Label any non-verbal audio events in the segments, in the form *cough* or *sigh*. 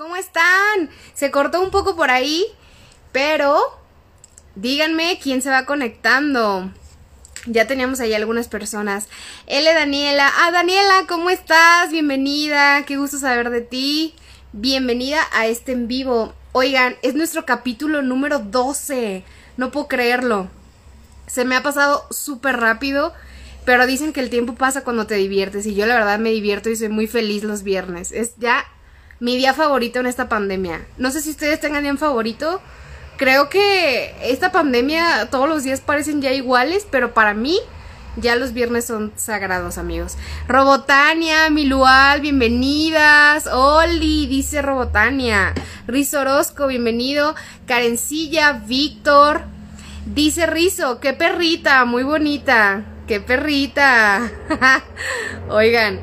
¿Cómo están? Se cortó un poco por ahí, pero díganme quién se va conectando. Ya teníamos ahí algunas personas. L. Daniela. Ah, Daniela, ¿cómo estás? Bienvenida. Qué gusto saber de ti. Bienvenida a este en vivo. Oigan, es nuestro capítulo número 12. No puedo creerlo. Se me ha pasado súper rápido. Pero dicen que el tiempo pasa cuando te diviertes. Y yo la verdad me divierto y soy muy feliz los viernes. Es ya mi día favorito en esta pandemia. No sé si ustedes tengan día favorito. Creo que esta pandemia todos los días parecen ya iguales, pero para mí ya los viernes son sagrados, amigos. Robotania, Milual, bienvenidas. Oli, dice Robotania. Rizo Orozco, bienvenido. Karencilla, Víctor. Dice Rizo, qué perrita, muy bonita. Qué perrita. *laughs* Oigan,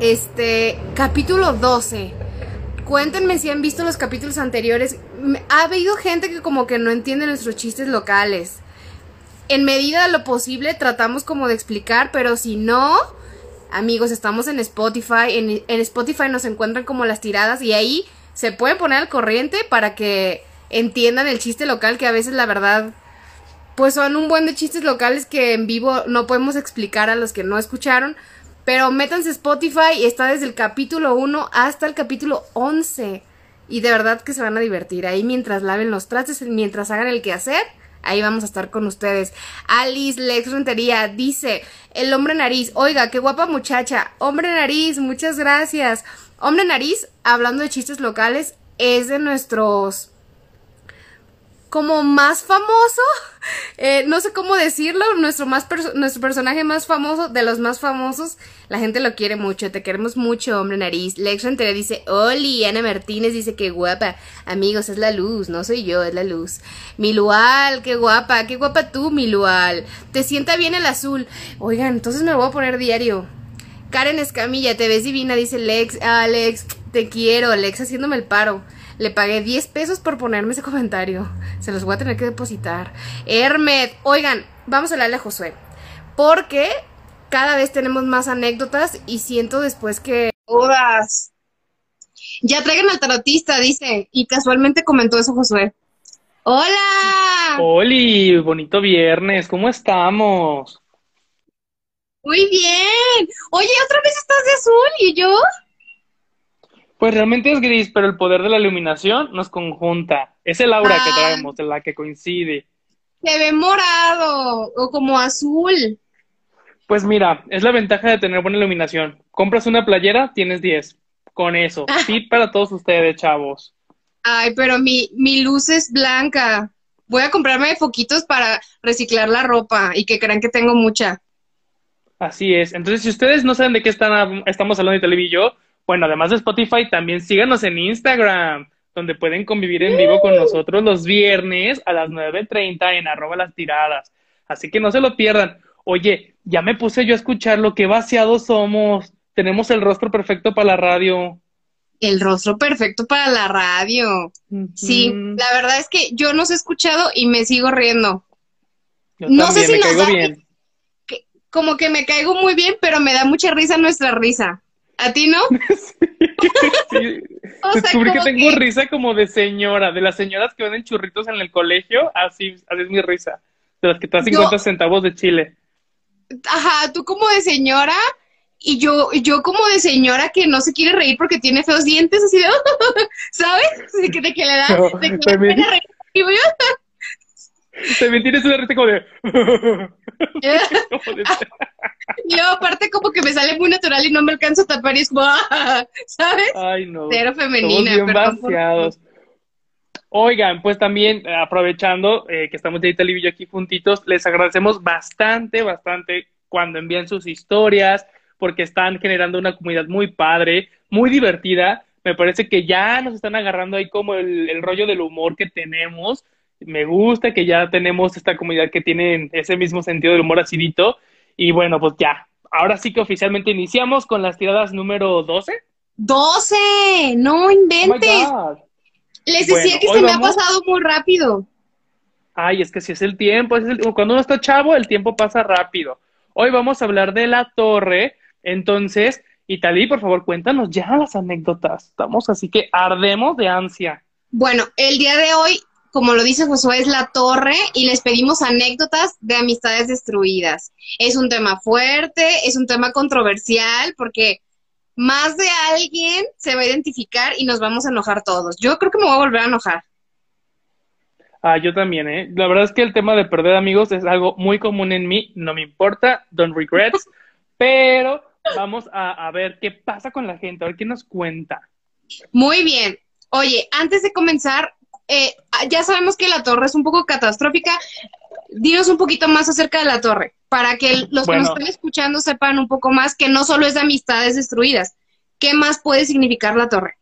este, capítulo 12. Cuéntenme si han visto los capítulos anteriores. Ha habido gente que como que no entiende nuestros chistes locales. En medida de lo posible tratamos como de explicar, pero si no, amigos, estamos en Spotify. En, Spotify nos encuentran como las tiradas y ahí se pueden poner al corriente para que entiendan el chiste local que a veces la verdad pues son un buen de chistes locales que en vivo no podemos explicar a los que no escucharon. Pero métanse Spotify y está desde el capítulo 1 hasta el capítulo 11. Y de verdad que se van a divertir ahí mientras laven los trastes, mientras hagan el quehacer. Ahí vamos a estar con ustedes. Alice Lex Rentería dice, el hombre nariz, oiga, qué guapa muchacha. Hombre nariz, muchas gracias. Hombre nariz, hablando de chistes locales, es de nuestros como más famoso, *laughs* eh, no sé cómo decirlo, nuestro, más nuestro personaje más famoso, de los más famosos, la gente lo quiere mucho, te queremos mucho, hombre nariz. Lex Rentería dice, Oli, Ana Martínez dice, qué guapa, amigos, es la luz, no soy yo, es la luz. Milual, qué guapa, qué guapa tú, Milual, te sienta bien el azul. Oigan, entonces me lo voy a poner diario. Karen Escamilla, te ves divina, dice Lex, Alex, te quiero, Lex haciéndome el paro. Le pagué 10 pesos por ponerme ese comentario. Se los voy a tener que depositar. Hermet, oigan, vamos a hablarle a Josué. Porque cada vez tenemos más anécdotas y siento después que... Todas. Ya traigan al tarotista, dice. Y casualmente comentó eso Josué. ¡Hola! Oli, bonito viernes, ¿cómo estamos? Muy bien. Oye, otra vez estás de azul y yo. Pues realmente es gris, pero el poder de la iluminación nos conjunta. Es el aura que ah. traemos, en la que coincide. Se ve morado o como azul. Pues mira, es la ventaja de tener buena iluminación. Compras una playera, tienes 10. Con eso. Sí, para todos ustedes, chavos. Ay, pero mi, mi luz es blanca. Voy a comprarme foquitos para reciclar la ropa y que crean que tengo mucha. Así es. Entonces, si ustedes no saben de qué están, estamos hablando de y yo, bueno, además de Spotify, también síganos en Instagram, donde pueden convivir en vivo con nosotros los viernes a las 9.30 en arroba las tiradas. Así que no se lo pierdan. Oye, ya me puse yo a escuchar lo que vaciados somos. Tenemos el rostro perfecto para la radio. El rostro perfecto para la radio. Sí, la verdad es que yo no he escuchado y me sigo riendo. no sé si me caigo bien. como que me caigo muy bien, pero me da mucha risa nuestra risa. ¿A ti no? *laughs* sí. *laughs* Descubrí que tengo risa como de señora, de las señoras que venden churritos en el colegio, así, así es mi risa. De las que te dan 50 centavos de chile. Ajá, tú como de señora y yo, yo como de señora que no se quiere reír porque tiene feos dientes, así de, *laughs* ¿sabes? De que, de que le da, de que le da reír. También tienes una risa como de... *laughs* *laughs* Yo aparte como que me sale muy natural y no me alcanzo a tapar y es como, ¿sabes? Ay, no. Cero femenina. Oigan, pues también eh, aprovechando eh, que estamos de y yo aquí juntitos, les agradecemos bastante, bastante cuando envían sus historias, porque están generando una comunidad muy padre, muy divertida. Me parece que ya nos están agarrando ahí como el, el rollo del humor que tenemos. Me gusta que ya tenemos esta comunidad que tiene ese mismo sentido del humor acidito. Y bueno, pues ya. Ahora sí que oficialmente iniciamos con las tiradas número 12. 12, no inventes. Oh Les decía que se me ha pasado muy rápido. Ay, es que si es el tiempo, es cuando uno está chavo, el tiempo pasa rápido. Hoy vamos a hablar de la torre, entonces Y Talí, por favor, cuéntanos ya las anécdotas. Estamos así que ardemos de ansia. Bueno, el día de hoy, como lo dice Josué, es la torre y les pedimos anécdotas de amistades destruidas. Es un tema fuerte, es un tema controversial porque más de alguien se va a identificar y nos vamos a enojar todos. Yo creo que me voy a volver a enojar. Ah, yo también, ¿eh? La verdad es que el tema de perder amigos es algo muy común en mí, no me importa, don't regrets, *laughs* pero vamos a, a ver qué pasa con la gente, a ver qué nos cuenta. Muy bien. Oye, antes de comenzar, eh, ya sabemos que la torre es un poco catastrófica. Dinos un poquito más acerca de la torre, para que los que nos están escuchando sepan un poco más que no solo es de amistades destruidas. ¿Qué más puede significar la torre?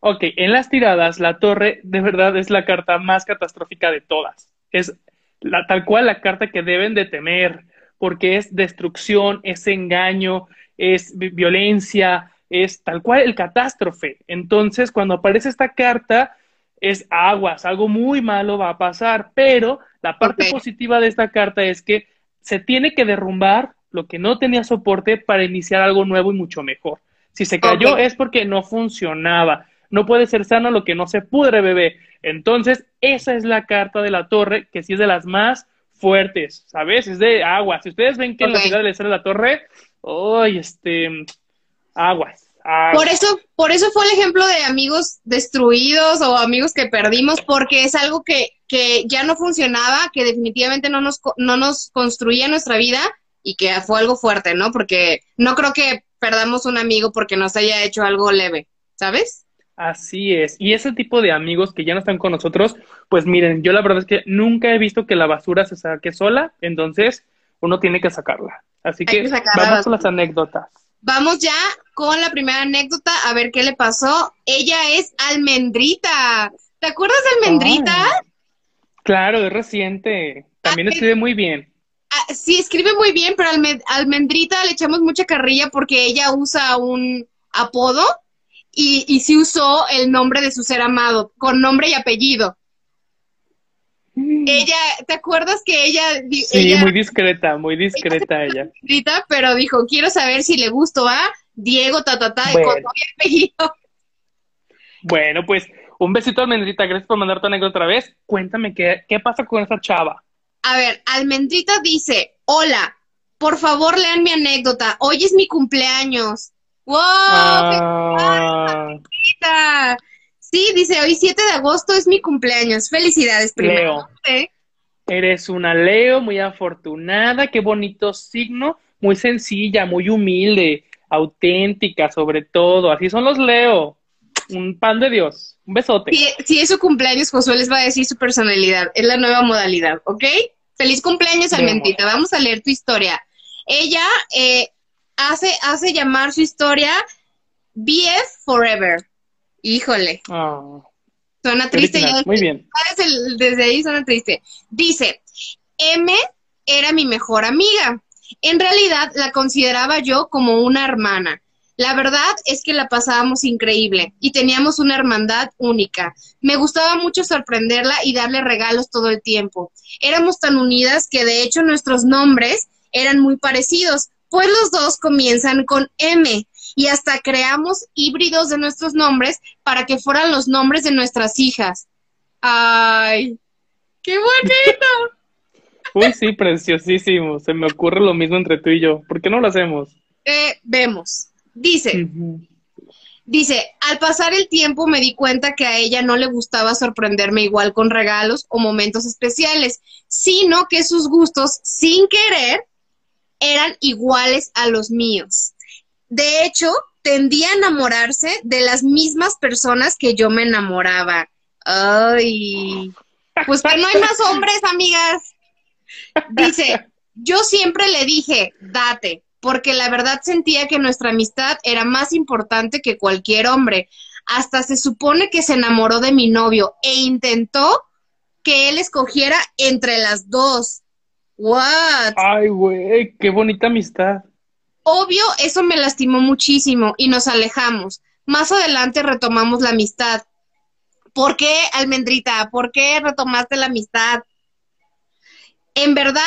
Ok, en las tiradas, la torre de verdad es la carta más catastrófica de todas. Es la, tal cual la carta que deben de temer, porque es destrucción, es engaño, es violencia, es tal cual el catástrofe. Entonces, cuando aparece esta carta, es aguas, algo muy malo va a pasar, pero la parte positiva de esta carta es que se tiene que derrumbar lo que no tenía soporte para iniciar algo nuevo y mucho mejor. Si se cayó es porque no funcionaba no puede ser sano lo que no se pudre, bebé. Entonces, esa es la carta de la torre, que sí es de las más fuertes, ¿sabes? Es de agua. Si ustedes ven que en la ciudad sale la torre, ¡ay, este! Aguas. Por eso, por eso fue el ejemplo de amigos destruidos o amigos que perdimos, porque es algo que, que ya no funcionaba, que definitivamente no nos, no nos construía nuestra vida y que fue algo fuerte, ¿no? Porque no creo que perdamos un amigo porque nos haya hecho algo leve, ¿sabes? Así es. Y ese tipo de amigos que ya no están con nosotros, pues miren, yo la verdad es que nunca he visto que la basura se saque sola, entonces uno tiene que sacarla. Así que, vamos con las anécdotas. Vamos ya con la primera anécdota, a ver qué le pasó. Ella es Almendrita. ¿Te acuerdas de Almendrita? claro, es reciente. También escribe muy bien. Ah, sí, escribe muy bien, pero a Almendrita le echamos mucha carrilla porque ella usa un apodo y, y sí usó el nombre de su ser amado, con nombre y apellido. Ella, ¿te acuerdas que ella... Sí, muy discreta, muy discreta *laughs* ella. Pero dijo, quiero saber si le gustó a Diego, ta, ta, ta, y con nombre y apellido. Bueno, pues un besito Almendrita, gracias por mandar tu anécdota otra vez. Cuéntame qué, qué pasa con esa chava. A ver, Almendrita dice, hola, por favor lean mi anécdota, hoy es mi cumpleaños. ¡Wow! Ah. Sí, dice, hoy 7 de agosto es mi cumpleaños. Felicidades, primero. Leo. Eres una Leo muy afortunada, qué bonito signo, muy sencilla, muy humilde, auténtica sobre todo. Así son los Leo. Un pan de Dios. Un besote. Si, es su cumpleaños, Josué les va a decir su personalidad. Es la nueva modalidad, ¿ok? Feliz cumpleaños, Almentita. Vamos a leer tu historia. Ella eh, hace, hace llamar su historia BF Forever. Híjole. Oh. Suena triste. Muy bien. desde ahí suena triste. Dice, M era mi mejor amiga. En realidad la consideraba yo como una hermana. La verdad es que la pasábamos increíble y teníamos una hermandad única. Me gustaba mucho sorprenderla y darle regalos todo el tiempo. Éramos tan unidas que de hecho nuestros nombres eran muy parecidos, pues los dos comienzan con M y hasta creamos híbridos de nuestros nombres para que fueran los nombres de nuestras hijas. ¡Ay! ¡Qué bonito! *laughs* Uy, sí, preciosísimo. Se me ocurre lo mismo entre tú y yo. ¿Por qué no lo hacemos? Eh, vemos. Dice, dice, al pasar el tiempo me di cuenta que a ella no le gustaba sorprenderme igual con regalos o momentos especiales, sino que sus gustos, sin querer, eran iguales a los míos. De hecho, tendía a enamorarse de las mismas personas que yo me enamoraba. Ay, pues pero no hay más hombres, amigas. Dice, yo siempre le dije, date, porque la verdad sentía que nuestra amistad era más importante que cualquier hombre. Hasta se supone que se enamoró de mi novio e intentó que él escogiera entre las dos. What? Ay, güey, qué bonita amistad. Obvio, eso me lastimó muchísimo y nos alejamos. Más adelante retomamos la amistad. ¿Por qué, Almendrita? ¿Por qué retomaste la amistad? En verdad,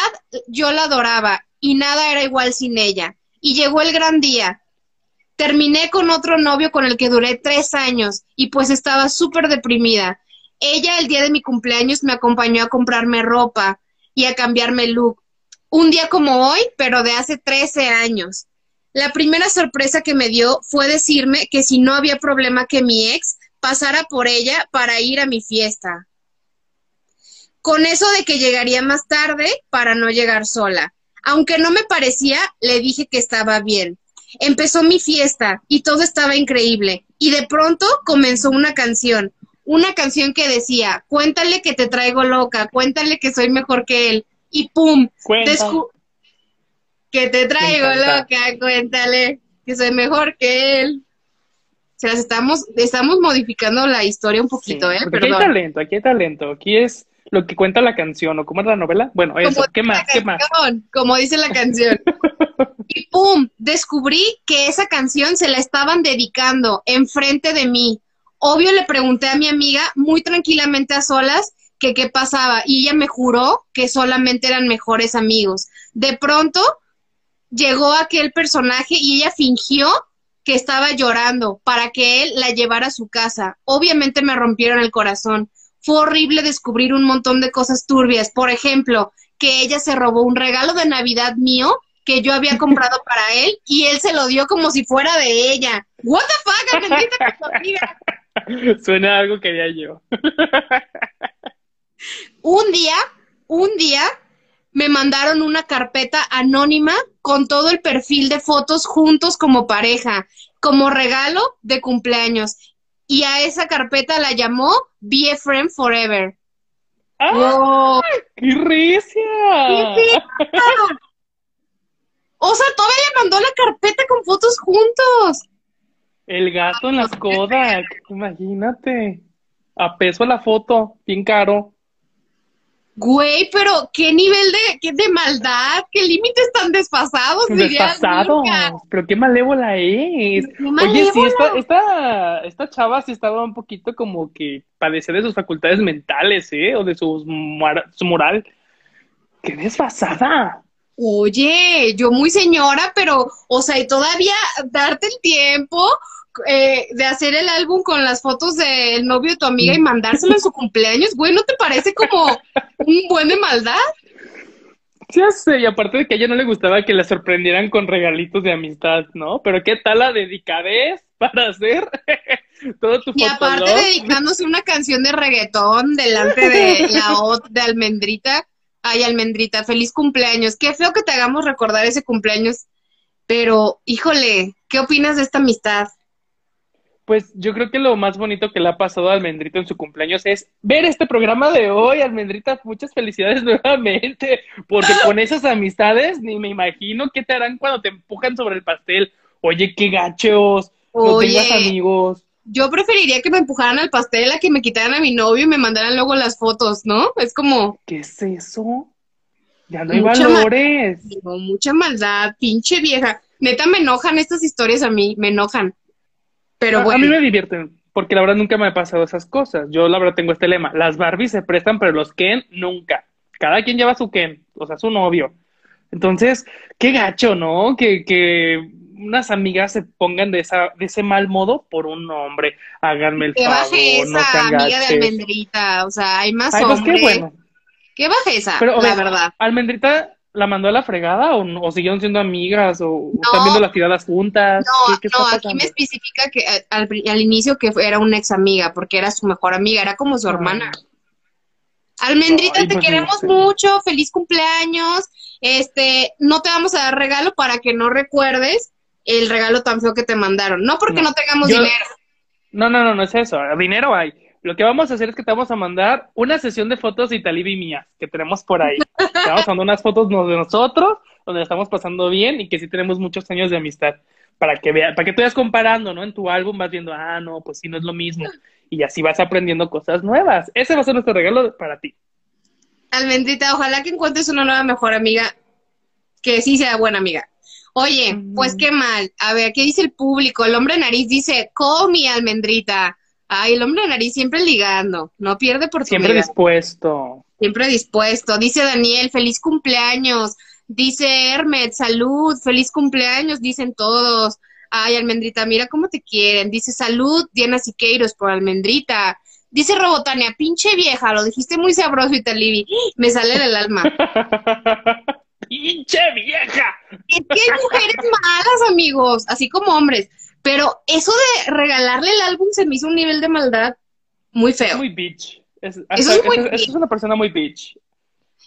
yo la adoraba y nada era igual sin ella. Y llegó el gran día. Terminé con otro novio con el que duré tres años y pues estaba súper deprimida. Ella el día de mi cumpleaños me acompañó a comprarme ropa y a cambiarme el look. Un día como hoy, pero de hace 13 años. La primera sorpresa que me dio fue decirme que si no había problema que mi ex pasara por ella para ir a mi fiesta. Con eso de que llegaría más tarde para no llegar sola. Aunque no me parecía, le dije que estaba bien. Empezó mi fiesta y todo estaba increíble. Y de pronto comenzó una canción. Una canción que decía, cuéntale que te traigo loca, cuéntale que soy mejor que él. Y pum, que te traigo loca, cuéntale que soy mejor que él. O sea, estamos, estamos modificando la historia un poquito, ¿eh? Aquí hay talento, aquí hay talento. Aquí es lo que cuenta la canción, ¿o cómo es la novela? Bueno, eso, ¿qué más? ¿Qué más? Como dice la canción. *laughs* y pum, descubrí que esa canción se la estaban dedicando enfrente de mí. Obvio le pregunté a mi amiga muy tranquilamente a solas que qué pasaba y ella me juró que solamente eran mejores amigos. De pronto llegó aquel personaje y ella fingió que estaba llorando para que él la llevara a su casa. Obviamente me rompieron el corazón. Fue horrible descubrir un montón de cosas turbias. Por ejemplo, que ella se robó un regalo de Navidad mío que yo había comprado para él y él se lo dio como si fuera de ella. *laughs* Suena algo que haría yo. Un día, un día me mandaron una carpeta anónima con todo el perfil de fotos juntos como pareja, como regalo de cumpleaños. Y a esa carpeta la llamó Be a Friend Forever. ¡Ah! ¡Qué risa! O sea, todavía le mandó la carpeta con fotos juntos. El gato en las Kodak, imagínate. A peso la foto, bien caro. Güey, pero qué nivel de, qué de maldad, qué límites tan desfasados. Desfasados, pero qué malévola es. Oye, sí, esta, esta, esta chava sí estaba un poquito como que padecía de sus facultades mentales, ¿eh? O de su moral. Qué desfasada. Oye, yo muy señora, pero, o sea, y todavía darte el tiempo eh, de hacer el álbum con las fotos del novio de tu amiga y mandárselo en su cumpleaños, güey, ¿no te parece como un buen de maldad? Ya sé, y aparte de que a ella no le gustaba que la sorprendieran con regalitos de amistad, ¿no? Pero qué tal la dedicadez para hacer *laughs* todo tu Y aparte dedicándose una canción de reggaetón delante de la *laughs* O de Almendrita. Ay, Almendrita, feliz cumpleaños. Qué feo que te hagamos recordar ese cumpleaños. Pero, híjole, ¿qué opinas de esta amistad? Pues yo creo que lo más bonito que le ha pasado a Almendrita en su cumpleaños es ver este programa de hoy. Almendrita, muchas felicidades *laughs* nuevamente, porque con esas amistades ni me imagino qué te harán cuando te empujan sobre el pastel. Oye, qué gachos, no tengas amigos. Yo preferiría que me empujaran al pastel a que me quitaran a mi novio y me mandaran luego las fotos, ¿no? Es como... ¿Qué es eso? Ya no hay valores. mucha maldad, pinche vieja. Neta, me enojan estas historias a mí, me enojan. Pero bueno. A mí me divierten, porque la verdad nunca me ha pasado esas cosas. Yo la verdad tengo este lema, las Barbies se prestan, pero los Ken nunca. Cada quien lleva su Ken, o sea, su novio. Entonces, qué gacho, ¿no? Que, que unas amigas se pongan de esa de ese mal modo por un hombre. Háganme el que favor, baje esa amiga de Almendrita, o sea, hay más Ay, pues qué bueno. ¿Qué baje esa, pero, la verdad? Almendrita ¿La mandó a la fregada o, siguieron siendo amigas o están viendo las tiradas juntas? No, no, aquí me especifica que al, inicio que era una ex amiga, porque era su mejor amiga, era como su hermana. Almendrita, te pues queremos mucho, feliz cumpleaños. Este, no te vamos a dar regalo para que no recuerdes el regalo tan feo que te mandaron. No porque no, tengamos dinero. No, no, no, no es eso. Dinero hay. Lo que vamos a hacer es que te vamos a mandar una sesión de fotos de Italib y mías que tenemos por ahí. Te vamos a mandar unas fotos de nosotros, donde estamos pasando bien y que sí tenemos muchos años de amistad. Para que veas, para que tú vayas comparando, ¿no? En tu álbum vas viendo, ah, no, pues sí, no es lo mismo. Y así vas aprendiendo cosas nuevas. Ese va a ser nuestro regalo para ti. Almendrita, ojalá que encuentres una nueva mejor amiga que sí sea buena amiga. Oye, pues qué mal. A ver, ¿qué dice el público? El hombre nariz dice, comi, almendrita. Ay, el hombre de nariz siempre ligando, no pierde por Siempre dispuesto. Siempre dispuesto. Dice Daniel, feliz cumpleaños. Dice Hermet, salud, feliz cumpleaños, dicen todos. Ay, Almendrita, mira cómo te quieren. Dice salud, Diana Siqueiros por Almendrita. Dice Robotania, pinche vieja, lo dijiste muy sabroso y talibi. Me sale del alma. *laughs* ¡Pinche vieja! Es que hay mujeres malas, amigos, así como hombres. Pero eso de regalarle el álbum se me hizo un nivel de maldad muy feo. Muy bitch. Es, Eso es muy es- es una persona muy bitch.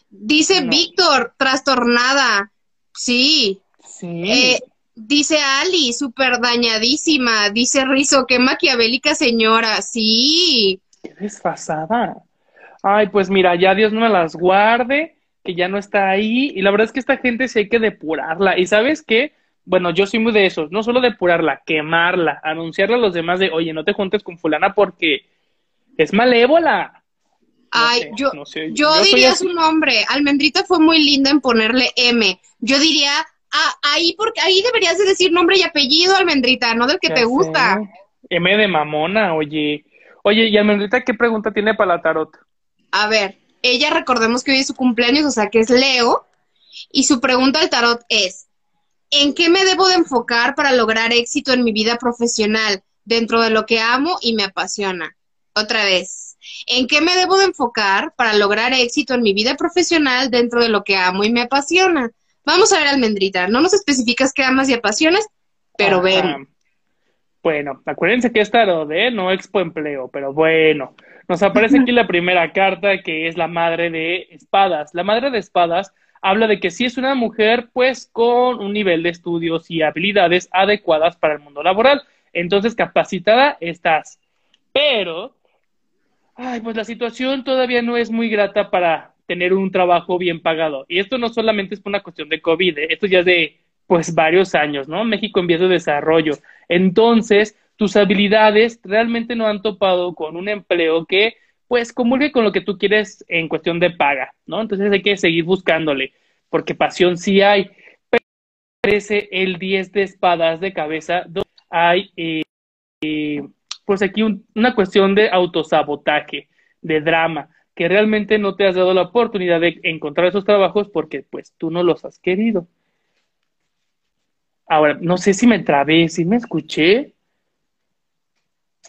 Dice No. Víctor, trastornada. Sí. Sí. Eh, dice Ali, súper dañadísima. Dice Rizo, qué maquiavélica señora. Sí. Qué desfasada. Ay, pues mira, ya Dios no me las guarde, que ya no está ahí. Y la verdad es que esta gente sí hay que depurarla. ¿Y sabes qué? Bueno, yo soy muy de esos. No solo depurarla, quemarla, anunciarle a los demás de, oye, no te juntes con fulana porque es malévola. No Ay, sé, yo, no sé. yo diría su nombre. Almendrita fue muy linda en ponerle M. Yo diría, ah, ahí porque ahí deberías de decir nombre y apellido, Almendrita, no del que Ya te sé. gusta. M de mamona, oye. Oye, y Almendrita, ¿qué pregunta tiene para la tarot? A ver, ella recordemos que hoy es su cumpleaños, o sea que es Leo, y su pregunta al tarot es, ¿en qué me debo de enfocar para lograr éxito en mi vida profesional dentro de lo que amo y me apasiona? Otra vez, ¿en qué me debo de enfocar para lograr éxito en mi vida profesional dentro de lo que amo y me apasiona? Vamos a ver, Almendrita, no nos especificas qué amas y apasionas, pero Ajá. ven. Bueno, acuérdense que es tarot, ¿eh? No expo empleo, pero bueno. Nos aparece *laughs* aquí la primera carta, que es la madre de espadas. La madre de espadas habla de que sí es una mujer, pues, con un nivel de estudios y habilidades adecuadas para el mundo laboral. Entonces, capacitada estás. Pero, ay, pues la situación todavía no es muy grata para tener un trabajo bien pagado. Y esto no solamente es por una cuestión de COVID, ¿eh? esto ya es de, pues, varios años, ¿no? México en vías de desarrollo. Entonces, tus habilidades realmente no han topado con un empleo que, pues, comulgue con lo que tú quieres en cuestión de paga, ¿no? Entonces hay que seguir buscándole, porque pasión sí hay. Pero aparece el 10 de espadas de cabeza, donde hay, eh, pues aquí un- una cuestión de autosabotaje, de drama, que realmente no te has dado la oportunidad de encontrar esos trabajos porque, pues, tú no los has querido. Ahora, no sé si me trabé, si me escuché.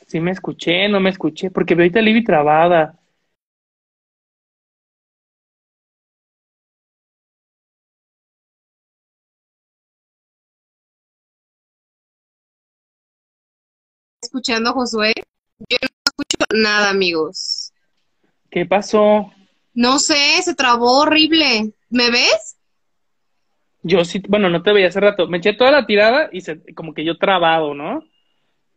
Si me escuché, no me escuché, porque veo ahorita a Libby trabada. Escuchando Josué, yo no escucho nada, amigos. ¿Qué pasó? No sé, se trabó horrible. ¿Me ves? Yo sí, bueno, no te veía hace rato. Me eché toda la tirada y se, como que yo trabado, ¿no?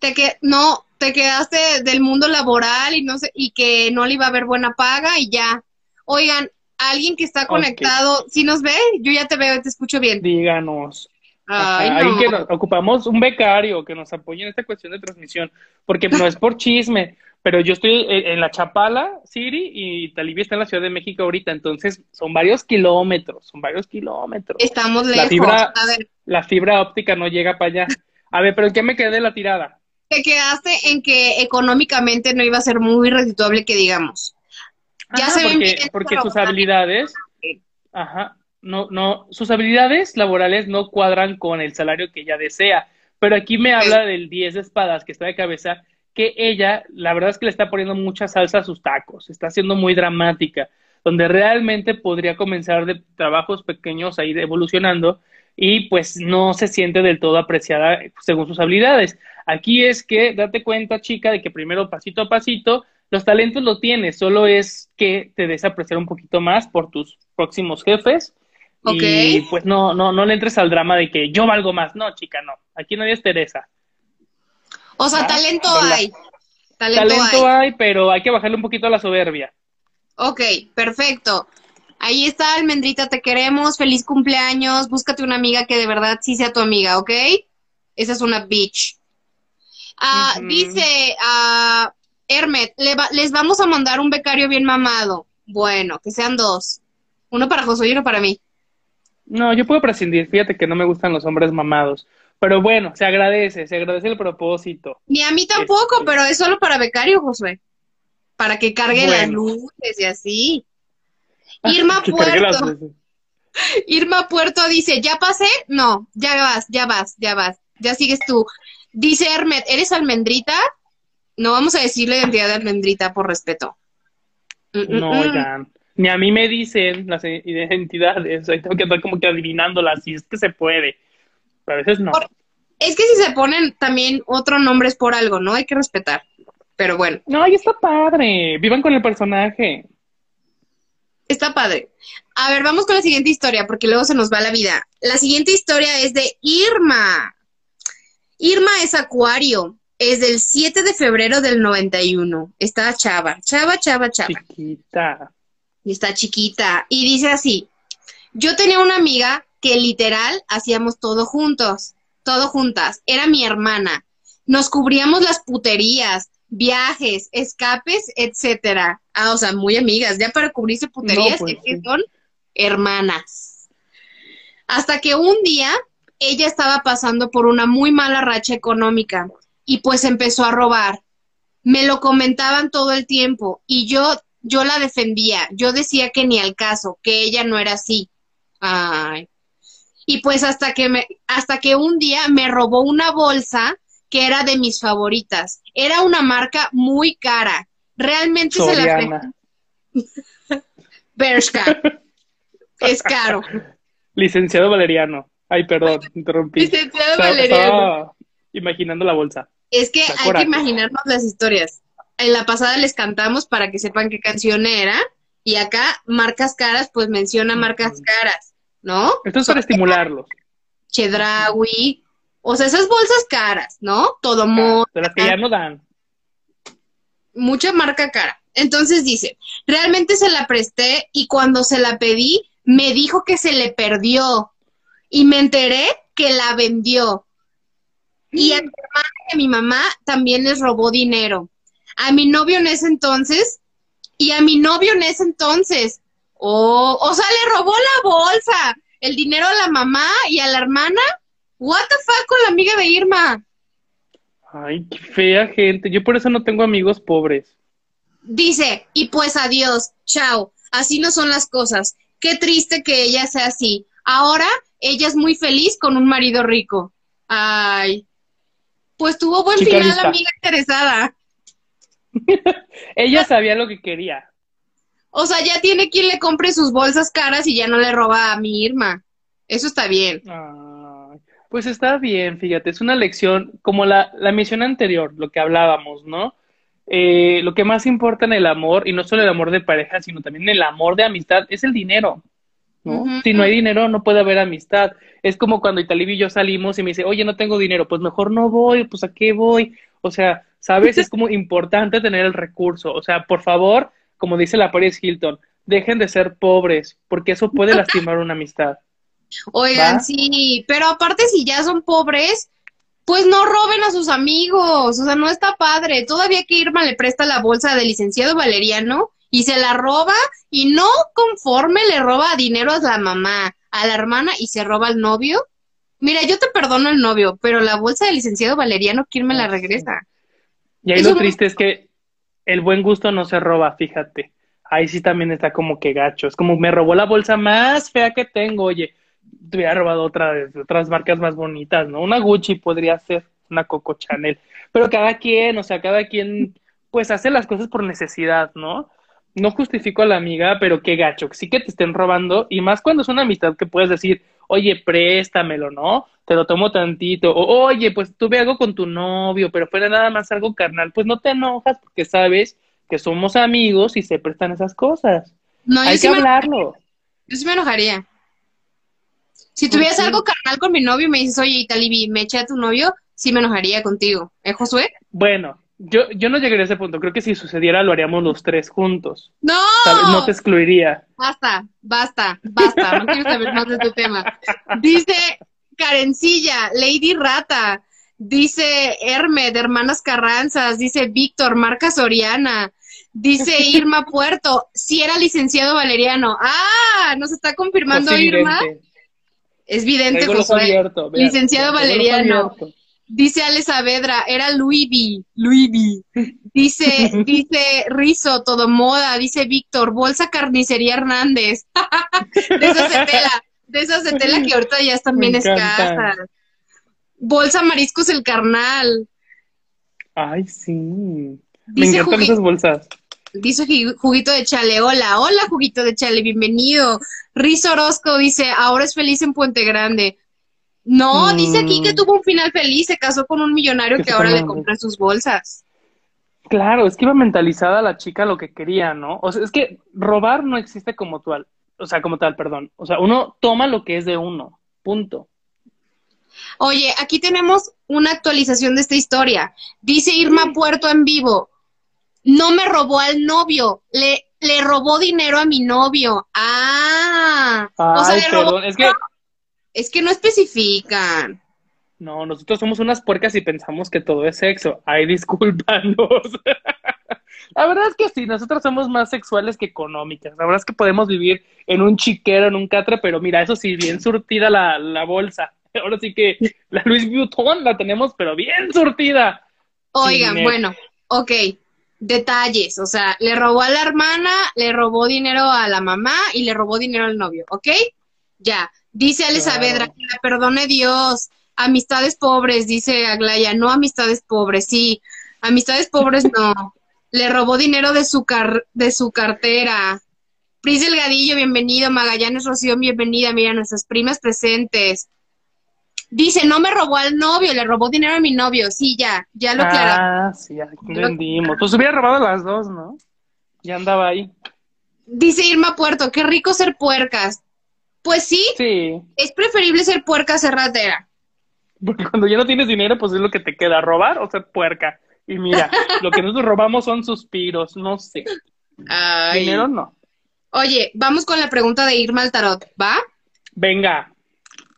Te que no, te quedaste del mundo laboral y no sé, y que no le iba a haber buena paga y ya. Oigan, alguien que está conectado, si nos ve, yo ya te veo y te escucho bien. Díganos. Ay, ahí que nos- ocupamos un becario que nos apoye en esta cuestión de transmisión, porque no es por chisme, pero yo estoy en, en la Chapala, Siri, y Talibia está en la Ciudad de México ahorita, entonces son varios kilómetros, son varios kilómetros. Estamos La lejos. fibra, A ver, la fibra óptica no llega para allá. A ver, pero ¿en qué me quedé de la tirada? Te quedaste en que económicamente no iba a ser muy redituable que digamos. Ya Ajá, se porque, bien, porque sus habilidades, ajá, no, no, sus habilidades laborales no cuadran con el salario que ella desea. Pero aquí me habla del 10 de espadas que está de cabeza, que ella, la verdad es que le está poniendo mucha salsa a sus tacos, está siendo muy dramática, donde realmente podría comenzar de trabajos pequeños a ir evolucionando y pues no se siente del todo apreciada según sus habilidades. Aquí es que date cuenta, chica, de que primero pasito a pasito, los talentos lo tienes, solo es que te des apreciar un poquito más por tus próximos jefes. Y pues no, no, no le entres al drama de que yo valgo más. No, chica, no. Aquí nadie es Teresa. O sea, Ah, talento hay. Talento, Talento hay. hay, pero hay que bajarle un poquito a la soberbia. Ok, perfecto. Ahí está, Almendrita, te queremos. Feliz cumpleaños. Búscate una amiga que de verdad sí sea tu amiga, ¿ok? Esa es una bitch. Ah, Ujú. Dice ah, Hermet, le va- les vamos a mandar un becario bien mamado. Bueno, que sean dos. Uno para Josué y uno para mí. No, yo puedo prescindir. Fíjate que no me gustan los hombres mamados. Pero bueno, se agradece, se agradece el propósito. Ni a mí tampoco, Este. pero es solo para becario, Josué. Para que cargue las luces y así. Irma cargue las Puerto. *laughs* Irma Puerto dice, ¿ya pasé? No, ya vas, ya vas, ya vas. ya sigues tú. Dice Hermet, ¿eres almendrita? No vamos a decirle identidad de almendrita por respeto. Mm, mm, no, mm. ya. Ni a mí me dicen las identidades. tengo que estar como que adivinándolas, si es que se puede. Pero a veces no. es que si se ponen también otro nombre es por algo, ¿no? Hay que respetar. Pero bueno. No, y está padre. Vivan con el personaje. Está padre. A ver, vamos con la siguiente historia, porque luego se nos va la vida. La siguiente historia es de Irma. Irma es acuario. Es del 7 de febrero del 91. Está chava, chava, chava, chava. Chiquita. Y está chiquita. Y dice así, yo tenía una amiga que literal hacíamos todo juntos, todo juntas. Era mi hermana. Nos cubríamos las puterías, viajes, escapes, etcétera. Ah, o sea, muy amigas. Ya para cubrirse puterías, pues que son hermanas. Hasta que un día ella estaba pasando por una muy mala racha económica y pues empezó a robar. Me lo comentaban todo el tiempo y yo yo la defendía. Yo decía que ni al caso, que ella no era así. Ay. Y pues hasta que me hasta que un día me robó una bolsa que era de mis favoritas. Era una marca muy cara. Realmente se la *laughs* Bershka. es caro. *laughs* Licenciado Valeriano. Ay, perdón, interrumpí. Licenciado Valeriano. imaginando la bolsa. Es que hay que imaginarnos las historias. En la pasada les cantamos para que sepan qué canción era. Y acá, marcas caras, pues menciona marcas caras, ¿no? Esto es para estimularlos. Chedraui. O sea, esas bolsas caras, ¿no? Todo modo. De las que ya no dan. Mucha marca cara. Entonces dice, realmente se la presté y cuando se la pedí, me dijo que se le perdió. Y me enteré que la vendió. Y a mi hermana y a mi mamá también les robó dinero. A mi novio en ese entonces y a mi novio en ese entonces. Oh, o sea, le robó la bolsa, el dinero a la mamá y a la hermana. What the fuck con la amiga de Irma. Ay, qué fea gente. Yo por eso no tengo amigos pobres. Dice, y pues adiós, chao. Así no son las cosas. Qué triste que ella sea así. Ahora ella es muy feliz con un marido rico. Ay, pues tuvo buen final la amiga interesada. *laughs* Ella sabía lo que quería. O sea, ya tiene quien le compre sus bolsas caras y ya no le roba a mi Irma. Eso está bien. pues está bien, fíjate, es una lección como la, la misión anterior, lo que hablábamos, ¿no? Eh, lo que más importa en el amor, y no solo el amor de pareja, sino también el amor de amistad, es el dinero. ¿No? Si no hay dinero, no puede haber amistad. Es como cuando Italib y yo salimos y me dice, oye, no tengo dinero, pues mejor no voy, pues a qué voy. O sea, ¿sabes? es como importante tener el recurso. O sea, por favor, como dice la Paris Hilton, dejen de ser pobres, porque eso puede lastimar una amistad. Oigan, sí, pero aparte si ya son pobres, pues no roben a sus amigos, o sea, no está padre. Todavía que Irma le presta la bolsa del licenciado Valeriano y se la roba y no conforme le roba dinero a la mamá, a la hermana y se roba al novio. Mira, yo te perdono el novio, pero la bolsa del licenciado Valeriano, ¿quién me la regresa? Y ahí lo triste es que el buen gusto no se roba, fíjate. Ahí sí también está como que gacho. Es como me robó la bolsa más fea que tengo, oye, te hubiera robado otra de otras marcas más bonitas, ¿no? Una Gucci podría ser, una Coco Chanel. Pero cada quien, o sea, cada quien, pues hace las cosas por necesidad, ¿no? No justifico a la amiga, pero qué gacho, sí que te estén robando, y más cuando es una amistad que puedes decir, oye, préstamelo, ¿no? Te lo tomo tantito, o oye, pues tuve algo con tu novio, pero fuera nada más algo carnal, pues no te enojas porque sabes que somos amigos y se prestan esas cosas. No, Hay que hablarlo. Yo sí me enojaría. Si tuvieras algo carnal con mi novio y me dices, oye, Italibi, me eché a tu novio, sí me enojaría contigo. ¿Eh, Josué? Bueno, yo, yo no llegaría a ese punto. Creo que si sucediera lo haríamos los tres juntos. ¡No! No te excluiría. Basta, basta, basta. No quiero saber más de tu tema. Dice Karencilla, Lady Rata. Dice Hermed, Hermanas Carranzas. Dice Víctor, Marca Soriana. Dice *laughs* Irma Puerto, si era licenciado Valeriano. Ah, nos está confirmando Irma. Es vidente, Josué. Licenciado Valeriano. Dice Ale Saavedra, era Louis V. Dice, *laughs* dice Rizo, todo moda, dice Víctor, bolsa carnicería Hernández. *laughs* de esas de tela, de esas de tela que ahorita ya están bien escasas. Bolsa mariscos el carnal. Ay, sí. Me encantan esas bolsas. Dice Juguito de Chale, hola, hola Juguito de Chale, bienvenido. Riz Orozco dice, ahora es feliz en Puente Grande. No, dice aquí que mm. tuvo un final feliz, se casó con un millonario que ahora le compra sus bolsas. Claro, es que iba mentalizada la chica lo que quería, ¿no? O sea, es que robar no existe como tal, o sea, como tal, perdón. O sea, uno toma lo que es de uno, punto. Oye, aquí tenemos una actualización de esta historia. Dice Irma Puerto en vivo, no me robó al novio, le, le robó dinero a mi novio. Ah, o sea, le robó... es que... Es que no especifican. No, nosotros somos unas puercas y pensamos que todo es sexo. Ay, discúlpanos. *laughs* La verdad es que sí, nosotros somos más sexuales que económicas. La verdad es que podemos vivir en un chiquero, en un catre, pero mira, eso sí, bien surtida la, la bolsa. *laughs* Ahora sí que la Louis Vuitton la tenemos, pero bien surtida. Oigan, bueno, ok, detalles, o sea, le robó a la hermana, le robó dinero a la mamá y le robó dinero al novio, ¿ok? Ya, dice Ale Saavedra, que la perdone Dios, amistades pobres, dice Aglaya, no amistades pobres, sí, amistades pobres no, *laughs* le robó dinero de su, car de su cartera. Pris Delgadillo, bienvenido, Magallanes Rocío, bienvenida, mira, nuestras primas presentes. Dice, no me robó al novio, le robó dinero a mi novio. Sí, ya, ya lo aclaramos. Ah, sí, ya entendimos. Pues hubiera robado las dos, ¿no? Ya andaba ahí. Dice Irma Puerto, qué rico ser puercas. Pues sí, sí. es preferible ser puerca ser ratera. Porque cuando ya no tienes dinero, pues es lo que te queda, robar o ser puerca. Y mira, lo que nosotros robamos son suspiros, no sé. Dinero no. Oye, vamos con la pregunta de Irma al tarot, ¿va? Venga.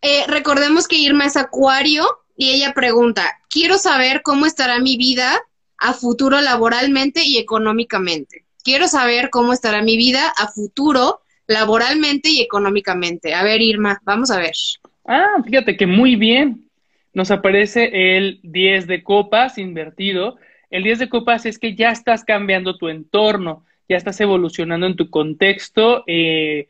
Eh, recordemos que Irma es acuario y ella pregunta, quiero saber cómo estará mi vida a futuro laboralmente y económicamente. Quiero saber cómo estará mi vida a futuro laboralmente y económicamente. A ver, Irma, vamos a ver. Ah, fíjate que muy bien. Nos aparece el 10 de copas invertido. El 10 de copas es que ya estás cambiando tu entorno, ya estás evolucionando en tu contexto eh,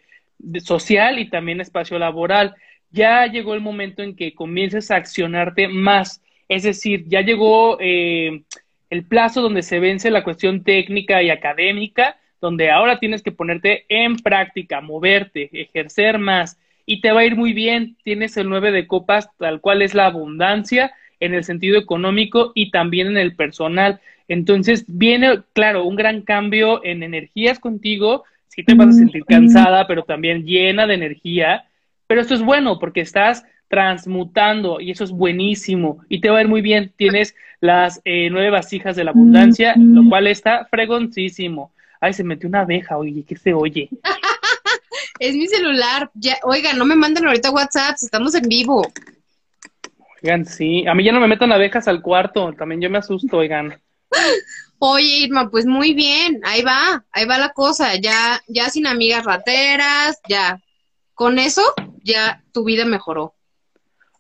social y también espacio laboral ya llegó el momento en que comiences a accionarte más. Es decir, ya llegó eh, el plazo donde se vence la cuestión técnica y académica, donde ahora tienes que ponerte en práctica, moverte, ejercer más y te va a ir muy bien. Tienes el 9 de copas, tal cual es la abundancia en el sentido económico y también en el personal. Entonces viene, claro, un gran cambio en energías contigo. Sí te vas a sentir cansada, pero también llena de energía pero esto es bueno porque estás transmutando y eso es buenísimo y te va a ir muy bien. Tienes las eh, nueve vasijas de la abundancia, lo cual está fregoncísimo. Ay, se metió una abeja, oye, ¿qué se oye? *laughs* es mi celular. Ya, oigan, no me manden ahorita WhatsApp, estamos en vivo. Oigan, sí. A mí ya no me metan abejas al cuarto, también yo me asusto, oigan. *laughs* Oye, Irma, pues muy bien, ahí va, ahí va la cosa, ya, ya sin amigas rateras, ya. Con eso, ya tu vida mejoró.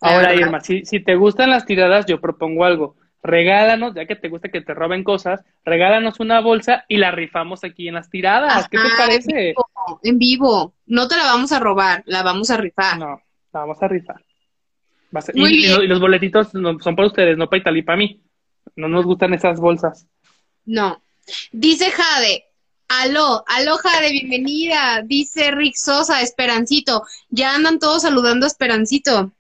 Ahora, Irma, si, si te gustan las tiradas, yo propongo algo. Regálanos, ya que te gusta que te roben cosas, regálanos una bolsa y la rifamos aquí en las tiradas. ¿Qué te parece? En vivo, No te la vamos a robar, la vamos a rifar. No, la vamos a rifar. y, y, los boletitos son para ustedes, no para Italia y para mí. No nos gustan esas bolsas. No. Dice Jade, Aló, aloja de bienvenida, dice Rick Sosa, Esperancito. Ya andan todos saludando a Esperancito.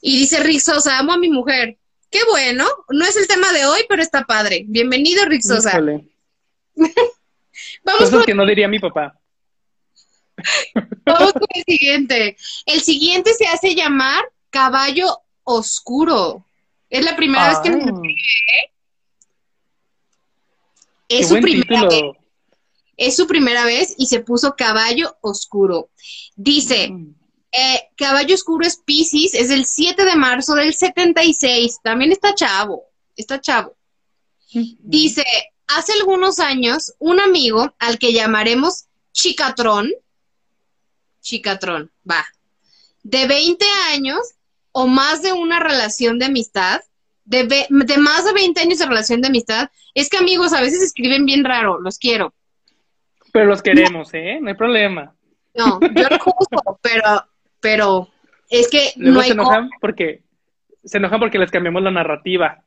Y dice Rick Sosa, amo a mi mujer. Qué bueno, no es el tema de hoy, pero está padre. Bienvenido, Rick Sosa. *laughs* Vamos con... que no diría mi papá. Vamos con *laughs* el siguiente. El siguiente se hace llamar Caballo Oscuro. Es la primera vez que nos ah. ¿eh? Es su primera vez. Es su primera vez y se puso caballo oscuro. Dice, mm. Eh, caballo oscuro es Pisces, es el 7 de marzo del 76. También está chavo, está chavo. Dice, hace algunos años, un amigo al que llamaremos Chicatrón, Chicatrón, va, de 20 años o más de una relación de amistad, de, de, más de 20 años de relación de amistad, es que amigos a veces escriben bien raro, los quiero. Pero los queremos, ¿eh? No hay problema. No, yo lo juzgo, pero, pero es que no hay se enojan porque se enojan porque les cambiamos la narrativa.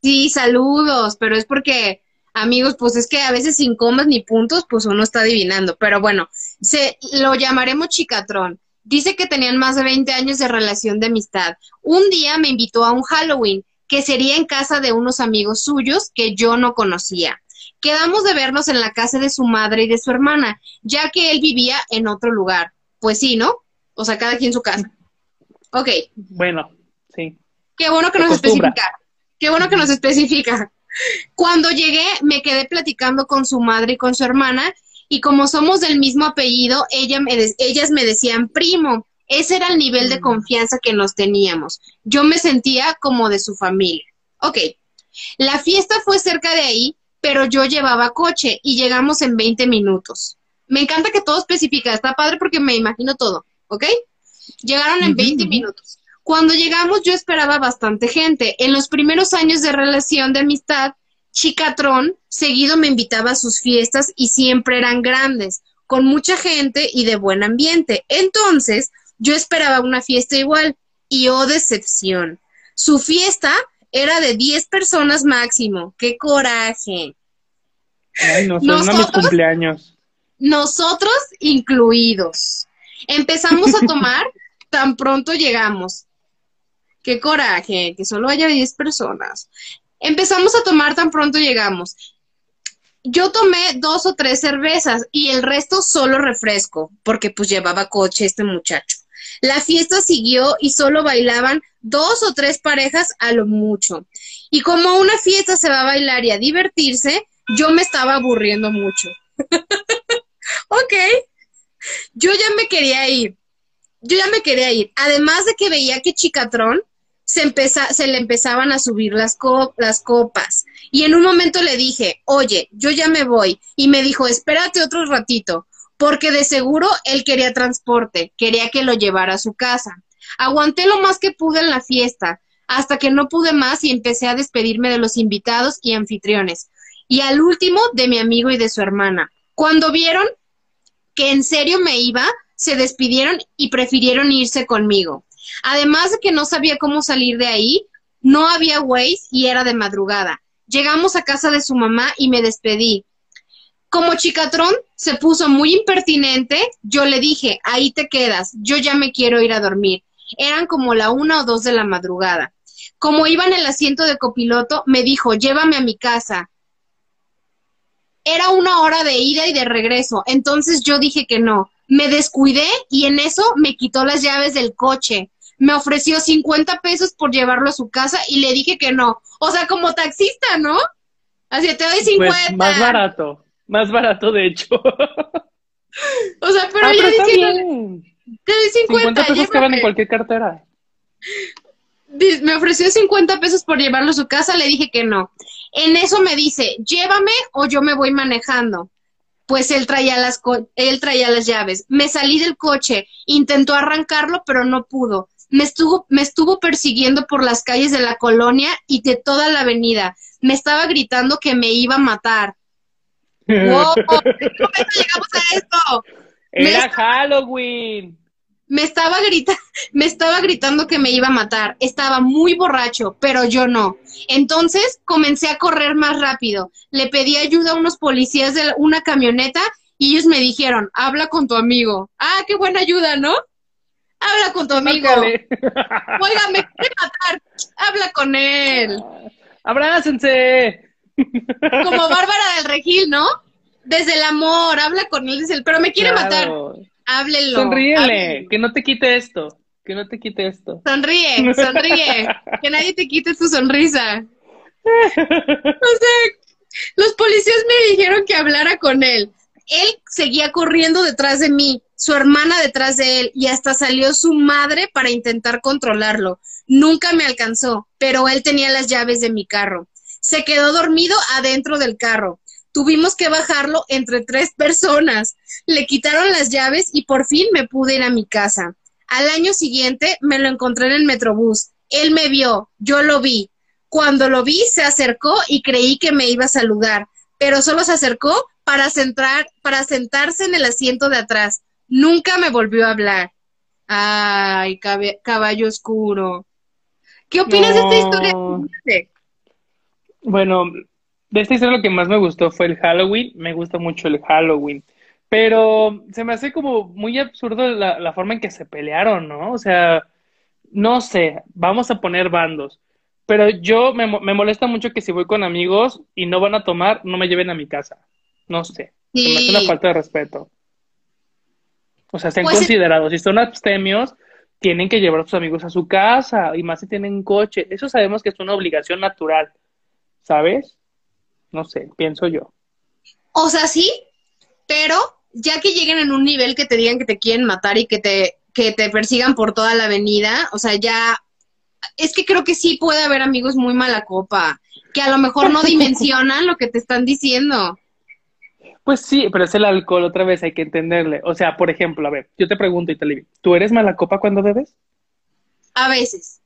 Sí, saludos, pero es porque, amigos, pues es que a veces sin comas ni puntos, pues uno está adivinando. Pero bueno, se lo llamaremos chicatrón. Dice que tenían más de 20 años de relación de amistad. Un día me invitó a un Halloween, que sería en casa de unos amigos suyos que yo no conocía. Quedamos de vernos en la casa de su madre y de su hermana, ya que él vivía en otro lugar. Pues sí, ¿no? O sea, cada quien su casa. Ok. Bueno, sí. Qué bueno que nos especifica. Qué bueno que nos especifica. Cuando llegué, me quedé platicando con su madre y con su hermana, y como somos del mismo apellido, ella me ellas me decían primo. Ese era el nivel de mm. confianza que nos teníamos. Yo me sentía como de su familia. Ok. La fiesta fue cerca de ahí, pero yo llevaba coche y llegamos en 20 minutos. Me encanta que todo especifica, está padre porque me imagino todo, ¿ok? Llegaron en 20 minutos. Cuando llegamos yo esperaba bastante gente. En los primeros años de relación de amistad, Chicatrón seguido me invitaba a sus fiestas y siempre eran grandes, con mucha gente y de buen ambiente. Entonces, yo esperaba una fiesta igual y oh decepción. Su fiesta era de 10 personas máximo. ¡Qué coraje! Ay, no, son mis cumpleaños. Nosotros incluidos. Empezamos a tomar *laughs* tan pronto llegamos. Qué coraje, que solo haya 10 personas. Empezamos a tomar tan pronto llegamos. Yo tomé dos o tres cervezas y el resto solo refresco, porque pues llevaba coche este muchacho. La fiesta siguió y solo bailaban dos o tres parejas a lo mucho. Y como una fiesta se va a bailar y a divertirse, yo me estaba aburriendo mucho. *laughs* ok. Yo ya me quería ir. Yo ya me quería ir. Además de que veía que Chicatrón se, se le empezaban a subir las, las copas. Y en un momento le dije, oye, yo ya me voy. Y me dijo, espérate otro ratito, porque de seguro él quería transporte, quería que lo llevara a su casa. Aguanté lo más que pude en la fiesta, hasta que no pude más y empecé a despedirme de los invitados y anfitriones. Y al último, de mi amigo y de su hermana. Cuando vieron que en serio me iba, se despidieron y prefirieron irse conmigo. Además de que no sabía cómo salir de ahí, no había Waze y era de madrugada. Llegamos a casa de su mamá y me despedí. Como Chicatrón se puso muy impertinente, yo le dije, ahí te quedas, yo ya me quiero ir a dormir. Eran como la una o dos de la madrugada. Como iba en el asiento de copiloto, me dijo, llévame a mi casa. Era una hora de ida y de regreso, entonces yo dije que no. Me descuidé y en eso me quitó las llaves del coche me ofreció 50 pesos por llevarlo a su casa y le dije que no. O sea, como taxista, ¿no? Así te doy 50. Pues más barato, más barato de hecho. o sea, pero ah, yo diciendo, te doy 50. 50 pesos que van en cualquier cartera. Me ofreció 50 pesos por llevarlo a su casa, le dije que no. En eso me dice, llévame o yo me voy manejando pues él traía las él traía las llaves. Me salí del coche, intentó arrancarlo, pero no pudo me estuvo, me estuvo persiguiendo por las calles de la colonia y de toda la avenida. Me estaba gritando que me iba a matar. *laughs* ¡Wow! ¿En qué momento llegamos a esto? Era Halloween. Me estaba, grita *laughs* me estaba gritando que me iba a matar. Estaba muy borracho, pero yo no. Entonces comencé a correr más rápido. Le pedí ayuda a unos policías de una camioneta y ellos me dijeron, habla con tu amigo. Ah, qué buena ayuda, ¿no? Habla con tu amigo. Oiga, *laughs* me quiere matar. Habla con él. Abrácense. Como Bárbara del Regil, ¿no? Desde el amor, habla con él, dice pero me quiere matar. Háblelo. Sonríele, que no te quite esto. Que no te quite esto. Sonríe, *laughs* sonríe. que nadie te quite tu sonrisa. O sea, los policías me dijeron que hablara con él. Él seguía corriendo detrás de mí su hermana detrás de él y hasta salió su madre para intentar controlarlo. Nunca me alcanzó, pero él tenía las llaves de mi carro. Se quedó dormido adentro del carro. Tuvimos que bajarlo entre tres personas. Le quitaron las llaves y por fin me pude ir a mi casa. Al año siguiente me lo encontré en el Metrobús. Él me vio, yo lo vi. Cuando lo vi, se acercó y creí que me iba a saludar, pero solo se acercó para, centrar, para sentarse en el asiento de atrás. Nunca me volvió a hablar. Ay, caballo oscuro. ¿Qué opinas de esta historia? Bueno, de esta historia lo que más me gustó fue el Halloween. Me gusta mucho el Halloween. Pero se me hace como muy absurdo la, la forma en que se pelearon, ¿no? O sea, no sé, vamos a poner bandos. Pero yo me, me, molesta mucho que si voy con amigos y no van a tomar, no me lleven a mi casa. No sé. Sí. me hace una falta de respeto. O sea, sean pues considerados. Si son abstemios, tienen que llevar a sus amigos a su casa. Y más si tienen coche. Eso sabemos que es una obligación natural. ¿Sabes? No sé, pienso yo. O sea, sí, pero ya que lleguen en un nivel que te digan que te quieren matar y que te, que te persigan por toda la avenida, o sea, ya es que creo que sí puede haber amigos muy mala copa, que a lo mejor no *laughs* dimensionan lo que te están diciendo. Pues sí, pero es el alcohol, otra vez hay que entenderle. O sea, por ejemplo, a ver, yo te pregunto, Itali, ¿tú eres mala copa cuando bebes? A veces.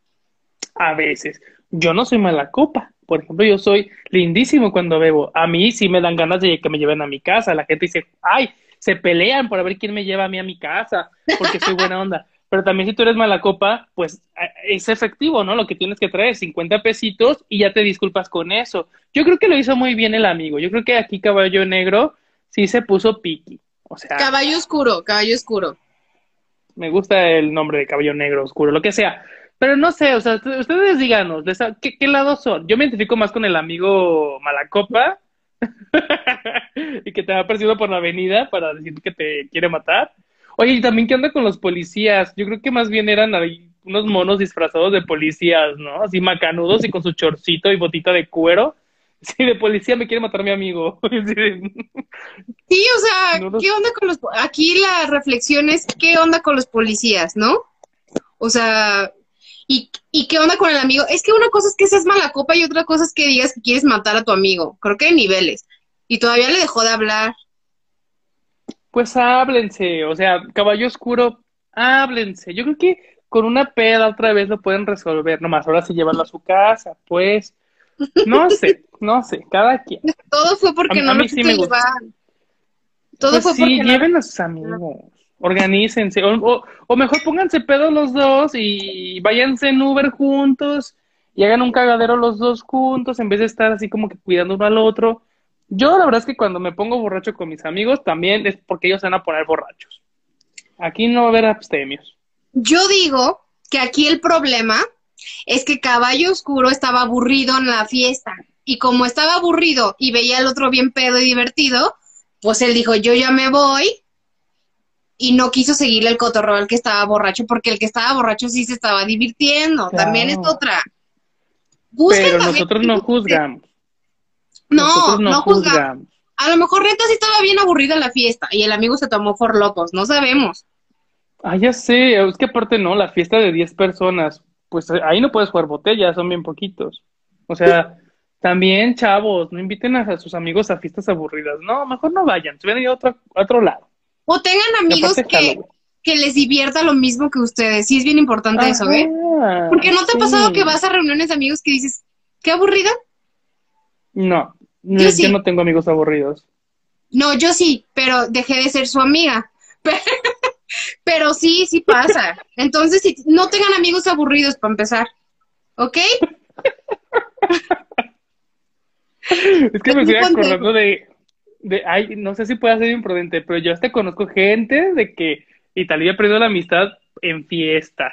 A veces. Yo no soy mala copa. Por ejemplo, yo soy lindísimo cuando bebo. A mí sí me dan ganas de que me lleven a mi casa. La gente dice, ay, se pelean por ver quién me lleva a mí a mi casa, porque soy buena onda. *laughs* Pero también si tú eres mala copa, pues es efectivo, ¿no? Lo que tienes que traer, 50 pesitos y ya te disculpas con eso. Yo creo que lo hizo muy bien el amigo. Yo creo que aquí Caballo Negro sí se puso piqui. O sea, caballo oscuro, caballo oscuro. Me gusta el nombre de caballo negro oscuro, lo que sea. Pero no sé, o sea, ustedes díganos, ¿qué, qué lados son? Yo me identifico más con el amigo Malacopa *laughs* y que te ha perseguido por la avenida para decir que te quiere matar. Oye, y también qué onda con los policías. Yo creo que más bien eran ahí unos monos disfrazados de policías, ¿no? Así macanudos y con su chorcito y botita de cuero. *laughs* Sí, de policía me quiere matar mi amigo. *laughs* Sí, o sea, ¿qué onda con los... Aquí la reflexión es, ¿qué onda con los policías, no? O sea, ¿y, ¿y qué onda con el amigo? Es que una cosa es que seas mala copa y otra cosa es que digas que quieres matar a tu amigo. Creo que hay niveles. Y todavía le dejó de hablar pues háblense, o sea, caballo oscuro, háblense. Yo creo que con una peda otra vez lo pueden resolver, nomás ahora sí llevarlo a su casa, pues, no sé, no sé, cada quien. Todo fue porque no a mí sí me gusta. Todo pues fue sí, porque lleven a sus amigos, organícense, o, o, mejor pónganse pedos los dos y váyanse en Uber juntos y hagan un cagadero los dos juntos en vez de estar así como que cuidando uno al otro. Yo la verdad es que cuando me pongo borracho con mis amigos también es porque ellos van a poner borrachos. Aquí no va a haber abstemios. Yo digo que aquí el problema es que Caballo Oscuro estaba aburrido en la fiesta y como estaba aburrido y veía al otro bien pedo y divertido, pues él dijo, yo ya me voy y no quiso seguirle el cotorreo al que estaba borracho porque el que estaba borracho sí se estaba divirtiendo. También es otra. Pero nosotros no juzgamos. No, no, juzgamos. A lo mejor neta sí estaba bien aburrida la fiesta y el amigo se tomó por locos, no sabemos. Ah, ya sé, es que aparte no, la fiesta de 10 personas, pues eh, ahí no puedes jugar botellas, son bien poquitos. O sea, *laughs* también, chavos, no inviten a sus amigos a fiestas aburridas. No, mejor no vayan, se van a ir a otro, otro lado. O tengan amigos que, que les divierta lo mismo que ustedes. Sí, es bien importante eso, ¿eh? Porque no te ha pasado que vas a reuniones de amigos que dices, qué aburrida. No, yo, sí. no tengo amigos aburridos. No, yo sí, pero dejé de ser su amiga. *laughs* Pero sí, sí pasa. Entonces, si no tengan amigos aburridos para empezar. ¿Ok? *laughs* es que me estoy acordando de, de, ay, no sé si puede ser imprudente, pero yo hasta conozco gente de que Italia ha perdido la amistad en fiestas.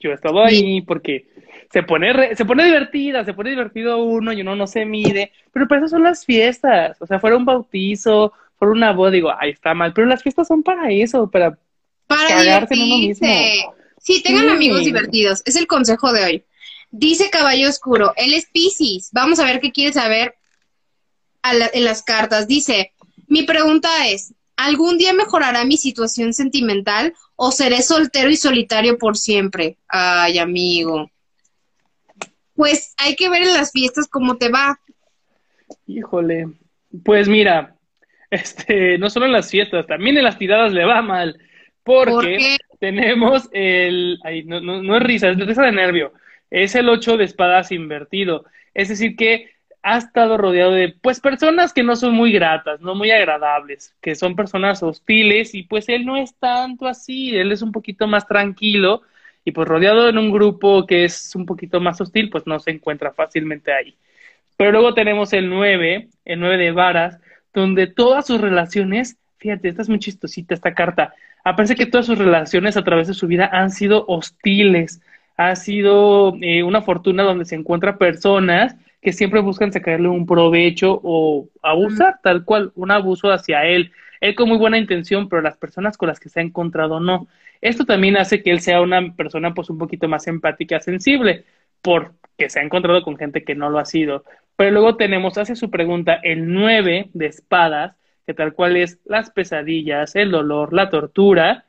Yo he estado ahí porque se pone, se pone divertida, se pone divertido uno y uno no se mide, pero para eso son las fiestas, o sea, fuera un bautizo, fuera una boda, digo, ahí está mal, pero las fiestas son para eso, para, para cagarse en uno mismo. Sí, tengan amigos divertidos, es el consejo de hoy. Dice Caballo Oscuro, él es Pisces, vamos a ver qué quiere saber en las cartas. Dice, mi pregunta es, ¿algún día mejorará mi situación sentimental o seré soltero y solitario por siempre? Ay, amigo pues hay que ver en las fiestas cómo te va. Híjole, pues mira, *laughs* este, no solo en las fiestas, también en las tiradas le va mal, porque tenemos el, ay, no, no, no es risa, es risa de nervio, es el 8 de espadas invertido, es decir que ha estado rodeado de, pues, personas que no son muy gratas, no muy agradables, que son personas hostiles y pues él no es tanto así, él es un poquito más tranquilo y pues rodeado en un grupo que es un poquito más hostil, pues no se encuentra fácilmente ahí. Pero luego tenemos el 9, el 9 de varas, donde todas sus relaciones, fíjate, esta es muy chistosita esta carta, aparece que todas sus relaciones a través de su vida han sido hostiles, ha sido eh, una fortuna donde se encuentra personas que siempre buscan sacarle un provecho o abusar, tal cual, un abuso hacia él. Él con muy buena intención, pero las personas con las que se ha encontrado no. Esto también hace que él sea una persona pues un poquito más empática, sensible, porque se ha encontrado con gente que no lo ha sido. Pero luego tenemos, hace su pregunta, el 9 de espadas, que tal cual es las pesadillas, el dolor, la tortura.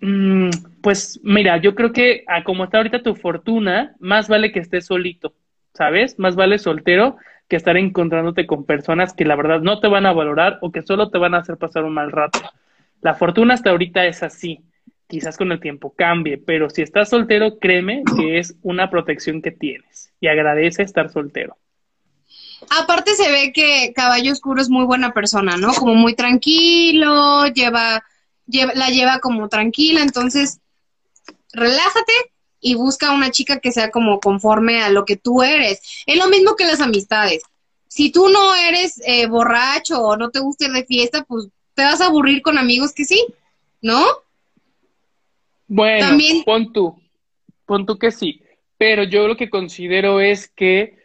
Mm, pues mira, yo creo que a como está ahorita tu fortuna, más vale que estés solito, ¿sabes? Más vale soltero que estar encontrándote con personas que la verdad no te van a valorar o que solo te van a hacer pasar un mal rato. La fortuna hasta ahorita es así. Quizás con el tiempo cambie, pero si estás soltero, créeme que es una protección que tienes y agradece estar soltero. Aparte se ve que Caballo Oscuro es muy buena persona, ¿no? Como muy tranquilo, lleva, lleva la lleva como tranquila, entonces relájate y busca una chica que sea como conforme a lo que tú eres. Es lo mismo que las amistades. Si tú no eres eh, borracho o no te gusta ir de fiesta, pues te vas a aburrir con amigos que sí, ¿no? Bueno, pon tú, pon tú que sí, pero yo lo que considero es que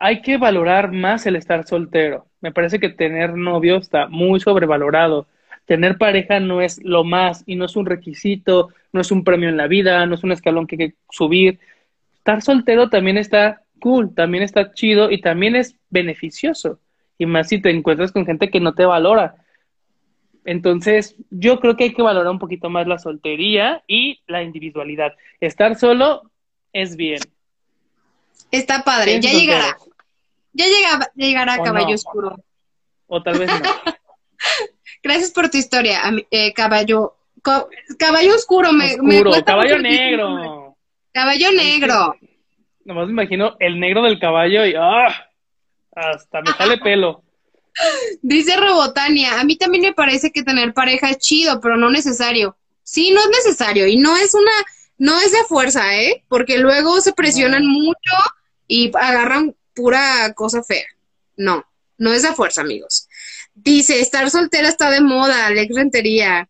hay que valorar más el estar soltero. Me parece que tener novio está muy sobrevalorado. Tener pareja no es lo más y no es un requisito, no es un premio en la vida, no es un escalón que hay que subir. Estar soltero también está cool, también está chido y también es beneficioso. Y más si te encuentras con gente que no te valora. Entonces, yo creo que hay que valorar un poquito más la soltería y la individualidad. Estar solo es bien. Está padre, ya llegará. Ya, llega, llegará Caballo Oscuro. O tal vez no. *laughs* Gracias por tu historia, eh, Caballo. caballo Oscuro, me, oscuro, Caballo Negro. Caballo Negro. nomás me imagino el negro del caballo y ¡ah! Hasta me sale pelo. *laughs* Dice Robotania, a mí también me parece que tener pareja es chido, pero no necesario. Sí, no es necesario y no es una, no es de fuerza, ¿eh? Porque luego se presionan mucho y agarran pura cosa fea. No, no es de fuerza, amigos. Dice, estar soltera está de moda, Alex Rentería.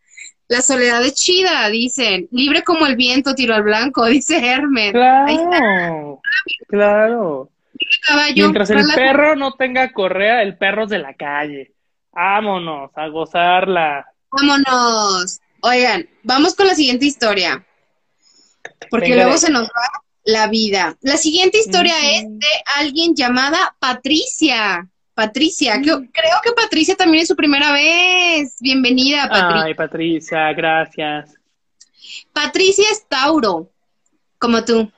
La soledad es chida, dicen. Libre como el viento, tiro al blanco, *laughs* dice Hermes. Claro, claro. Mientras el perro no tenga correa, el perro es de la calle. Vámonos a gozarla. Vámonos. Oigan, vamos con la siguiente historia. Porque luego se nos va la vida. La siguiente historia es de alguien llamada Patricia. Patricia, creo, que Patricia también es su primera vez. Bienvenida, Patricia. Ay, Patricia, gracias. Patricia es Tauro, como tú.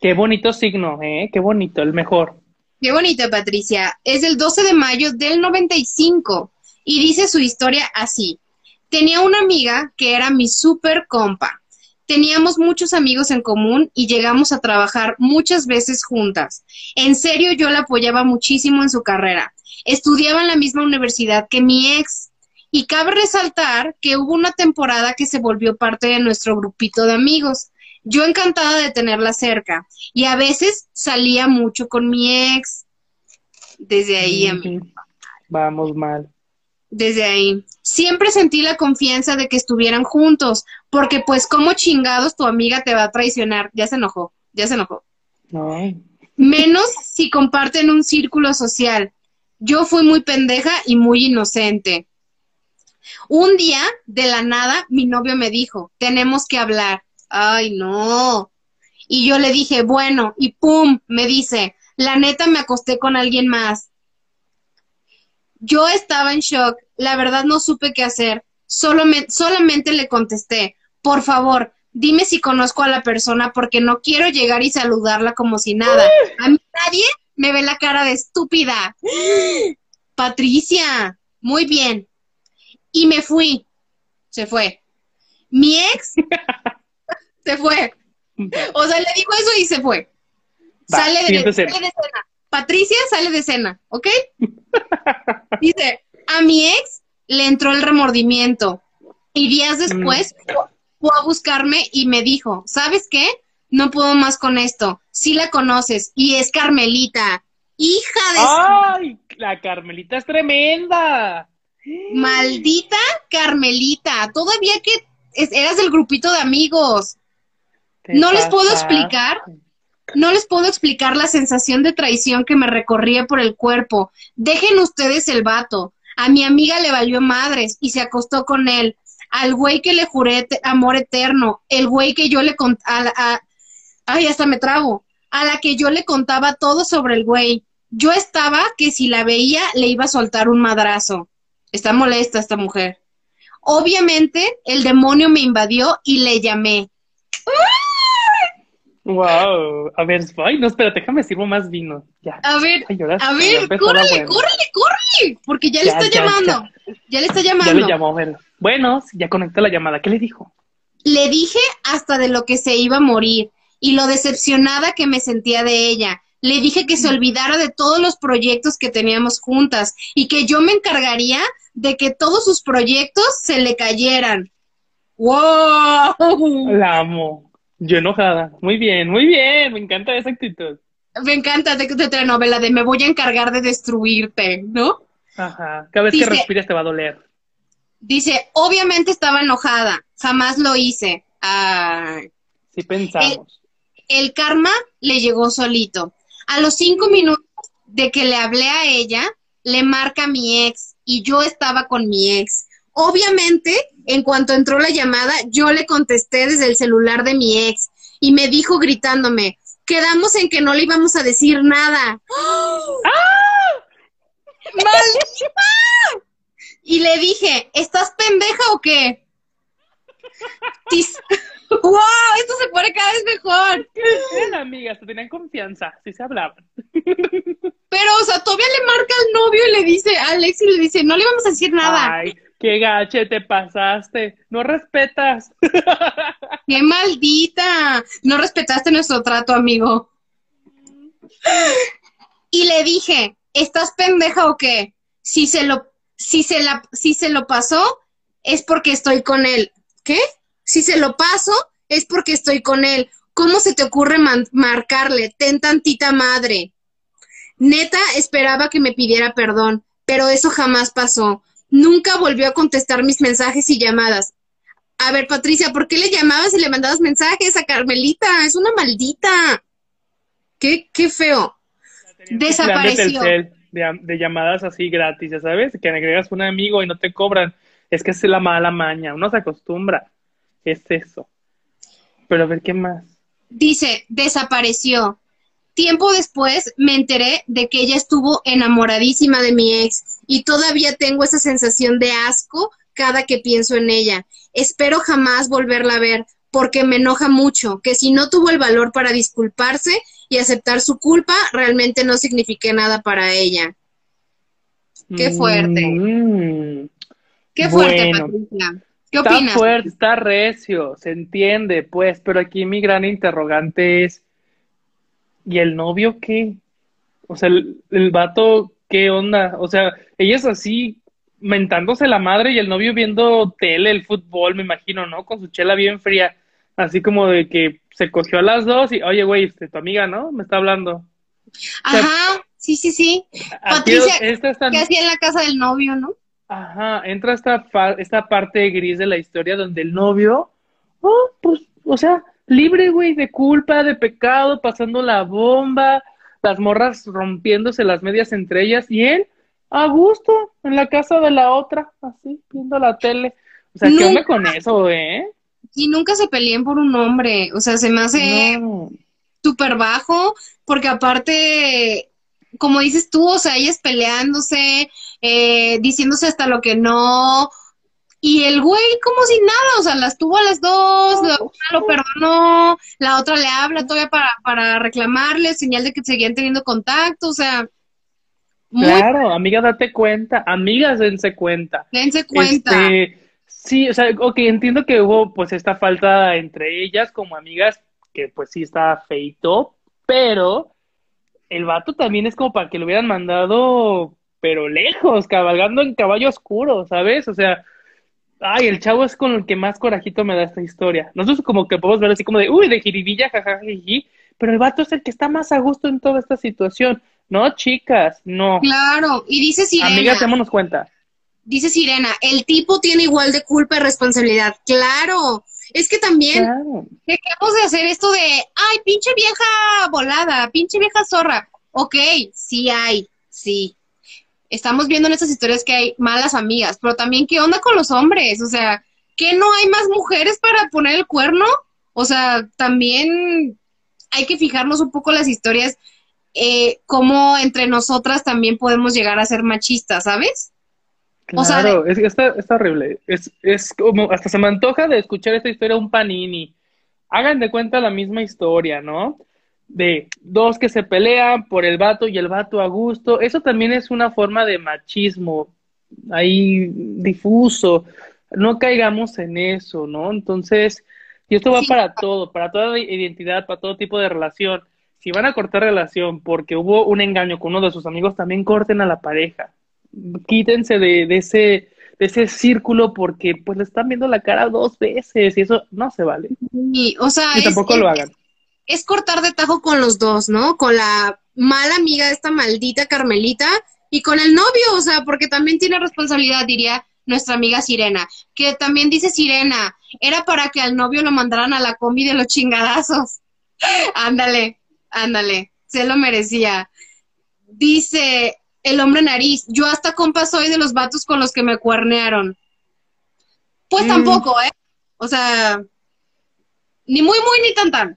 Qué bonito signo, ¿eh? Qué bonito, el mejor. Qué bonito, Patricia. Es el 12 de mayo del 95 y dice su historia así. Tenía una amiga que era mi super compa. Teníamos muchos amigos en común y llegamos a trabajar muchas veces juntas. En serio, yo la apoyaba muchísimo en su carrera. Estudiaba en la misma universidad que mi ex. Y cabe resaltar que hubo una temporada que se volvió parte de nuestro grupito de amigos. Yo encantada de tenerla cerca y a veces salía mucho con mi ex. Desde ahí, Vamos mal. Desde ahí. Siempre sentí la confianza de que estuvieran juntos, porque pues como chingados tu amiga te va a traicionar. Ya se enojó, ya se enojó. Menos si comparten un círculo social. Yo fui muy pendeja y muy inocente. Un día, de la nada, mi novio me dijo, tenemos que hablar ay, no. Y yo le dije, bueno, y pum, me dice, la neta me acosté con alguien más. Yo estaba en shock, la verdad no supe qué hacer, Solo solamente le contesté, por favor, dime si conozco a la persona porque no quiero llegar y saludarla como si nada. A mí nadie me ve la cara de estúpida. *gasps* Patricia, muy bien. Y me fui. Se fue. Mi ex *laughs* se fue. O sea, le dijo eso y se fue. sale, de, escena. Patricia sale de escena, ¿ok? Dice, a mi ex le entró el remordimiento y días después fue a buscarme y me dijo, ¿sabes qué? No puedo más con esto. Sí la conoces y es Carmelita. Hija de... ¡Ay! La Carmelita es tremenda. Maldita Carmelita. Todavía que eras del grupito de amigos. No les puedo explicar. No les puedo explicar la sensación de traición que me recorría por el cuerpo. Dejen ustedes el vato. A mi amiga le valió madres y se acostó con él. Al güey que le juré amor eterno. El güey que yo le contaba. Ay, hasta me trago. A la que yo le contaba todo sobre el güey. Yo estaba que si la veía le iba a soltar un madrazo. Está molesta esta mujer. Obviamente, el demonio me invadió y le llamé. Wow, a ver, ay, no, espérate, déjame sirvo más vino. Ya. A ver, a ver, córrele, córrele, córrele, porque ya, le está llamando. Ya. le está llamando. Ya le llamó, a ver. Bueno, ya conectó la llamada. ¿Qué le dijo? Le dije hasta de lo que se iba a morir y lo decepcionada que me sentía de ella. Le dije que se olvidara de todos los proyectos que teníamos juntas y que yo me encargaría de que todos sus proyectos se le cayeran. ¡Wow! La amo. Yo enojada. Muy bien, muy bien. Me encanta esa actitud. Me encanta de, de telenovela de me voy a encargar de destruirte, ¿no? Ajá. Cada vez que respires te va a doler. Dice, obviamente estaba enojada. Jamás lo hice. Ay. Sí pensamos. El, el karma le llegó solito. A los cinco minutos de que le hablé a ella, le marca mi ex y yo estaba con mi ex. Obviamente, en cuanto entró la llamada, yo le contesté desde el celular de mi ex y me dijo gritándome, quedamos en que no le íbamos a decir nada. *gasps* ¡Ah! ¡Maldita! Y le dije, ¿estás pendeja o qué? ¡Wow! *laughs* Esto se pone cada vez mejor. Eran amigas, se tenían confianza, sí se hablaban. Pero, o sea, todavía le marca al novio y le dice, a Alex y le dice, no le vamos a decir nada. Ay, qué gache te pasaste. No respetas. *laughs* Qué maldita. No respetaste nuestro trato, amigo. Y le dije, ¿estás pendeja o qué? Si se lo, si se la, si se lo pasó, es porque estoy con él. ¿Qué? Si se lo paso, es porque estoy con él. ¿Cómo se te ocurre marcarle? Ten tantita madre. Neta esperaba que me pidiera perdón, pero eso jamás pasó. Nunca volvió a contestar mis mensajes y llamadas. A ver, Patricia, ¿por qué le llamabas y le mandabas mensajes a Carmelita? Es una maldita. Qué, qué feo. Desapareció. De, de, llamadas así gratis, ya sabes, que agregas un amigo y no te cobran. Es que es la mala maña, uno se acostumbra. Es eso. Pero a ver qué más. Dice, desapareció. Tiempo después me enteré de que ella estuvo enamoradísima de mi ex y todavía tengo esa sensación de asco cada que pienso en ella. Espero jamás volverla a ver porque me enoja mucho que si no tuvo el valor para disculparse y aceptar su culpa, realmente no signifique nada para ella. Qué fuerte. Mm. Qué fuerte, Patricia. ¿Qué opinas? Está fuerte, está recio, se entiende, pues, pero aquí mi gran interrogante es, ¿y el novio qué? O sea, el, el vato, ¿qué onda? O sea, ella es así, mentándose la madre y el novio viendo tele, el fútbol, me imagino, ¿no? Con su chela bien fría, así como de que se cogió a las dos y, oye, güey, este, tu amiga, ¿no? Me está hablando. Ajá, sí, sí, sí. Patricia, ¿qué hacía en la casa del novio, no? Ajá, entra esta, esta parte gris de la historia donde el novio, oh, pues, o sea, libre, güey, de culpa, de pecado, pasando la bomba, las morras rompiéndose las medias entre ellas y él a gusto en la casa de la otra, así, viendo la tele. O sea, ¿qué onda con eso, eh? Y nunca se peleen por un hombre, o sea, se me hace súper bajo, porque aparte, como dices tú, o sea, ellas peleándose, eh, diciéndose hasta lo que no. Y el güey como si nada, o sea, las tuvo a las dos, la una lo perdonó, la otra le habla todavía para, para reclamarle, señal de que seguían teniendo contacto, o sea. Claro, amiga, date cuenta, amigas, dense cuenta. Dense cuenta. Este, sí, o sea, ok, entiendo que hubo pues esta falta entre ellas como amigas, que pues sí está feito, pero el vato también es como para que lo hubieran mandado pero lejos, cabalgando en caballo oscuro, ¿sabes? O sea, Ay, el chavo es con el que más corajito me da esta historia. Nosotros como que podemos ver así como de, uy, de jiribilla, jajaja, pero el vato es el que está más a gusto en toda esta situación. No, chicas, no. Claro, y dice Sirena. Amigas, démonos cuenta. Dice Sirena, el tipo tiene igual de culpa y responsabilidad. Claro, es que también claro. dejemos de hacer esto de, ay, pinche vieja volada, pinche vieja zorra. Ok, sí hay, sí, estamos viendo en estas historias que hay malas amigas, pero también qué onda con los hombres, o sea, que no hay más mujeres para poner el cuerno, o sea, también hay que fijarnos un poco las historias, eh, cómo entre nosotras también podemos llegar a ser machistas, ¿sabes? Claro, es, está, está horrible. Es, es como, hasta se me antoja de escuchar esta historia un panini. Hagan de cuenta la misma historia, ¿no? De dos que se pelean por el vato y el vato a gusto. Eso también es una forma de machismo ahí difuso. No caigamos en eso, ¿no? Entonces, y esto va para todo, para toda identidad, para todo tipo de relación. Si van a cortar relación porque hubo un engaño con uno de sus amigos, también corten a la pareja. Quítense de, de ese de ese círculo porque pues le están viendo la cara dos veces y eso no se vale. Y, o sea, y tampoco lo hagan es cortar de tajo con los dos, ¿no? Con la mala amiga de esta maldita Carmelita y con el novio, o sea, porque también tiene responsabilidad, diría nuestra amiga Sirena, que también dice Sirena, era para que al novio lo mandaran a la combi de los chingadazos. *laughs* ándale, ándale, se lo merecía. Dice el hombre nariz, yo hasta compa soy de los vatos con los que me cuernearon. Pues mm. tampoco, ¿eh? O sea, ni muy, muy, ni tan, tan.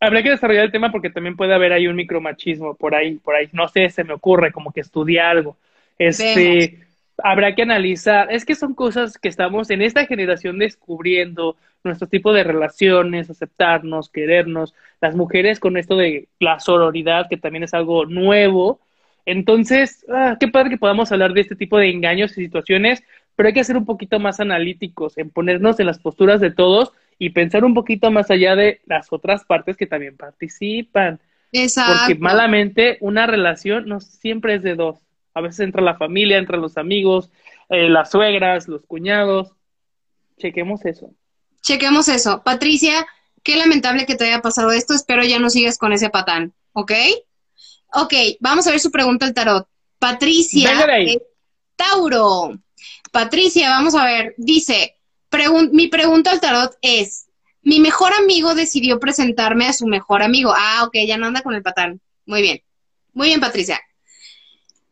Habría que desarrollar el tema porque también puede haber ahí un micromachismo por ahí, por ahí. No sé, se me ocurre como que estudia algo. Este, habrá que analizar. Es que son cosas que estamos en esta generación descubriendo, nuestro tipo de relaciones, aceptarnos, querernos, las mujeres con esto de la sororidad, que también es algo nuevo. Entonces, ah, qué padre que podamos hablar de este tipo de engaños y situaciones, pero hay que ser un poquito más analíticos, en ponernos en las posturas de todos y pensar un poquito más allá de las otras partes que también participan. Exacto. Porque malamente una relación no siempre es de dos. A veces entra la familia, entre los amigos, eh, las suegras, los cuñados. Chequemos eso. Chequemos eso. Patricia, qué lamentable que te haya pasado esto. Espero ya no sigas con ese patán, ¿ok? Ok, vamos a ver su pregunta al tarot. Patricia, Tauro. Patricia, vamos a ver, dice, mi pregunta al tarot es, mi mejor amigo decidió presentarme a su mejor amigo. Ah, ok, ya no anda con el patán. Muy bien. Muy bien, Patricia.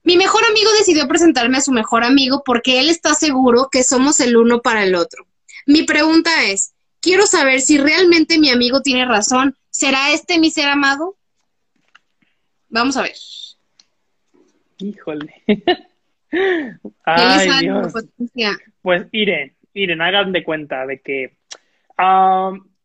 Mi mejor amigo decidió presentarme a su mejor amigo porque él está seguro que somos el uno para el otro. Mi pregunta es, quiero saber si realmente mi amigo tiene razón. ¿Será este mi ser amado? Vamos a ver. Híjole. *laughs* Ay, Dios. Pues Irene, miren, hagan de cuenta de que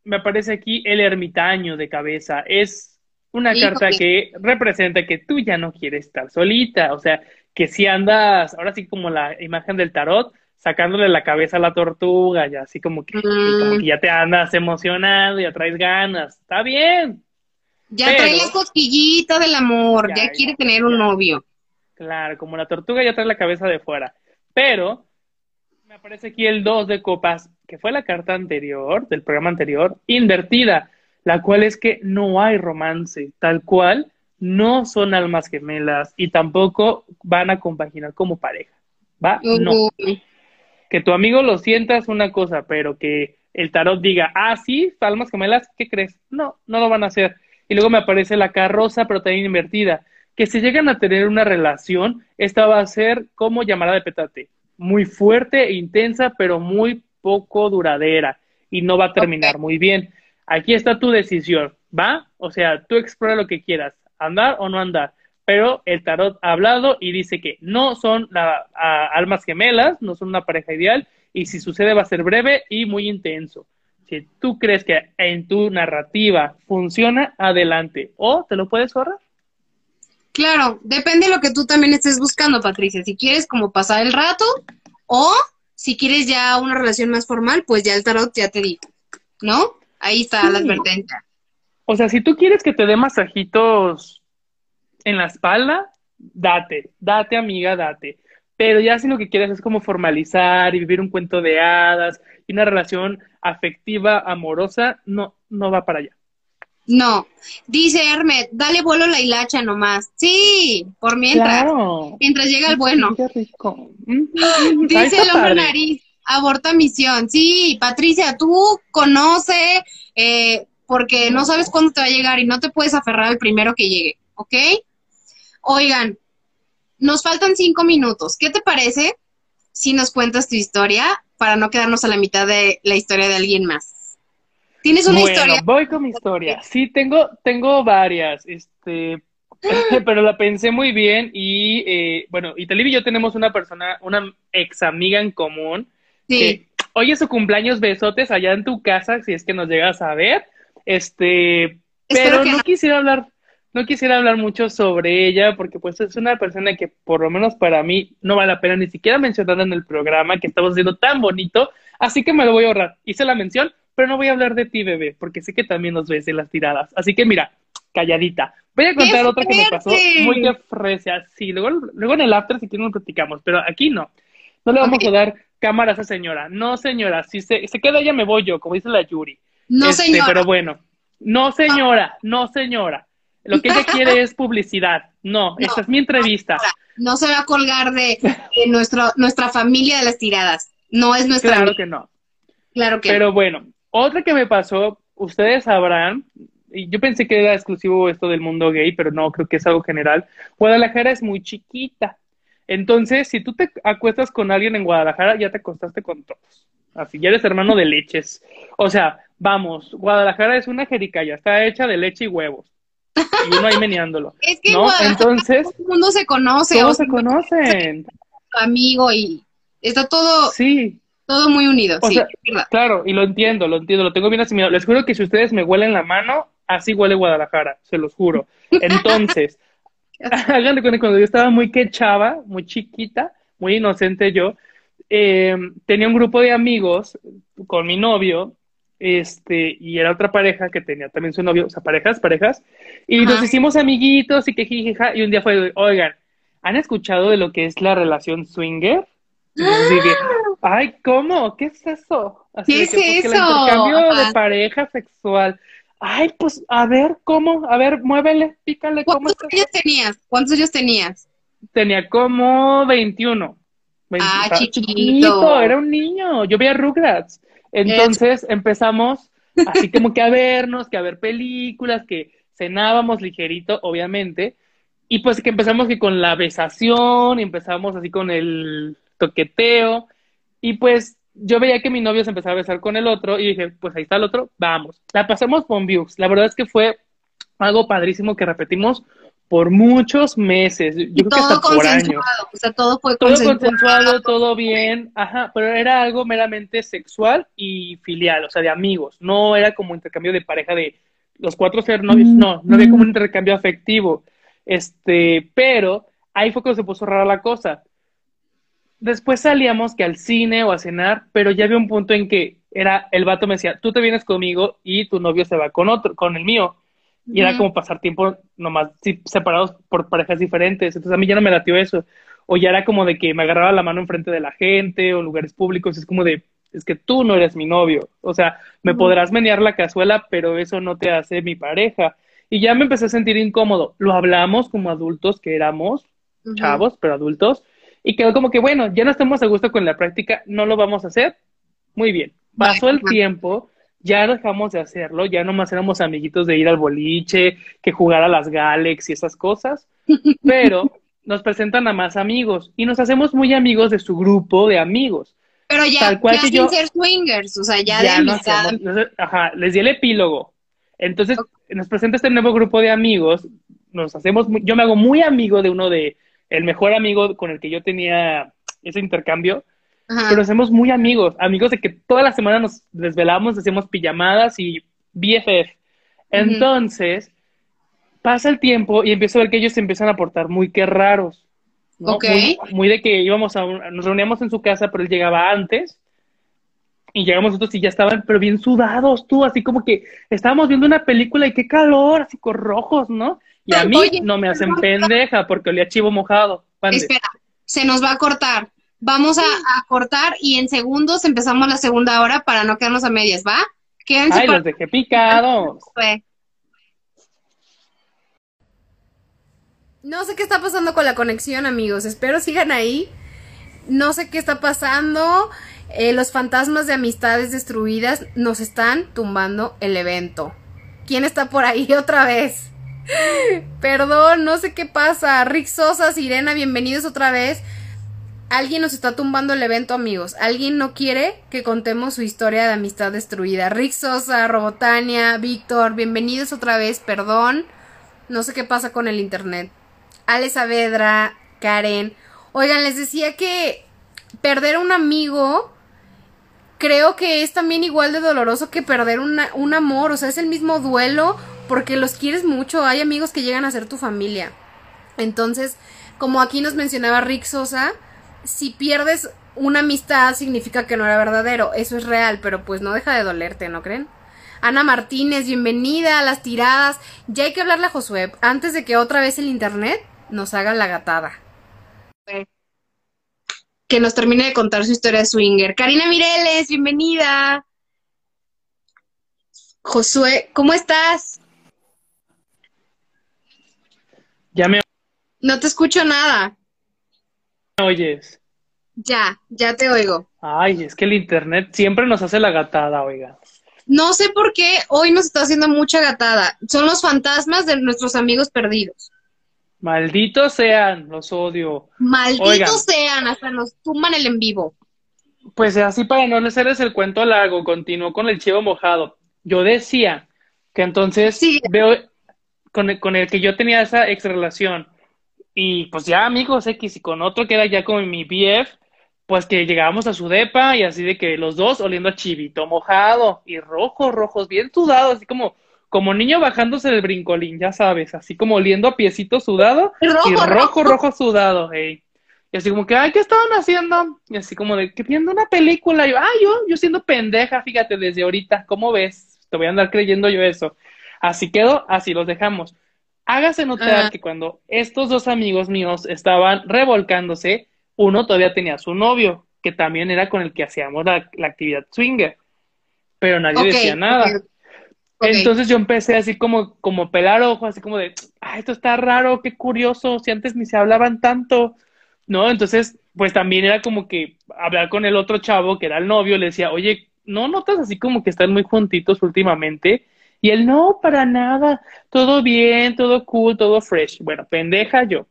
me aparece aquí el ermitaño de cabeza. Es una carta que representa que tú ya no quieres estar solita, o sea, que si andas, ahora sí como la imagen del tarot, sacándole la cabeza a la tortuga, ya así como que, como mm. que ya te andas emocionado, ya traes ganas, está bien. Ya trae la cosquillita del amor, ya, quiere tener un novio. Claro, como la tortuga ya trae la cabeza de fuera, pero aparece aquí el 2 de copas, que fue la carta anterior, del programa anterior, invertida, la cual es que no hay romance, tal cual, no son almas gemelas y tampoco van a compaginar como pareja. ¿Va? No. Que tu amigo lo sienta es una cosa, pero que el tarot diga, ah, sí, almas gemelas, ¿qué crees? No, no lo van a hacer. Y luego me aparece la carroza, pero también invertida. Que si llegan a tener una relación, esta va a ser como llamada de petate muy fuerte e intensa, pero muy poco duradera y no va a terminar muy bien. Aquí está tu decisión, ¿va? O sea, tú explora lo que quieras, andar o no andar. Pero el tarot ha hablado y dice que no son la, almas gemelas, no son una pareja ideal y si sucede va a ser breve y muy intenso. Si tú crees que en tu narrativa funciona, adelante. O te lo puedes ahorrar. Claro, depende de lo que tú también estés buscando, Patricia. Si quieres como pasar el rato o si quieres ya una relación más formal, pues ya el tarot ya te dijo, ¿no? Ahí está la advertencia. O sea, si tú quieres que te dé masajitos en la espalda, date, date amiga, date. pero ya si lo que quieres es como formalizar y vivir un cuento de hadas y una relación afectiva, amorosa, no, no va para allá. No, dice Hermet, dale vuelo la hilacha nomás. Sí, por mientras. Mientras llega el bueno. *laughs* dice el hombre nariz, aborta misión. Sí, Patricia, tú conoce, eh, porque no sabes cuándo te va a llegar y no te puedes aferrar al primero que llegue, ¿ok? Oigan, nos faltan cinco minutos. ¿Qué te parece si nos cuentas tu historia para no quedarnos a la mitad de la historia de alguien más? ¿Tienes una bueno, historia? Voy con mi historia. Sí, tengo, tengo varias, este, *gasps* *laughs* pero la pensé muy bien y, eh, bueno, y y yo tenemos una persona, una ex amiga en común. Sí. Que, hoy es su cumpleaños, besotes allá en tu casa, si es que nos llegas a ver. Este, pero no quisiera hablar, no quisiera hablar mucho sobre ella porque pues es una persona que por lo menos para mí no vale la pena ni siquiera mencionarla en el programa que estamos haciendo tan bonito, así que me lo voy a ahorrar. Hice la mención, pero no voy a hablar de ti, bebé, porque sé que también nos ves en las tiradas. Así que mira, calladita. Voy a contar otra que me pasó muy de fresia. Sí, luego, luego en el after si quieren lo platicamos, pero aquí no. No le vamos a dar cámara a esa señora. No, señora, si se, se queda ella me voy yo, como dice la Yuri. No, este, señora. Pero bueno, no, señora, no, señora. Lo que ella *laughs* quiere es publicidad. No, esta es mi entrevista. No se va a colgar de, nuestro, nuestra familia de las tiradas. No es nuestra. Claro que no. Claro que Pero bueno, otra que me pasó, ustedes sabrán, y yo pensé que era exclusivo esto del mundo gay, pero no, creo que es algo general. Guadalajara es muy chiquita. Entonces, si tú te acuestas con alguien en Guadalajara, ya te acostaste con todos. Así, ya eres hermano de leches. O sea, vamos, Guadalajara es una jericaya, está hecha de leche y huevos. Y uno ahí meneándolo. *laughs* es que ¿no? Entonces, todo el mundo se conoce. Todos se conocen. Amigo y está todo. Sí. Todo muy unido, sí, Claro, y lo entiendo, lo entiendo, lo tengo bien asimilado. Les juro que si ustedes me huelen la mano, así huele Guadalajara, se los juro. Entonces, *laughs* háganle cuenta, cuando yo estaba muy quechaba, muy chiquita, muy inocente yo, eh, tenía un grupo de amigos con mi novio, este, y era otra pareja que tenía también su novio, o sea, parejas, parejas, y nos hicimos amiguitos y que jijija, y un día fue, oigan, ¿han escuchado de lo que es la relación swinger? Ay, ¿cómo? ¿Qué es eso? Así ¿Qué es eso? El intercambio de pareja sexual. Ay, pues, a ver, ¿cómo? A ver, muévele, pícale. ¿Cuántos años tenías? ¿Cuántos años tenías? Tenía como 21. ah, chiquito. Era un niño. Yo veía Rugrats. Entonces empezamos así *laughs* como que a vernos, que a ver películas, que cenábamos ligerito, obviamente. Y pues que empezamos que con la besación, y empezamos así con el toqueteo. Y pues yo veía que mi novio se empezaba a besar con el otro y dije, pues ahí está el otro, vamos. La pasamos con views. La verdad es que fue algo padrísimo que repetimos por muchos meses, yo creo que hasta por años. O sea, todo fue todo consensuado. todo bien, ajá, pero era algo meramente sexual y filial, o sea, de amigos, no era como intercambio de pareja de los cuatro ser novios, no, no había como un intercambio afectivo, este, pero ahí fue cuando se puso rara la cosa. Después salíamos que al cine o a cenar, pero ya había un punto en que era, el vato me decía, tú te vienes conmigo y tu novio se va con otro, con el mío y era como pasar tiempo nomás separados por parejas diferentes. Entonces a mí ya no me latió eso. O ya era como de que me agarraba la mano enfrente de la gente o en lugares públicos. Es como de, es que tú no eres mi novio. O sea, me podrás menear la cazuela, pero eso no te hace mi pareja. Y ya me empecé a sentir incómodo. Lo hablamos como adultos que éramos, chavos, pero adultos. Y quedó como que, bueno, ya no estamos a gusto con la práctica, no lo vamos a hacer. Muy bien. Pasó el tiempo ya dejamos de hacerlo, ya nomás éramos amiguitos de ir al boliche, que jugar a las Galex y esas cosas, *laughs* pero nos presentan a más amigos y nos hacemos muy amigos de su grupo de amigos. Pero ya, Tal cual sin ser swingers, o sea, ya, de amistad. ajá, les di el epílogo. Entonces, nos presenta este nuevo grupo de amigos, nos hacemos, yo me hago muy amigo de uno de, el mejor amigo con el que yo tenía ese intercambio, pero hacemos muy amigos, amigos de que toda la semana nos desvelamos, hacemos pijamadas y BFF. Entonces, pasa el tiempo y empiezo a ver que ellos se empiezan a portar muy que raros. Muy, de que íbamos a, nos reuníamos en su casa, pero él llegaba antes. Y llegamos nosotros y ya estaban, pero bien sudados, tú, así como que estábamos viendo una película y qué calor, así con rojos, ¿no? Y a mí no me hacen pendeja porque olía chivo mojado. Espera, se nos va a cortar. Vamos a, a cortar y en segundos empezamos la segunda hora para no quedarnos a medias, ¿va? Quédense Ay, para- los dejé picados. *laughs* No sé qué está pasando con la conexión, amigos. Espero sigan ahí. No sé qué está pasando. Eh, los fantasmas de amistades destruidas nos están tumbando el evento. ¿Quién está por ahí *laughs* otra vez? Perdón, no sé qué pasa. Rick Sosa, Sirena, bienvenidos otra vez. Alguien nos está tumbando el evento, amigos. Alguien no quiere que contemos su historia de amistad destruida. Rick Sosa, Robotania, Víctor, bienvenidos otra vez. Perdón. No sé qué pasa con el internet. Ale Saavedra, Karen. Oigan, les decía que perder a un amigo creo que es también igual de doloroso que perder un amor. O sea, es el mismo duelo porque los quieres mucho. Hay amigos que llegan a ser tu familia. Entonces, como aquí nos mencionaba Rick Sosa, si pierdes una amistad significa que no era verdadero. Eso es real, pero pues no deja de dolerte, ¿no creen? Ana Martínez, bienvenida a las tiradas. Ya hay que hablarle a Josué antes de que otra vez el internet nos haga la gatada. Que nos termine de contar su historia de swinger. Karina Mireles, bienvenida. Josué, ¿cómo estás? Ya me No te escucho nada. oyes. Ya, ya te oigo. Ay, es que el internet siempre nos hace la gatada, oiga. No sé por qué hoy nos está haciendo mucha gatada. Son los fantasmas de nuestros amigos perdidos. Malditos sean, los odio. Malditos Oigan. sean, hasta nos tumban el en vivo. Pues así para no hacerles el cuento largo, continuó con el chivo mojado. Yo decía que entonces Sí. veo con el, con el que yo tenía esa ex relación y pues ya amigos X y con otro que era ya como mi BF, pues que llegábamos a su depa y así de que los dos oliendo a chivito mojado y rojos, rojos, bien sudados, así como como niño bajándose del brincolín, ya sabes, así como oliendo a piecito sudado Rojo, y rojo, rojo. rojo sudado, ey. Y así como que, ay, ¿qué estaban haciendo? Y así como de que viendo una película. Y yo, ay, yo, yo siendo pendeja, fíjate, desde ahorita, ¿cómo ves? Te voy a andar creyendo yo eso. Así quedó, así los dejamos. Hágase notar que cuando estos dos amigos míos estaban revolcándose, uno todavía tenía su novio, que también era con el que hacíamos la, la actividad swinger. Pero nadie decía nada. Entonces yo empecé así como, como pelar ojo, así como de, ah, esto está raro, qué curioso, si antes ni se hablaban tanto, ¿no? Entonces, pues también era como que hablar con el otro chavo, que era el novio, le decía, oye, ¿no notas así como que están muy juntitos últimamente? Y él, no, para nada, todo bien, todo cool, todo fresh. Bueno, pendeja yo.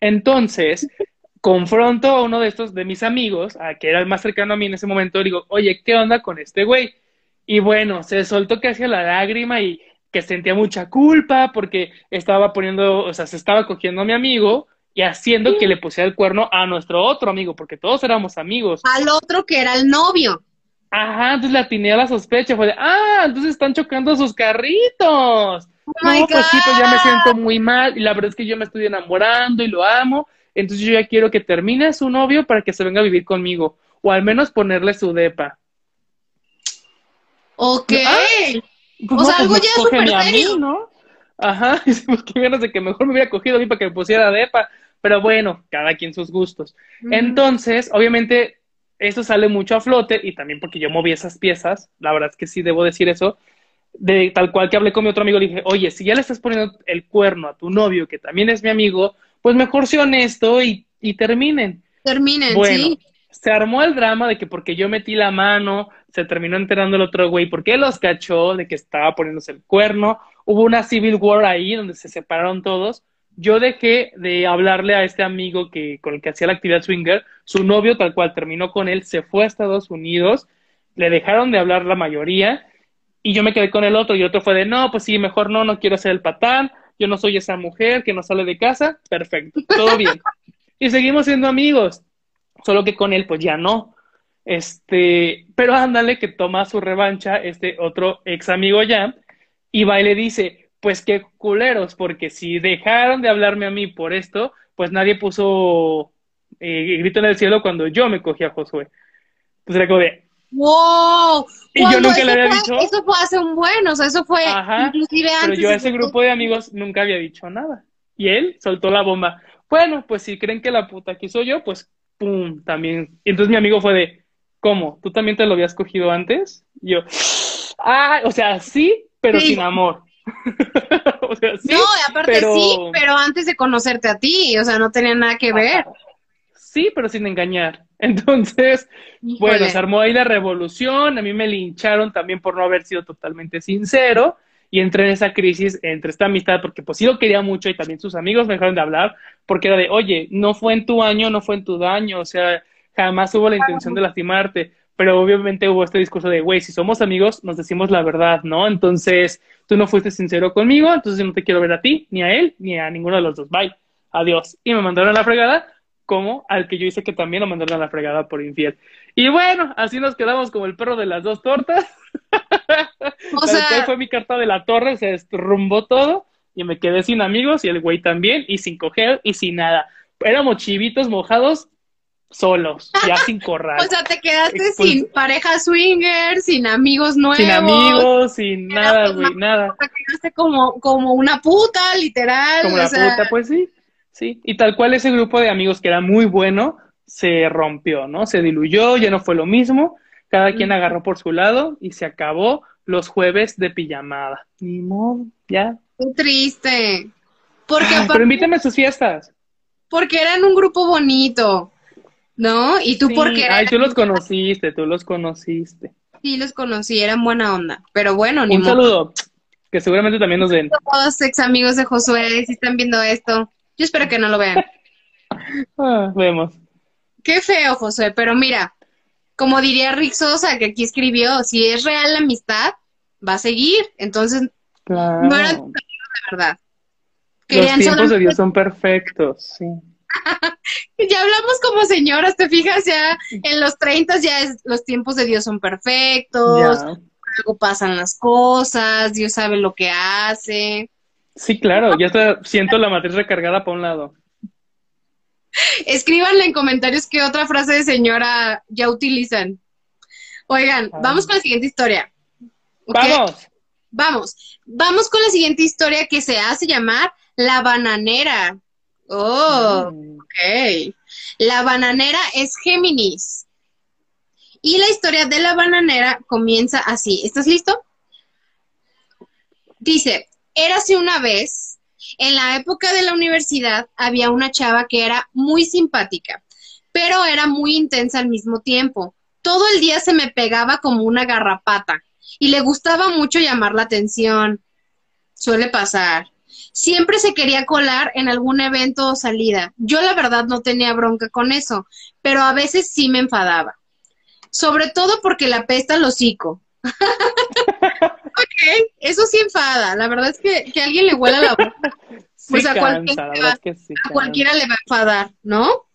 Entonces, *laughs* confronto a uno de estos, de mis amigos, a que era el más cercano a mí en ese momento, digo, oye, ¿qué onda con este güey? Y bueno, se soltó casi la lágrima y que sentía mucha culpa porque estaba poniendo, o sea, se estaba cogiendo a mi amigo y haciendo que le pusiera el cuerno a nuestro otro amigo, porque todos éramos amigos. Al otro que era el novio. Ajá, entonces le atiné a la sospecha, fue de, ah, entonces están chocando sus carritos. Oh my No, pues sí, pues ya me siento muy mal y la verdad es que yo me estoy enamorando y lo amo, entonces yo ya quiero que termine su novio para que se venga a vivir conmigo, o al menos ponerle su depa. Ok. Ah. Pues O sea, algo pues ya súper a mí, serio. ¿no? Ajá, *laughs* y pues qué ganas de que mejor me hubiera cogido a mí para que me pusiera depa, pero bueno, cada quien sus gustos. Entonces, obviamente, eso sale mucho a flote y también porque yo moví esas piezas, la verdad es que sí debo decir eso, de tal cual que hablé con mi otro amigo, le dije, oye, si ya le estás poniendo el cuerno a tu novio, que también es mi amigo, pues mejor sea honesto y, y terminen. Terminen, Bueno, sí. se armó el drama de que porque yo metí la mano, se terminó enterando el otro güey, porque él los cachó de que estaba poniéndose el cuerno, hubo una civil war ahí donde se separaron todos. Yo dejé de hablarle a este amigo que con el que hacía la actividad swinger, su novio tal cual terminó con él, se fue a Estados Unidos, le dejaron de hablar la mayoría y yo me quedé con el otro y el otro fue de, no, pues sí, mejor no, no quiero ser el patán, yo no soy esa mujer que no sale de casa, perfecto, todo bien. y seguimos siendo amigos, solo que con él pues ya no. Este, pero ándale que toma su revancha este otro ex amigo ya y va y le dice, pues qué culeros, porque si dejaron de hablarme a mí por esto, pues nadie puso eh, grito en el cielo cuando yo me cogí a Josué. Entonces era como de, ¡Wow! Y yo nunca le había fue- dicho. Eso fue hace un buen, o sea, eso fue Ajá, inclusive pero antes. yo a ese grupo de amigos nunca había dicho nada. Y él soltó la bomba. bueno, pues si creen que la puta aquí soy yo, pues pum, también. Y entonces mi amigo fue de, ¿cómo? ¿Tú también te lo habías cogido antes? Y yo, ah, o sea, sí, pero sin amor. *laughs* o sea, sí, no, aparte sí, pero antes de conocerte a ti, o sea, no tenía nada que ver. Sí, pero sin engañar. *laughs* Entonces, bueno, se armó ahí la revolución, a mí me lincharon también por no haber sido totalmente sincero y entré en esa crisis entre esta amistad, porque pues sí lo quería mucho y también sus amigos me dejaron de hablar, porque era de, oye, no fue en tu año, no fue en tu daño, o sea, jamás hubo la intención de lastimarte, pero obviamente hubo este discurso de, güey, si somos amigos, nos decimos la verdad, ¿no? Entonces, tú no fuiste sincero conmigo, entonces no te quiero ver a ti, ni a él, ni a ninguno de los dos, bye, adiós. Y me mandaron a la fregada, como al que yo hice que también lo mandaron a la fregada por infiel. Y bueno, así nos quedamos como el perro de las dos tortas. *laughs* O sea, fue mi carta de la torre, se destrumbó todo y me quedé sin amigos y el güey también y sin coger y sin nada. Éramos chivitos mojados solos, ya *laughs* sin corral. o sea, te quedaste sin pareja swinger, sin amigos nuevos. Sin amigos, sin nada, güey, nada. Te quedaste como, como una puta, literal. Como una puta, pues sí. Sí, y tal cual ese grupo de amigos que era muy bueno se rompió, ¿no? Se diluyó, ya no fue lo mismo, cada quien agarró por su lado y se acabó los jueves de pijamada. Ni modo, ya. Qué triste. *gasps* Porque pero invítame a sus fiestas. Porque eran un grupo bonito, ¿no? Y tú porque Ay, tú los conociste, tú los conociste. Sí, los conocí, eran buena onda. Pero bueno, ni Un saludo, que seguramente también nos ven. Todos ex amigos de Josué, si están viendo esto. Yo espero que no lo vean. *laughs* Ah, vemos. Qué feo, José, pero mira, como diría Rick Sosa, que aquí escribió, si es real la amistad, va a seguir. Entonces, no eran de verdad. Los tiempos de Dios son perfectos, sí. Ya hablamos como señoras, te fijas, ya en los 30 ya es, los tiempos de Dios son perfectos, algo pasan las cosas, Dios sabe lo que hace. Sí, claro, ya está, siento la matriz recargada para un lado. Escríbanle en comentarios qué otra frase de señora ya utilizan. Oigan, ah. vamos con la siguiente historia. Vamos. Vamos. Vamos con la siguiente historia que se hace llamar La Bananera. Oh, mm. ok. La Bananera es Géminis. Y la historia de la bananera comienza así. ¿Estás listo? Dice, Érase una vez, en la época de la universidad, había una chava que era muy simpática, pero era muy intensa al mismo tiempo. Todo el día se me pegaba como una garrapata y le gustaba mucho llamar la atención. Suele pasar. Siempre se quería colar en algún evento o salida. Yo la verdad no tenía bronca con eso, pero a veces sí me enfadaba. Sobre todo porque la pesta el hocico. *laughs* ok, eso sí enfada. La verdad es que, que alguien le huela la boca. *laughs* pues a, cualquiera, a cualquiera le va a enfadar, ¿no?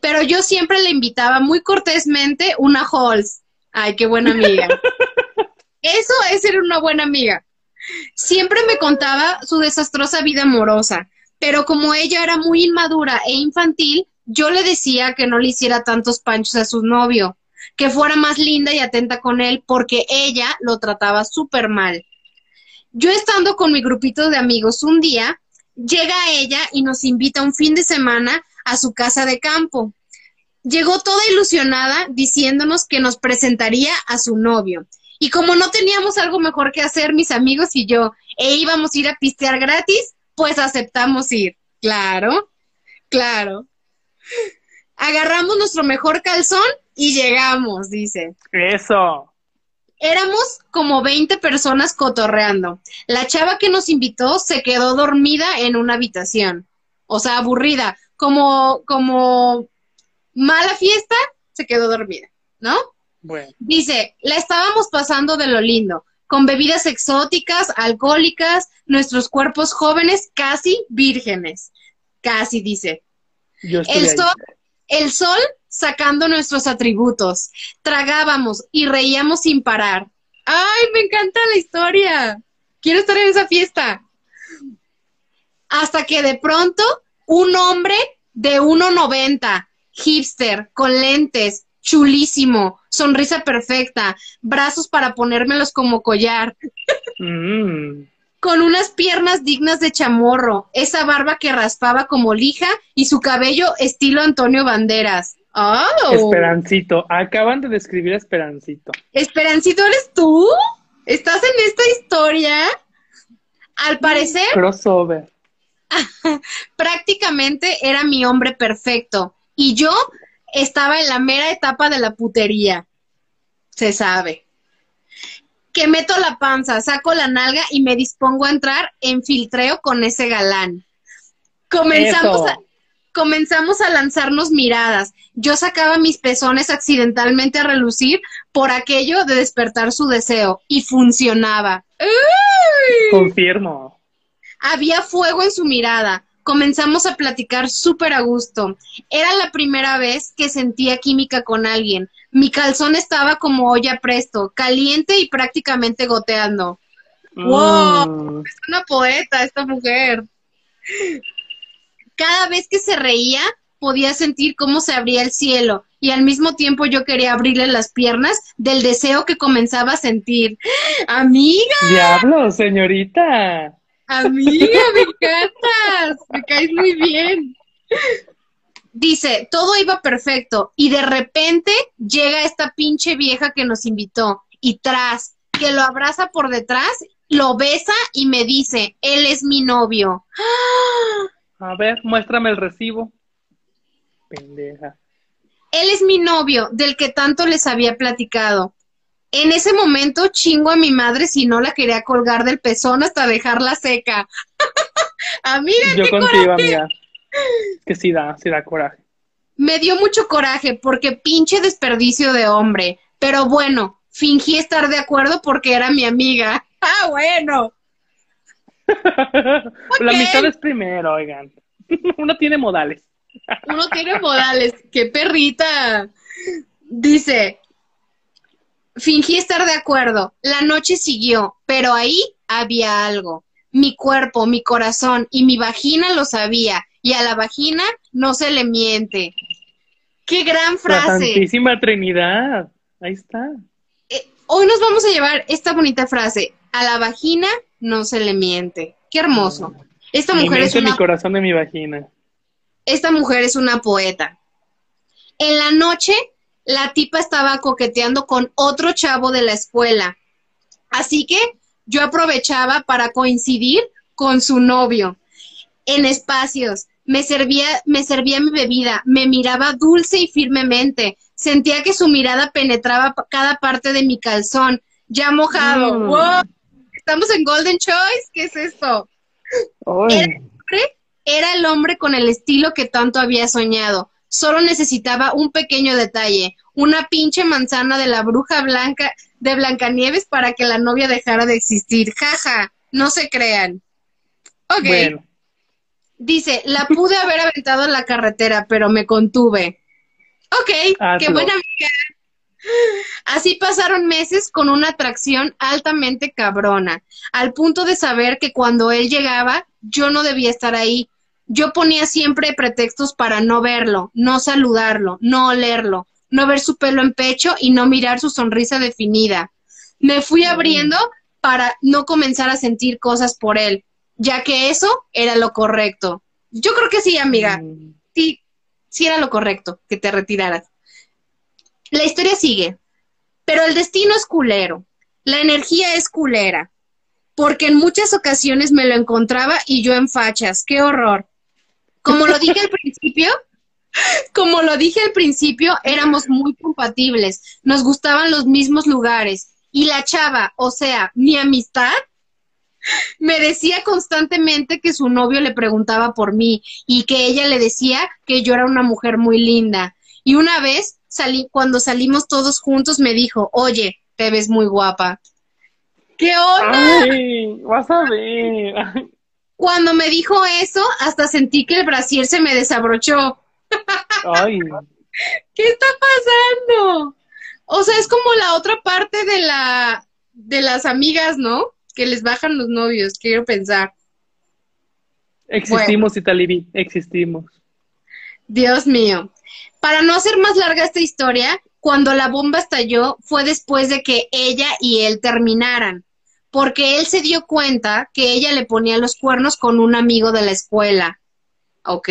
Pero yo siempre le invitaba muy cortésmente una Halls. Ay, qué buena amiga. *laughs* Eso es ser una buena amiga. Siempre me contaba su desastrosa vida amorosa, pero como ella era muy inmadura e infantil, yo le decía que no le hiciera tantos panchos a su novio, que fuera más linda y atenta con él porque ella lo trataba súper mal. Yo estando con mi grupito de amigos un día, llega ella y nos invita un fin de semana a su casa de campo. Llegó toda ilusionada diciéndonos que nos presentaría a su novio. Y como no teníamos algo mejor que hacer, mis amigos y yo, e íbamos a ir a pistear gratis, pues aceptamos ir. Claro, claro. Agarramos nuestro mejor calzón y llegamos, dice. Eso. Éramos como 20 personas cotorreando. La chava que nos invitó se quedó dormida en una habitación. O sea, aburrida. Como, como mala fiesta, se quedó dormida, ¿no? Bueno. Dice, la estábamos pasando de lo lindo, con bebidas exóticas, alcohólicas, nuestros cuerpos jóvenes casi vírgenes. Casi, dice. Yo estoy el sol sacando nuestros atributos. Tragábamos y reíamos sin parar. ¡Ay, me encanta la historia! Quiero estar en esa fiesta. Hasta que de pronto un hombre de 1,90, hipster, con lentes, chulísimo, sonrisa perfecta, brazos para ponérmelos como collar. Mm. con unas piernas dignas de chamorro, esa barba que raspaba como lija y su cabello estilo Antonio Banderas. ¡Oh! Esperancito, acaban de describir a Esperancito. ¿Esperancito eres tú? ¿Estás en esta historia? Al parecer, Crossover. *laughs* prácticamente era mi hombre perfecto y yo estaba en la mera etapa de la putería. Se sabe. Que meto la panza, saco la nalga y me dispongo a entrar en filtreo con ese galán. Comenzamos Eso. a, comenzamos a lanzarnos miradas. Yo sacaba mis pezones accidentalmente a relucir por aquello de despertar su deseo y funcionaba. ¡Uy! Confirmo. Había fuego en su mirada. Comenzamos a platicar súper a gusto. Era la primera vez que sentía química con alguien. Mi calzón estaba como olla presto, caliente y prácticamente goteando. ¡Wow! Mm, Es una poeta esta mujer. Cada vez que se reía, podía sentir cómo se abría el cielo y al mismo tiempo yo quería abrirle las piernas del deseo que comenzaba a sentir. *gasps* Amiga, Diablo, señorita. Amiga, me encantas, me caes muy bien. Dice, todo iba perfecto y de repente llega esta pinche vieja que nos invitó y tras que lo abraza por detrás, lo besa y me dice, él es mi novio. A ver, muéstrame el recibo. Pendeja. Él es mi novio, del que tanto les había platicado. En ese momento chingo a mi madre si no la quería colgar del pezón hasta dejarla seca. *laughs* Amiga, Yo qué contigo, coraje. amiga. Que sí da, sí da coraje. Me dio mucho coraje porque pinche desperdicio de hombre. Pero bueno, fingí estar de acuerdo porque era mi amiga. *laughs* Ah, bueno. *laughs* La mitad es primero, oigan. Uno tiene modales. Uno tiene modales. ¡Qué perrita! Dice, fingí estar de acuerdo. La noche siguió, pero ahí había algo. Mi cuerpo, mi corazón y mi vagina lo sabía. Y a la vagina no se le miente. ¡Qué gran La frase! Santísima Trinidad. Ahí está. Eh, hoy nos vamos a llevar esta bonita frase. A la vagina no se le miente. ¡Qué hermoso! Esta mujer es mente, mi una corazón de mi vagina. esta mujer es una poeta. En la noche, la tipa estaba coqueteando con otro chavo de la escuela. Así que yo aprovechaba para coincidir con su novio. En espacios, me servía, me servía mi bebida, me miraba dulce y firmemente. Sentía que su mirada penetraba cada parte de mi calzón, ya mojado. Mm. ¡Wow! Estamos en Golden Choice. ¿Qué es esto? Hombre era el hombre con el estilo que tanto había soñado. Solo necesitaba un pequeño detalle, una pinche manzana de la bruja blanca de Blancanieves para que la novia dejara de existir. Jaja, no se crean. Ok, Bueno, dice, la pude haber aventado en la carretera, pero me contuve. Ok, qué Hazlo. buena amiga. Así pasaron meses con una atracción altamente cabrona, al punto de saber que cuando él llegaba, yo no debía estar ahí. Yo ponía siempre pretextos para no verlo, no saludarlo, no olerlo, no ver su pelo en pecho y no mirar su sonrisa definida. Me fui abriendo para no comenzar a sentir cosas por él, ya que eso era lo correcto. Yo creo que sí, amiga mm, sí, sí era lo correcto que te retiraras. La historia sigue, pero el destino es culero, la energía es culera, porque en muchas ocasiones me lo encontraba y yo en fachas, qué horror. Como lo dije al principio, como lo dije al principio, éramos muy compatibles, nos gustaban los mismos lugares y la chava, o sea, mi amistad, me decía constantemente que su novio le preguntaba por mí y que ella le decía que yo era una mujer muy linda. Y una vez salí, cuando salimos todos juntos, me dijo, oye, te ves muy guapa. ¿Qué onda? Ay, vas a ver. Cuando me dijo eso, hasta sentí que el brasier se me desabrochó. Ay, *laughs* ¿Qué está pasando? O sea, es como la otra parte de la de las amigas, ¿no? Que les bajan los novios, quiero pensar. existimos, Italibi, existimos. Dios mío. Para no hacer más larga esta historia, cuando la bomba estalló fue después de que ella y él terminaran. Porque él se dio cuenta que ella le ponía los cuernos con un amigo de la escuela. Ok.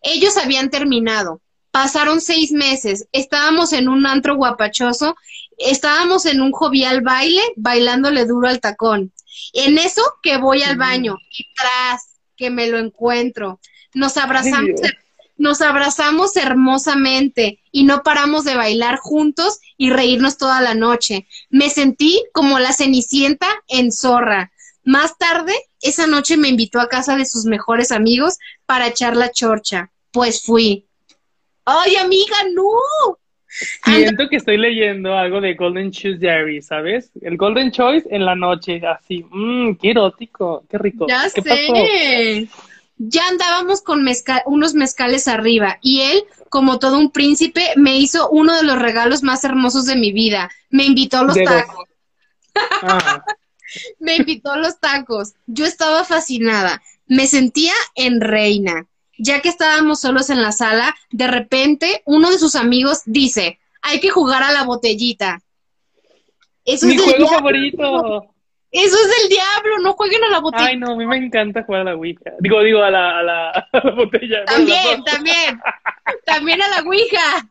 Ellos habían terminado. Pasaron seis meses. Estábamos en un antro guapachoso. Estábamos en un jovial baile, bailándole duro al tacón. En eso que voy al baño y tras que me lo encuentro. Nos abrazamos, nos abrazamos hermosamente y no paramos de bailar juntos y reírnos toda la noche. Me sentí como la cenicienta en zorra. Más tarde, esa noche me invitó a casa de sus mejores amigos para echar la chorcha. Pues fui. ¡Ay, amiga, no! Siento que estoy leyendo algo de Golden Choice Diary, ¿sabes? El Golden Choice en la noche, así. Mmm, qué erótico, qué rico. Ya ¿Qué sé. Ya andábamos con unos mezcales arriba y él, como todo un príncipe, me hizo uno de los regalos más hermosos de mi vida. Me invitó a los tacos. Ah. *laughs* me invitó a los tacos. Yo estaba fascinada. Me sentía en reina. Ya que estábamos solos en la sala, de repente uno de sus amigos dice, hay que jugar a la botellita. Eso Mi juego favorito. Eso es del diablo, no jueguen a la botella. Ay, no, a mí me encanta jugar a la Ouija. Digo, digo, a la, a la, a la botella. También, también. también a la Ouija.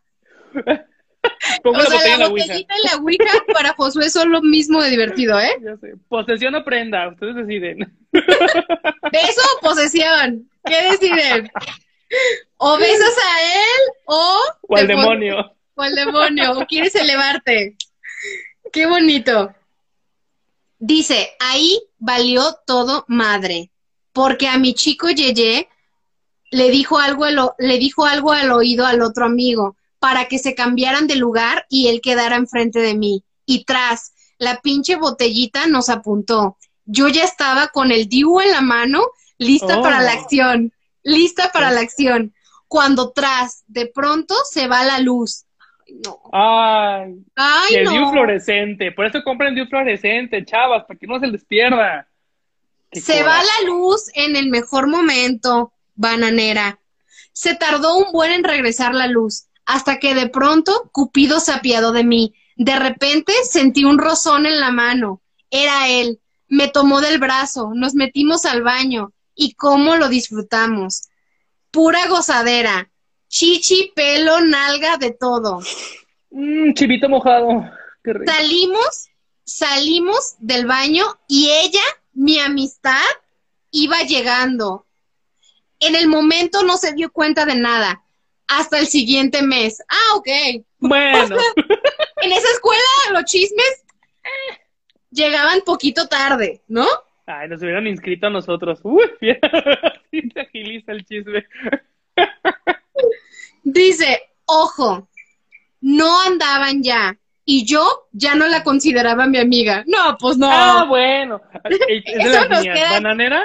Pongo o la sea, botella la en la Ouija. botellita y la Ouija para Josué son lo mismo de divertido, ¿eh? Ya sé. Posesión o prenda, ustedes deciden. ¿Beso o posesión? ¿Qué deciden? ¿O besas a él o... O al demonio. O al demonio, o quieres elevarte. Qué bonito. Dice, ahí valió todo madre, porque a mi chico Yeye le dijo algo le dijo algo al oído al otro amigo para que se cambiaran de lugar y él quedara enfrente de mí. Y tras, la pinche botellita nos apuntó. Yo ya estaba con el Diu en la mano, lista Oh. para la acción, lista para la acción. Cuando tras, de pronto se va la luz. Ay, no. Ay, Ay, el no. Diu fluorescente. Por eso compren Diu fluorescente, chavas, para que no se les pierda. Se va la luz en el mejor momento, bananera. Se tardó un buen en regresar la luz, hasta que de pronto Cupido se apiadó de mí. De repente sentí un rozón en la mano. Era él. Me tomó del brazo, nos metimos al baño. ¿Y cómo lo disfrutamos? Pura gozadera. Chichi, pelo, nalga, de todo. Mm, chivito mojado. Qué rico. Salimos, salimos del baño y ella, mi amistad, iba llegando. En el momento no se dio cuenta de nada. Hasta el siguiente mes. Ah, ok. Bueno, *laughs* En esa escuela los chismes eh, llegaban poquito tarde, ¿no? ay, nos hubieran inscrito a nosotros. Uy, *laughs* sí te agiliza el chisme. *laughs* Dice, ojo, no andaban ya. Y yo ya no la consideraba mi amiga. No, pues no. Ah, bueno. *laughs* Eso nos queda- ¿Bananera?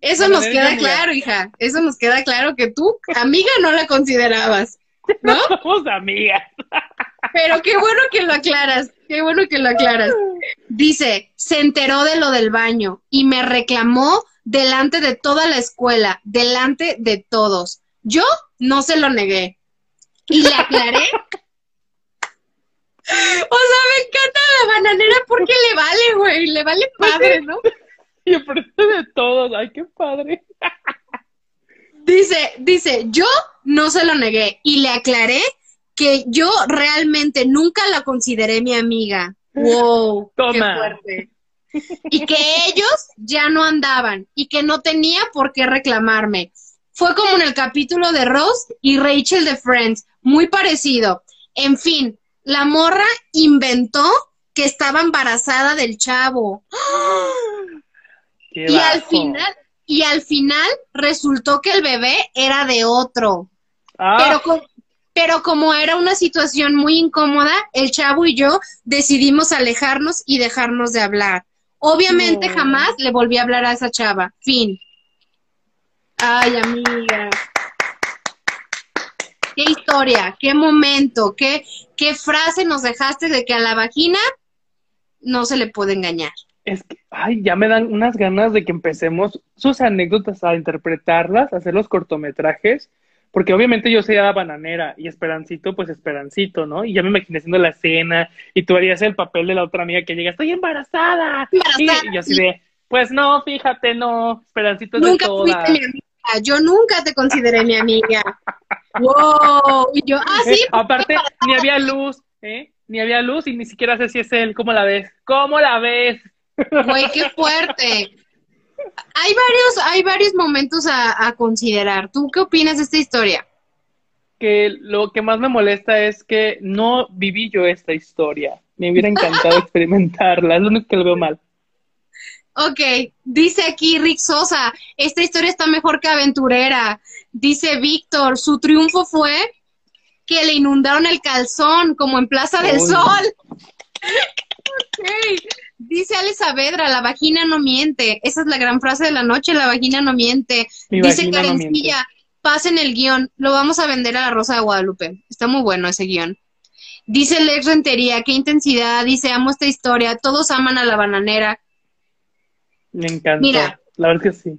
Eso nos queda claro, hija. Eso nos queda claro que tú, amiga, no la considerabas. ¿No? *laughs* Somos amigas. Pero qué bueno que lo aclaras, qué bueno que lo aclaras. Dice, se enteró de lo del baño y me reclamó delante de toda la escuela, delante de todos. Yo no se lo negué. Y le aclaré. O sea, me encanta la bananera porque le vale, güey, le vale padre, ¿no? Y enfrente de todos. Ay, qué padre. Dice, dice, yo no se lo negué y le aclaré que yo realmente nunca la consideré mi amiga. Wow, qué Toma. fuerte. Y que ellos ya no andaban y que no tenía por qué reclamarme. Fue como en el capítulo de Ross y Rachel de Friends, muy parecido. En fin, la morra inventó que estaba embarazada del chavo. *gasps* Qué Y al final, y al final resultó que el bebé era de otro. Ah, Pero, pero como era una situación muy incómoda, el chavo y yo decidimos alejarnos y dejarnos de hablar. Obviamente No. jamás le volví a hablar a esa chava. Fin. Ay, amiga. Qué historia, qué momento, qué, qué frase nos dejaste de que a la vagina no se le puede engañar. es que, ay, ya me dan unas ganas de que empecemos sus anécdotas a interpretarlas, a hacer los cortometrajes, porque obviamente yo sería bananera y Esperancito, pues Esperancito, ¿no? Y ya me imaginé haciendo la escena y tú harías el papel de la otra amiga que llega, estoy embarazada. Y, y yo así de, pues no, fíjate, no, Esperancito es nunca de toda. fuiste mi amiga. Yo nunca te consideré mi amiga. wow. Y yo, ah, sí. Aparte, ni había luz, ¿eh? Ni había luz y ni siquiera sé si es él. ¿Cómo la ves? ¿Cómo la ves? Güey, qué fuerte. Hay varios, hay varios momentos a, a considerar. ¿Tú qué opinas de esta historia? Que lo que más me molesta es que no viví yo esta historia. Me hubiera encantado *laughs* experimentarla. Es lo único que lo veo mal. Ok, dice aquí Rick Sosa, esta historia está mejor que aventurera. Dice Víctor, su triunfo fue que le inundaron el calzón, como en Plaza del. Sol. *laughs* ok, dice Ale Saavedra, la vagina no miente. Esa es la gran frase de la noche, la vagina no miente. Mi dice vagina no Karencilla, pasen el guion, lo vamos a vender a la Rosa de Guadalupe. Está muy bueno ese guion. Dice Lex Rentería, qué intensidad, dice, amo esta historia, todos aman a la bananera. Me encantó. Mira. La verdad es que sí.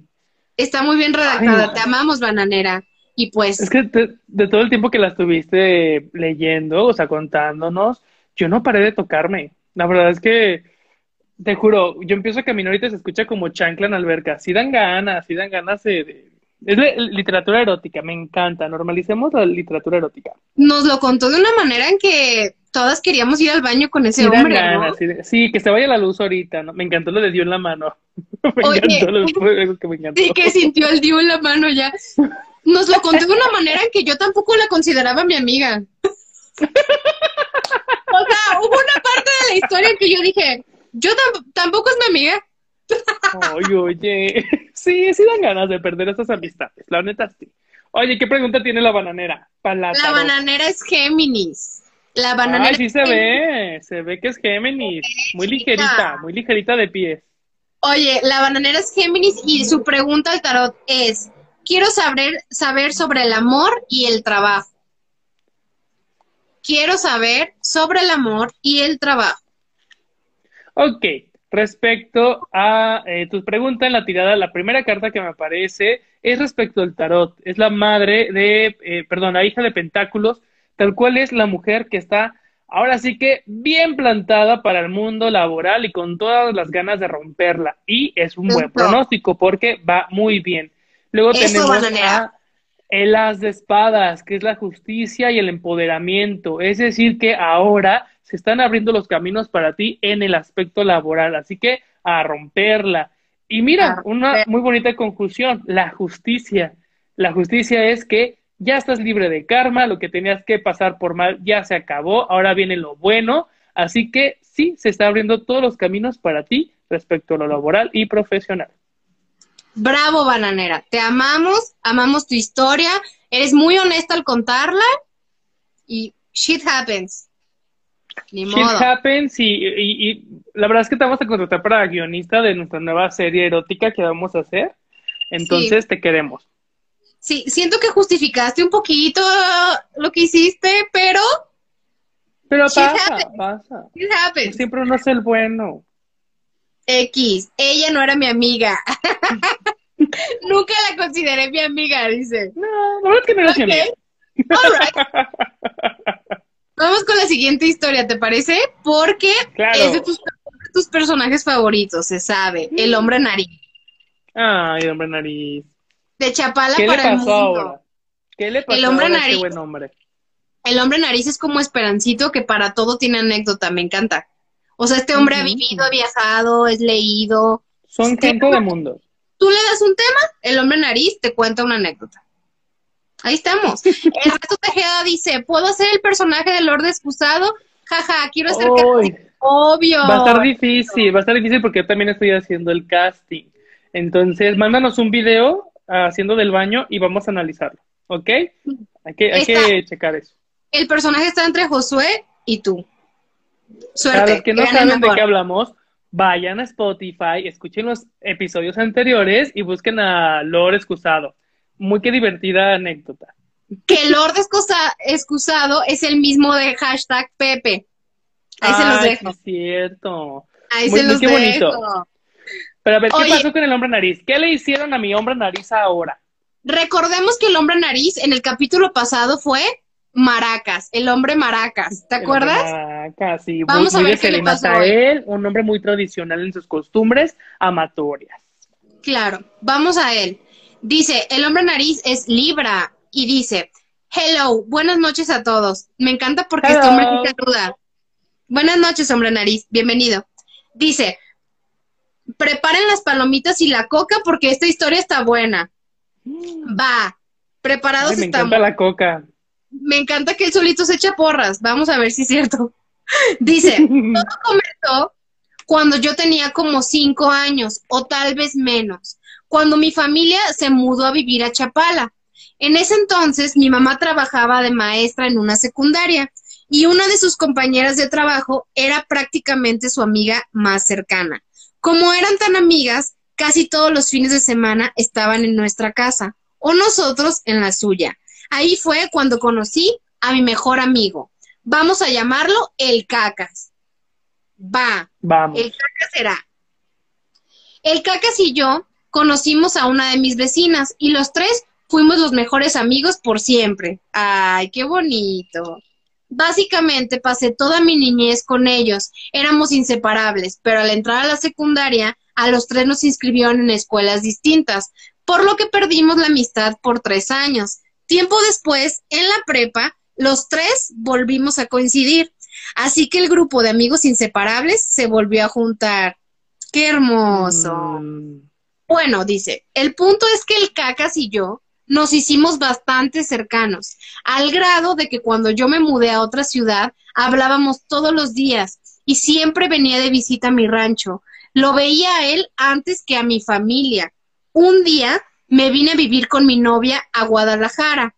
Está muy bien redactada, Ay, te amamos, bananera. Y pues, Es que de, de todo el tiempo que la estuviste leyendo, o sea, contándonos, yo no paré de tocarme. La verdad es que, te juro, yo empiezo a caminar y te se escucha como chancla en alberca. Sí dan ganas, sí dan ganas de... de- Es de- literatura erótica, me encanta. Normalicemos la literatura erótica. nos lo contó de una manera en que todas queríamos ir al baño con ese hombre, ¿no? sí, que se vaya la luz ahorita, ¿no? Me encantó lo de dio en la mano. *laughs* me Oye. encantó lo que me encantó. Sí, que sintió el dio en la mano ya. Nos lo contó de una manera en que yo tampoco la consideraba mi amiga. O sea, hubo una parte de la historia en que yo dije, yo tam- tampoco es mi amiga. Ay, oye, sí, sí dan ganas de perder esas amistades, la neta sí. Oye, ¿qué pregunta tiene la bananera? Para la bananera es Géminis. La bananera Ay, sí se ve, se ve que es Géminis, muy ligerita, muy ligerita de pies. Oye, la bananera es Géminis y su pregunta al tarot es, quiero saber, saber sobre el amor y el trabajo. Quiero saber sobre el amor y el trabajo. Ok, respecto a eh, tu pregunta en la tirada, la primera carta que me aparece es respecto al tarot. Es la madre de, eh, perdón, la hija de Pentáculos, tal cual es la mujer que está ahora sí que bien plantada para el mundo laboral y con todas las ganas de romperla. Y es un buen pronóstico porque va muy bien. Luego Eso, tenemos a el as de espadas, que es la justicia y el empoderamiento. Es decir, que ahora se están abriendo los caminos para ti en el aspecto laboral. Así que a romperla. Y mira, una muy bonita conjunción, la justicia. La justicia es que ya estás libre de karma, lo que tenías que pasar por mal ya se acabó, ahora viene lo bueno. Así que sí, se está abriendo todos los caminos para ti respecto a lo laboral y profesional. Bravo, bananera. Te amamos, amamos tu historia. Eres muy honesta al contarla y shit happens. Ni Shit modo. happens y, y- y la verdad es que te vamos a contratar para guionista de nuestra nueva serie erótica que vamos a hacer. Entonces te queremos. Sí, siento que justificaste un poquito lo que hiciste, pero Pero pasa, pasa. Siempre uno es el bueno. X, ella no era mi amiga. *laughs* Nunca la consideré mi amiga, dice. No, verdad es que no eres mi Ok. amiga. All right. *laughs* Vamos con la siguiente historia, ¿te parece? Porque Claro. es de tus, de tus personajes favoritos, se sabe. El hombre nariz. Ay, hombre nariz. De Chapala ¿Qué le para el mundo. ahora? ¿Qué le pasó El hombre ahora a ese nariz. buen hombre? El hombre nariz es como Esperancito, que para todo tiene anécdota, me encanta. O sea, este hombre ha vivido, ha viajado, es leído. Son gente de mundo. Tú le das un tema, el hombre nariz te cuenta una anécdota. Ahí estamos. El *laughs* resto Tejeda dice, ¿puedo hacer el personaje del Lord Excusado? Jaja, quiero que... Obvio. Va a estar difícil, va a estar difícil porque yo también estoy haciendo el casting. Entonces, mándanos un video haciendo del baño y vamos a analizarlo, ¿ok? Hay que, hay que Está. checar eso. El personaje está entre Josué y tú. Para Suerte. los que no saben de qué hablamos, vayan a Spotify, escuchen los episodios anteriores y busquen a Lord Excusado. Muy que divertida anécdota. Que Lord Excusa- Excusado es el mismo de hashtag Pepe. Ahí se los dejo. es cierto. Ahí Muy- se muy los qué bonito. Pero a ver, ¿qué Oye. pasó con el hombre nariz? ¿Qué le hicieron a mi hombre nariz ahora? recordemos que el hombre nariz en el capítulo pasado fue Maracas, el hombre Maracas, ¿te acuerdas? Maracas, sí. Vamos muy, a ver qué le pasó serenata él, un hombre muy tradicional en sus costumbres amatorias. Claro, vamos a él. Dice, el hombre nariz es Libra y dice, hello, buenas noches a todos. Me encanta porque este Hello. hombre sí saluda. Buenas noches, hombre nariz, bienvenido. Dice, preparen las palomitas y la coca porque esta historia está buena. Va, preparados Ay, me estamos. encanta la coca. Me encanta que él solito se echa porras. Vamos a ver si es cierto. *laughs* Dice, *laughs* todo comenzó cuando yo tenía como cinco años o tal vez menos, cuando mi familia se mudó a vivir a Chapala. En ese entonces mi mamá trabajaba de maestra en una secundaria y una de sus compañeras de trabajo era prácticamente su amiga más cercana. Como eran tan amigas, casi todos los fines de semana estaban en nuestra casa o nosotros en la suya. Ahí fue cuando conocí a mi mejor amigo. Vamos a llamarlo el Cacas. Va, Vamos. el Cacas será. El Cacas y yo conocimos a una de mis vecinas y los tres fuimos los mejores amigos por siempre. Ay, qué bonito. Básicamente pasé toda mi niñez con ellos. Éramos inseparables, pero al entrar a la secundaria, a los tres nos inscribieron en escuelas distintas, por lo que perdimos la amistad por tres años. Tiempo después, en la prepa, los tres volvimos a coincidir. Así que el grupo de amigos inseparables se volvió a juntar. ¡Qué hermoso! Mm, Bueno, dice, el punto es que el Cacas y yo nos hicimos bastante cercanos, al grado de que cuando yo me mudé a otra ciudad, hablábamos todos los días y siempre venía de visita a mi rancho. Lo veía a él antes que a mi familia. Un día me vine a vivir con mi novia a Guadalajara.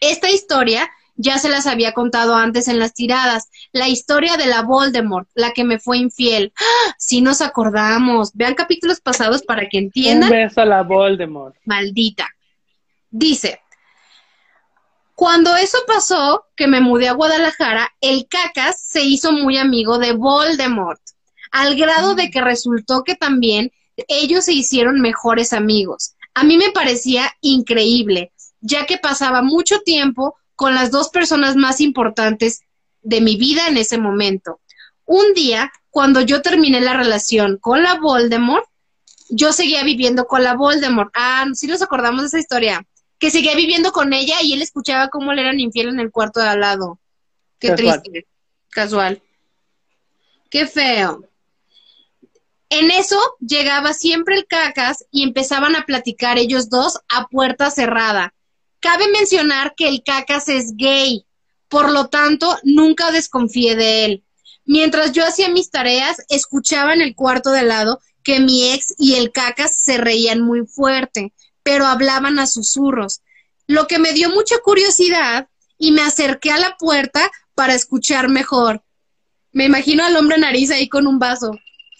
Esta historia ya se las había contado antes en las tiradas, la historia de la Voldemort, la que me fue infiel. ¡Ah! Sí nos acordamos. Vean capítulos pasados para que Un entiendan beso a la Voldemort. maldita. Dice, cuando eso pasó, que me mudé a Guadalajara, el Cacas se hizo muy amigo de Voldemort, al grado de que resultó que también ellos se hicieron mejores amigos. A mí me parecía increíble, ya que pasaba mucho tiempo con las dos personas más importantes de mi vida en ese momento. Un día, cuando yo terminé la relación con la Voldemort, yo seguía viviendo con la Voldemort. Ah, sí nos acordamos de esa historia. Que seguía viviendo con ella y él escuchaba cómo le eran infiel en el cuarto de al lado. Qué Casual. triste. Casual. Qué feo. En eso llegaba siempre el cacas y empezaban a platicar ellos dos a puerta cerrada. Cabe mencionar que el cacas es gay, por lo tanto nunca desconfié de él. Mientras yo hacía mis tareas, escuchaba en el cuarto de al lado que mi ex y el cacas se reían muy fuerte, pero hablaban a susurros, lo que me dio mucha curiosidad y me acerqué a la puerta para escuchar mejor. Me imagino al hombre nariz ahí con un vaso,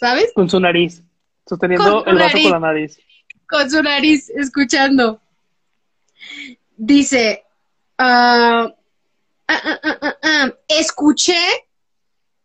¿sabes? Con su nariz. Sosteniendo su el vaso nariz. con la nariz. Con su nariz, escuchando. Dice, ah, ah, ah, escuché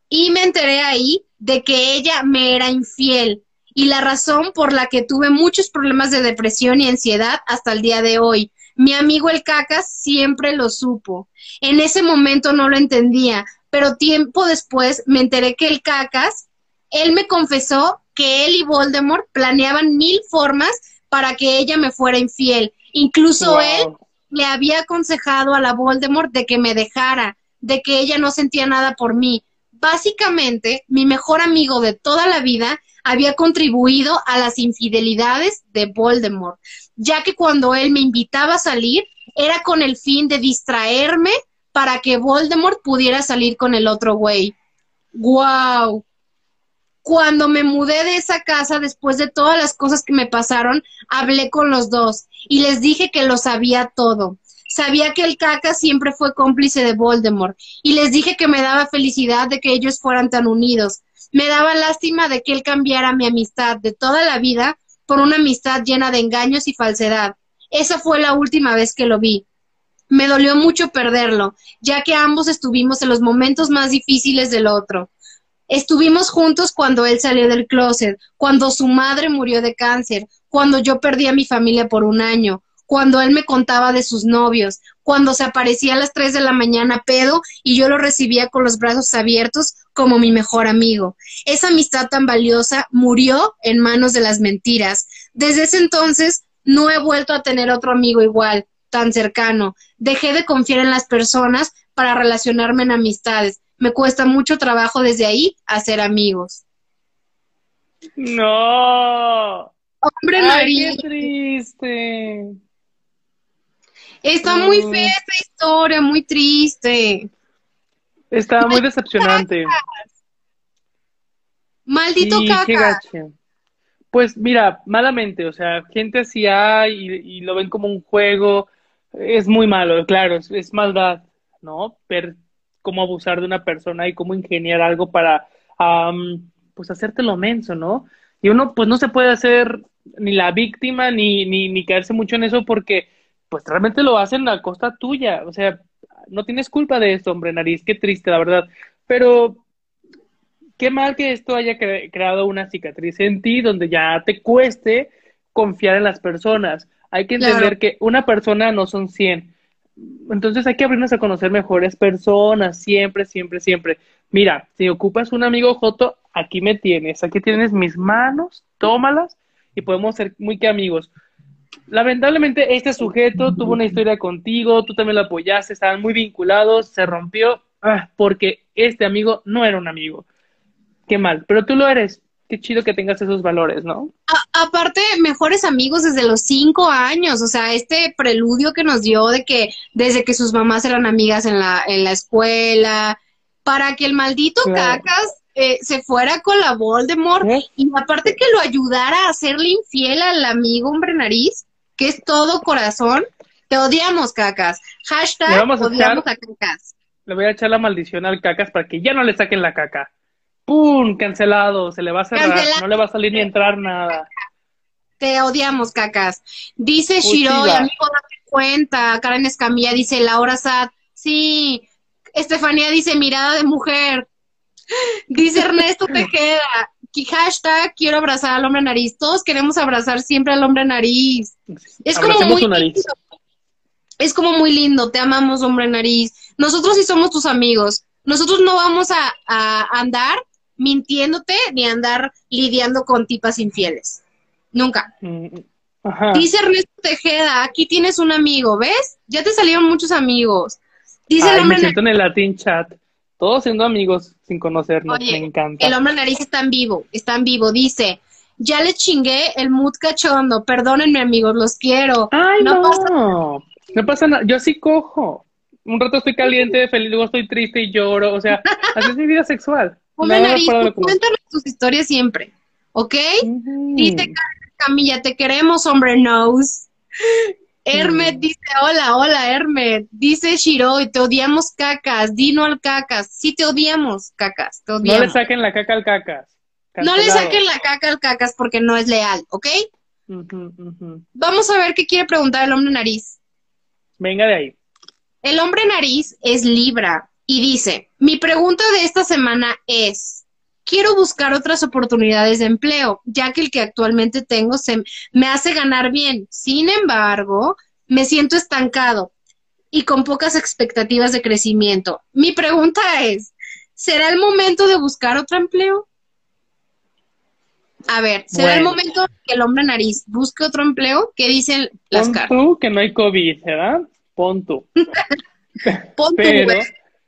y me enteré ahí de que ella me era infiel y la razón por la que tuve muchos problemas de depresión y ansiedad hasta el día de hoy. Mi amigo el Cacas siempre lo supo. En ese momento no lo entendía, pero tiempo después me enteré que el Cacas, él me confesó que él y Voldemort planeaban mil formas para que ella me fuera infiel. Incluso Wow. él le había aconsejado a la Voldemort de que me dejara, de que ella no sentía nada por mí. Básicamente, mi mejor amigo de toda la vida había contribuido a las infidelidades de Voldemort, ya que cuando él me invitaba a salir era con el fin de distraerme para que Voldemort pudiera salir con el otro güey. ¡Guau! Cuando me mudé de esa casa, después de todas las cosas que me pasaron, hablé con los dos y les dije que lo sabía todo. Sabía que el caca siempre fue cómplice de Voldemort y les dije que me daba felicidad de que ellos fueran tan unidos. Me daba lástima de que él cambiara mi amistad de toda la vida por una amistad llena de engaños y falsedad. Esa fue la última vez que lo vi. Me dolió mucho perderlo, ya que ambos estuvimos en los momentos más difíciles del otro. Estuvimos juntos cuando él salió del closet, cuando su madre murió de cáncer, cuando yo perdí a mi familia por un año, cuando él me contaba de sus novios, cuando se aparecía a las 3 de la mañana pedo y yo lo recibía con los brazos abiertos como mi mejor amigo. Esa amistad tan valiosa murió en manos de las mentiras. Desde ese entonces no he vuelto a tener otro amigo igual, tan cercano. Dejé de confiar en las personas para relacionarme en amistades. Me cuesta mucho trabajo desde ahí hacer amigos. No. Hombre Ay, qué triste. Está muy fea esta historia, muy triste. Está muy decepcionante. Maldito Sí, qué caca. gacho. Pues mira, malamente, o sea, gente así hay y, y lo ven como un juego, es muy malo, claro, es, es maldad, ¿no? Ver cómo abusar de una persona y cómo ingeniar algo para, am, pues, hacértelo menso, ¿no? Y uno, pues, no se puede hacer ni la víctima ni, ni, ni caerse mucho en eso porque, pues, realmente lo hacen a costa tuya, o sea, no tienes culpa de esto, hombre, nariz, qué triste, la verdad. Pero qué mal que esto haya cre- creado una cicatriz en ti donde ya te cueste confiar en las personas. Hay que entender Claro. que una persona no son 100. Entonces hay que abrirnos a conocer mejores personas, siempre, siempre, siempre. Mira, si ocupas un amigo Joto, aquí me tienes, aquí tienes mis manos, tómalas y podemos ser muy que amigos. Lamentablemente este sujeto tuvo una historia contigo, tú también lo apoyaste, estaban muy vinculados, se rompió ah, porque este amigo no era un amigo. Qué mal, pero tú lo eres. Qué chido que tengas esos valores, ¿no? A- aparte, mejores amigos desde los cinco años, o sea, este preludio que nos dio de que desde que sus mamás eran amigas en la, en la escuela, para que el maldito Claro. cacas eh, se fuera con la Voldemort ¿Eh? y aparte que lo ayudara a hacerle infiel al amigo hombre nariz, que es todo corazón. Te odiamos, cacas. Hashtag vamos a odiamos echar- a cacas. Le voy a echar la maldición al cacas para que ya no le saquen la caca. ¡Pum! Cancelado, se le va a cerrar, Cancelado. no le va a salir ni entrar nada. Te odiamos, cacas. Dice Shiro, amigo, date cuenta. Karen Escamilla dice, Laura Sad. Sí. Estefanía dice, mirada de mujer. *laughs* Dice Ernesto Tejeda. Hashtag, quiero abrazar al hombre nariz. Todos queremos abrazar siempre al hombre nariz. Es como muy nariz. lindo. Es como muy lindo. Te amamos, hombre nariz. Nosotros sí somos tus amigos. Nosotros no vamos a, a andar mintiéndote ni andar lidiando con tipas infieles. Nunca. Mm, Ajá. Dice Ernesto Tejeda, aquí tienes un amigo, ¿ves? Ya te salieron muchos amigos. Dice el Ay, me siento en el Latin chat. Todos siendo amigos sin conocernos, Oye, me encanta. El hombre nariz está en vivo, está en vivo. Dice, ya le chingué el mood cachondo. Perdónenme, amigos, los quiero. Ay, no no. pasa- No pasa nada. Yo así cojo. Un rato estoy caliente, feliz, luego estoy triste y lloro. O sea, *laughs* así es mi vida sexual. Hombre Nada nariz, cuéntanos tus historias siempre, ¿ok? Ujú. Dice Karen Camilla, te queremos, hombre nose. *laughs* Hermet dice, hola, hola, Hermet. Dice Shiroi, te odiamos cacas. Dino al cacas. Sí, te odiamos, cacas. Te No odiamos. le saquen la caca al cacas. No le saquen la caca al cacas porque no es leal, ¿ok? Vamos a ver qué quiere preguntar el hombre nariz. Venga de ahí. El hombre nariz es Libra y dice, mi pregunta de esta semana es, quiero buscar otras oportunidades de empleo, ya que el que actualmente tengo se me hace ganar bien. Sin embargo, me siento estancado y con pocas expectativas de crecimiento. Mi pregunta es, ¿será el momento de buscar otro empleo? A ver, ¿será el momento que el hombre nariz busque otro empleo? ¿Qué dicen las Pon cartas? tú que no hay COVID, ¿verdad? Pon tú. *laughs* Pon tú, güey.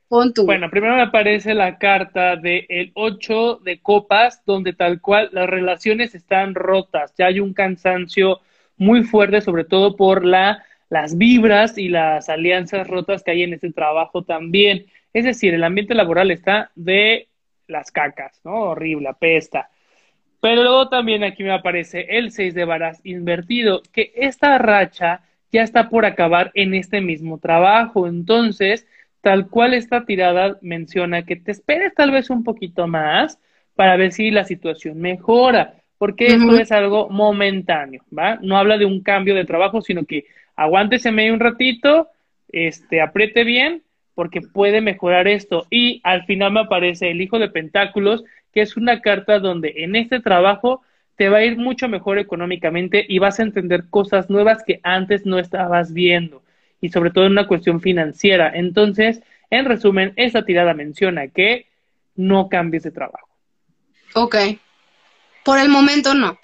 Bueno, primero me aparece la carta del el 8 de copas, donde tal cual las relaciones están rotas. Ya hay un cansancio muy fuerte, sobre todo por la, las vibras y las alianzas rotas que hay en este trabajo también. Es decir, el ambiente laboral está de las cacas, ¿no? Horrible, apesta. Pero luego también aquí me aparece el 6 de varas invertido, que esta racha ya está por acabar en este mismo trabajo. Entonces, tal cual esta tirada menciona que te esperes tal vez un poquito más para ver si la situación mejora, porque esto Ujú. es algo momentáneo, ¿va? No habla de un cambio de trabajo, sino que aguántese medio un ratito, este, apriete bien, porque puede mejorar esto. Y al final me aparece el hijo de pentáculos, que es una carta donde en este trabajo te va a ir mucho mejor económicamente y vas a entender cosas nuevas que antes no estabas viendo y sobre todo en una cuestión financiera. Entonces, en resumen, esta tirada menciona que no cambies de trabajo. Ok. Por el momento no.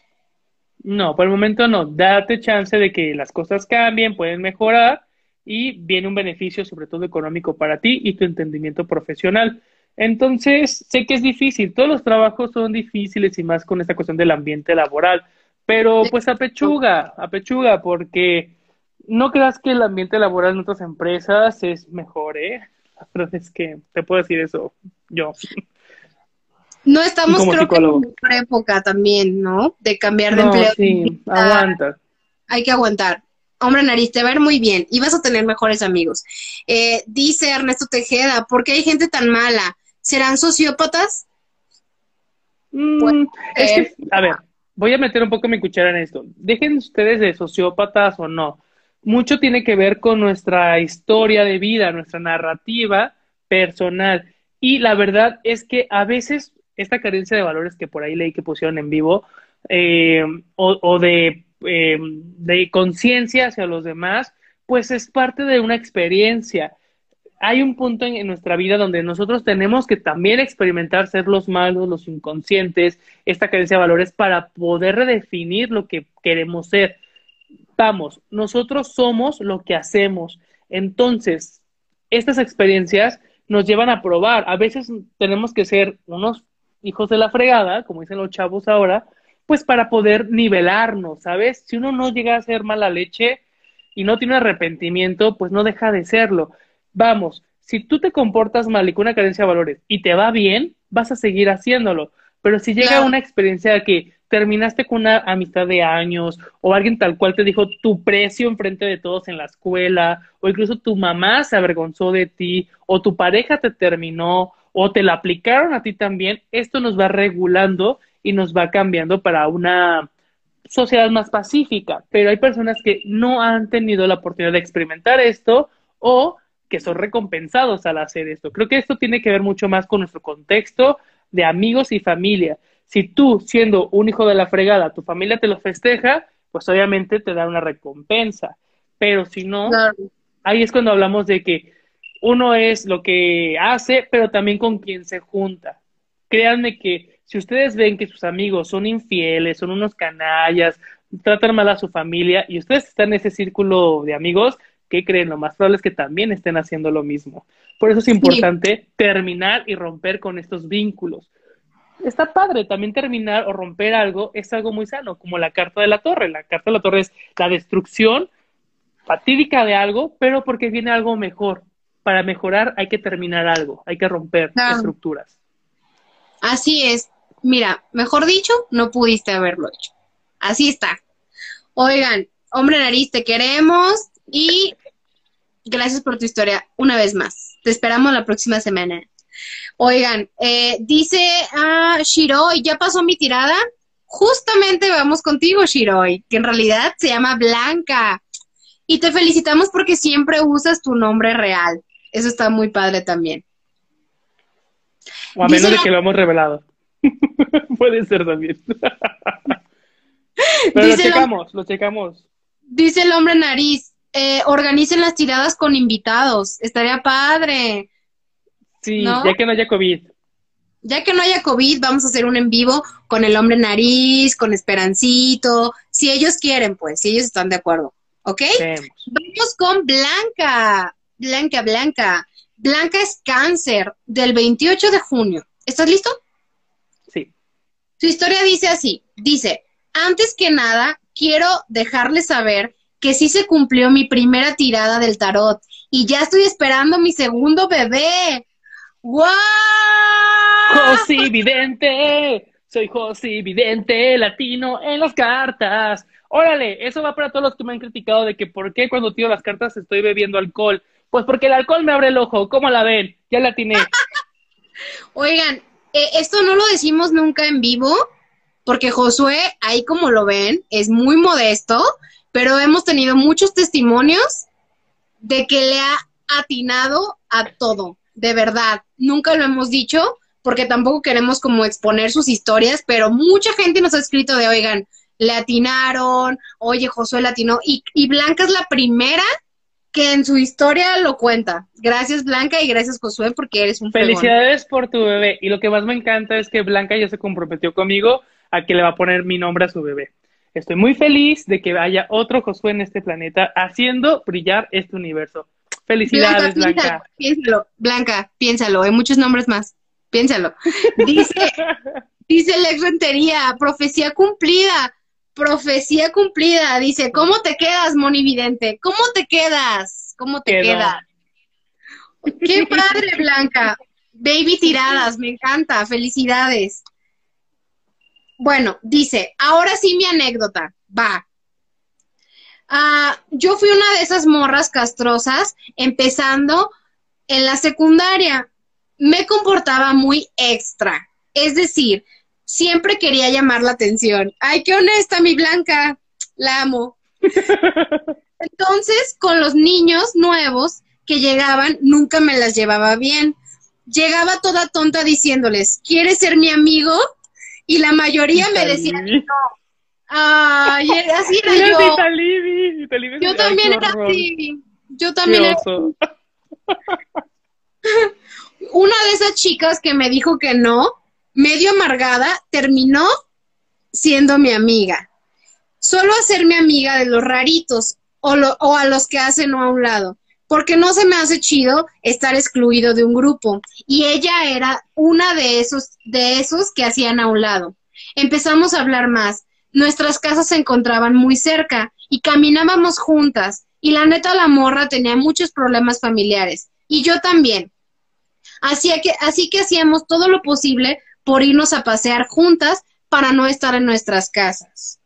No, por el momento no. Date chance de que las cosas cambien, pueden mejorar y viene un beneficio sobre todo económico para ti y tu entendimiento profesional. Entonces, sé que es difícil, todos los trabajos son difíciles y más con esta cuestión del ambiente laboral, pero pues apechuga, apechuga, porque no creas que el ambiente laboral en otras empresas es mejor, ¿eh? La verdad es que te puedo decir eso yo. No estamos, creo que en otra época también, ¿no? De cambiar de empleo. Sí, aguanta. Hay que aguantar. Hombre, nariz, te va a ir muy bien y vas a tener mejores amigos. Eh, dice Ernesto Tejeda, ¿por qué hay gente tan mala? ¿Serán sociópatas? Mm, a ver, voy a meter un poco mi cuchara en esto. Dejen ustedes de sociópatas o no. Mucho tiene que ver con nuestra historia de vida, nuestra narrativa personal. Y la verdad es que a veces esta carencia de valores que por ahí leí que pusieron en vivo, eh, o, eh, de conciencia hacia los demás, pues es parte de una experiencia. Hay un punto en, nuestra vida donde nosotros tenemos que también experimentar ser los malos, los inconscientes, esta carencia de valores para poder redefinir lo que queremos ser. Vamos, nosotros somos lo que hacemos. Entonces, estas experiencias nos llevan a probar. A veces tenemos que ser unos hijos de la fregada, como dicen los chavos ahora, pues para poder nivelarnos, ¿sabes? Si uno no llega a ser mala leche y no tiene arrepentimiento, pues no deja de serlo. Vamos, si tú te comportas mal y con una carencia de valores y te va bien, vas a seguir haciéndolo. Pero si llega una experiencia que terminaste con una amistad de años o alguien tal cual te dijo tu precio enfrente de todos en la escuela o incluso tu mamá se avergonzó de ti o tu pareja te terminó o te la aplicaron a ti también, esto nos va regulando y nos va cambiando para una sociedad más pacífica. Pero hay personas que no han tenido la oportunidad de experimentar esto o que son recompensados al hacer esto. Creo que esto tiene que ver mucho más con nuestro contexto de amigos y familia. Si tú, siendo un hijo de la fregada, tu familia te lo festeja, pues obviamente te da una recompensa. Pero si no, ahí es cuando hablamos de que uno es lo que hace, pero también con quien se junta. Créanme que si ustedes ven que sus amigos son infieles, son unos canallas, tratan mal a su familia y ustedes están en ese círculo de amigos, ¿qué creen? Lo más probable es que también estén haciendo lo mismo. Por eso es importante terminar y romper con estos vínculos. Está padre, también terminar o romper algo es algo muy sano, como la carta de la torre. La carta de la torre es la destrucción fatídica de algo, pero porque viene algo mejor para mejorar hay que terminar algo, hay que romper estructuras. Así es. Mira, mejor dicho, no pudiste haberlo hecho. Así está. Oigan, hombre nariz, te queremos y gracias por tu historia una vez más. Te esperamos la próxima semana. Oigan, eh, dice ah, Shiroi, ¿ya pasó mi tirada? Justamente vamos contigo, Shiroi, que en realidad se llama Blanca. Y te felicitamos porque siempre usas tu nombre real. Eso está muy padre también. O a menos de que lo hemos revelado. *laughs* Puede ser también. *laughs* Pero lo checamos, lo checamos. Dice el hombre nariz, eh, organicen las tiradas con invitados. Estaría padre. Sí, ya que no haya COVID. Ya que no haya COVID, vamos a hacer un en vivo con el hombre nariz, con Esperancito, si ellos quieren, pues, si ellos están de acuerdo. ¿Ok? Vamos con Blanca. Blanca, Blanca. Blanca es cáncer del 28 de junio. ¿Estás listo? Sí. Su historia dice así. Dice, antes que nada, quiero dejarles saber que sí se cumplió mi primera tirada del tarot y ya estoy esperando mi segundo bebé. ¡Wow! José Vidente, soy José Vidente, latino en las cartas. Órale, eso va para todos los que me han criticado de que por qué cuando tiro las cartas estoy bebiendo alcohol. Pues porque el alcohol me abre el ojo. ¿Cómo la ven? Ya la tiene. *laughs* Oigan, eh, esto no lo decimos nunca en vivo, porque Josué, ahí como lo ven, es muy modesto, pero hemos tenido muchos testimonios de que le ha atinado a todo, de verdad. Nunca lo hemos dicho, porque tampoco queremos como exponer sus historias, pero mucha gente nos ha escrito de, oigan, le atinaron, oye, Josué latinó, y, y Blanca es la primera que en su historia lo cuenta. Gracias Blanca y gracias Josué porque eres un. Felicidades por tu bebé. Y lo que más me encanta es que Blanca ya se comprometió conmigo a que le va a poner mi nombre a su bebé. Estoy muy feliz de que haya otro Josué en este planeta haciendo brillar este universo. Felicidades, Blanca. Blanca. Piénsalo, Blanca, piénsalo, hay muchos nombres más. Piénsalo. Dice, *laughs* dice Lex Rentería, profecía cumplida, profecía cumplida. Dice, ¿cómo te quedas, monividente? ¿Cómo te quedas? ¿Cómo te Quedó. quedas? Qué *laughs* padre, Blanca. Baby tiradas, me encanta. Felicidades. Bueno, dice, ahora sí mi anécdota. Va. Ah, yo fui una de esas morras castrosas empezando en la secundaria. Me comportaba muy extra. Es decir, siempre quería llamar la atención. Ay, qué honesta, mi Blanca. La amo. *laughs* Entonces, con los niños nuevos que llegaban, nunca me las llevaba bien. Llegaba toda tonta diciéndoles, ¿quieres ser mi amigo? Y la mayoría me decía, Italibi. Ay, *laughs* así era yo. Italibi, Italibi. Yo también era así. Yo también era *laughs* una de esas chicas que me dijo que no, medio amargada, terminó siendo mi amiga. Solo hacerme amiga de los raritos o, lo- o a los que hacen o a un lado, porque no se me hace chido estar excluido de un grupo. Y ella era una de esos, de esos que hacían a un lado. Empezamos a hablar más. Nuestras casas se encontraban muy cerca y caminábamos juntas. Y la neta, la morra tenía muchos problemas familiares. Y yo también. Así que, así que hacíamos todo lo posible por irnos a pasear juntas para no estar en nuestras casas.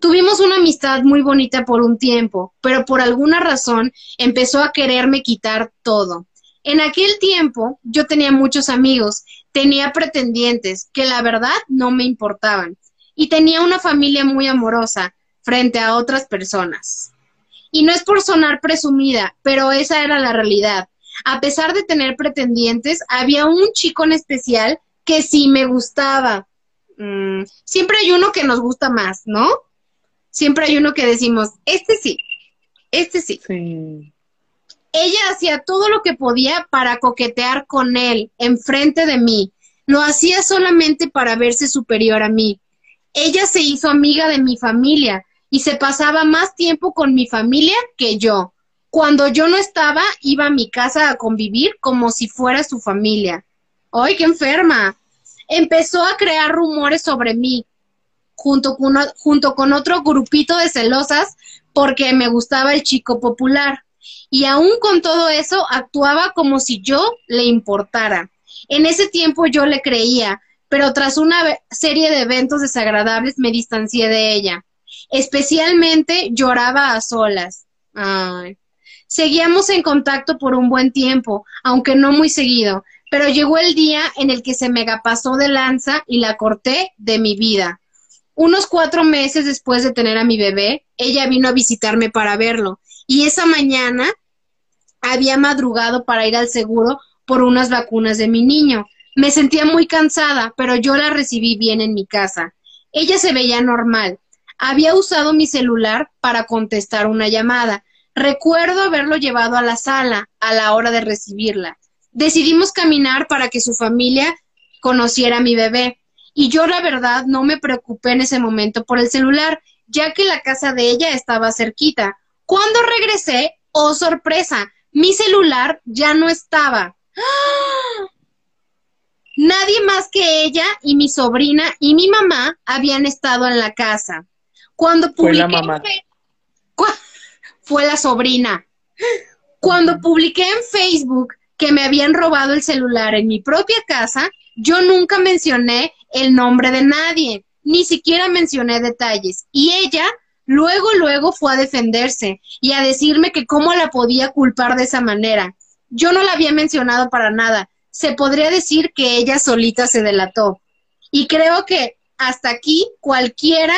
Tuvimos una amistad muy bonita por un tiempo, pero por alguna razón empezó a quererme quitar todo. En aquel tiempo yo tenía muchos amigos, tenía pretendientes que la verdad no me importaban y tenía una familia muy amorosa frente a otras personas. Y no es por sonar presumida, pero esa era la realidad. A pesar de tener pretendientes, había un chico en especial que sí me gustaba. Mm, siempre hay uno que nos gusta más, ¿no? Siempre hay uno que decimos, este sí, este sí. Sí. Ella hacía todo lo que podía para coquetear con él enfrente de mí. Lo hacía solamente para verse superior a mí. Ella se hizo amiga de mi familia y se pasaba más tiempo con mi familia que yo. Cuando yo no estaba, iba a mi casa a convivir como si fuera su familia. ¡Ay, qué enferma! Empezó a crear rumores sobre mí, junto con, otro grupito de celosas, porque me gustaba el chico popular. Y aún con todo eso, actuaba como si yo le importara. En ese tiempo yo le creía, pero tras una serie de eventos desagradables me distancié de ella. Especialmente lloraba a solas. Ay. Seguíamos en contacto por un buen tiempo, aunque no muy seguido, pero llegó el día en el que se megapasó de lanza y la corté de mi vida. Unos cuatro meses después de tener a mi bebé, ella vino a visitarme para verlo, y esa mañana había madrugado para ir al seguro por unas vacunas de mi niño. Me sentía muy cansada, pero yo la recibí bien en mi casa. Ella se veía normal. Había usado mi celular para contestar una llamada. Recuerdo haberlo llevado a la sala a la hora de recibirla. Decidimos caminar para que su familia conociera a mi bebé. Y yo, la verdad, no me preocupé en ese momento por el celular, ya que la casa de ella estaba cerquita. Cuando regresé, oh sorpresa, mi celular ya no estaba. ¡Ah! Nadie más que ella y mi sobrina y mi mamá habían estado en la casa. Cuando Fue la publiqué mamá. Fue la sobrina. Cuando publiqué en Facebook que me habían robado el celular en mi propia casa, yo nunca mencioné el nombre de nadie, ni siquiera mencioné detalles. Y ella luego, luego fue a defenderse y a decirme que cómo la podía culpar de esa manera. Yo no la había mencionado para nada. Se podría decir que ella solita se delató. Y creo que hasta aquí cualquiera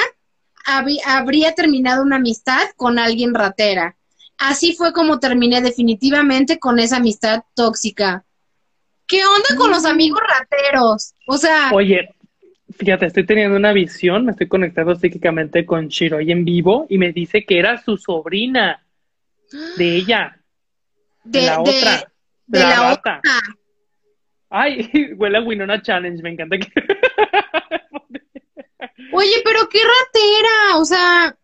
habría terminado una amistad con alguien ratera. Así fue como terminé definitivamente con esa amistad tóxica. ¿Qué onda con los amigos rateros? O sea. Oye, fíjate, estoy teniendo una visión, me estoy conectando psíquicamente con Shiroy en vivo y me dice que era su sobrina de *gasps* ella. De, la otra. De, la, otra. Ay, *laughs* huele a Winona Challenge, me encanta que. *laughs* Oye, pero qué ratera, o sea.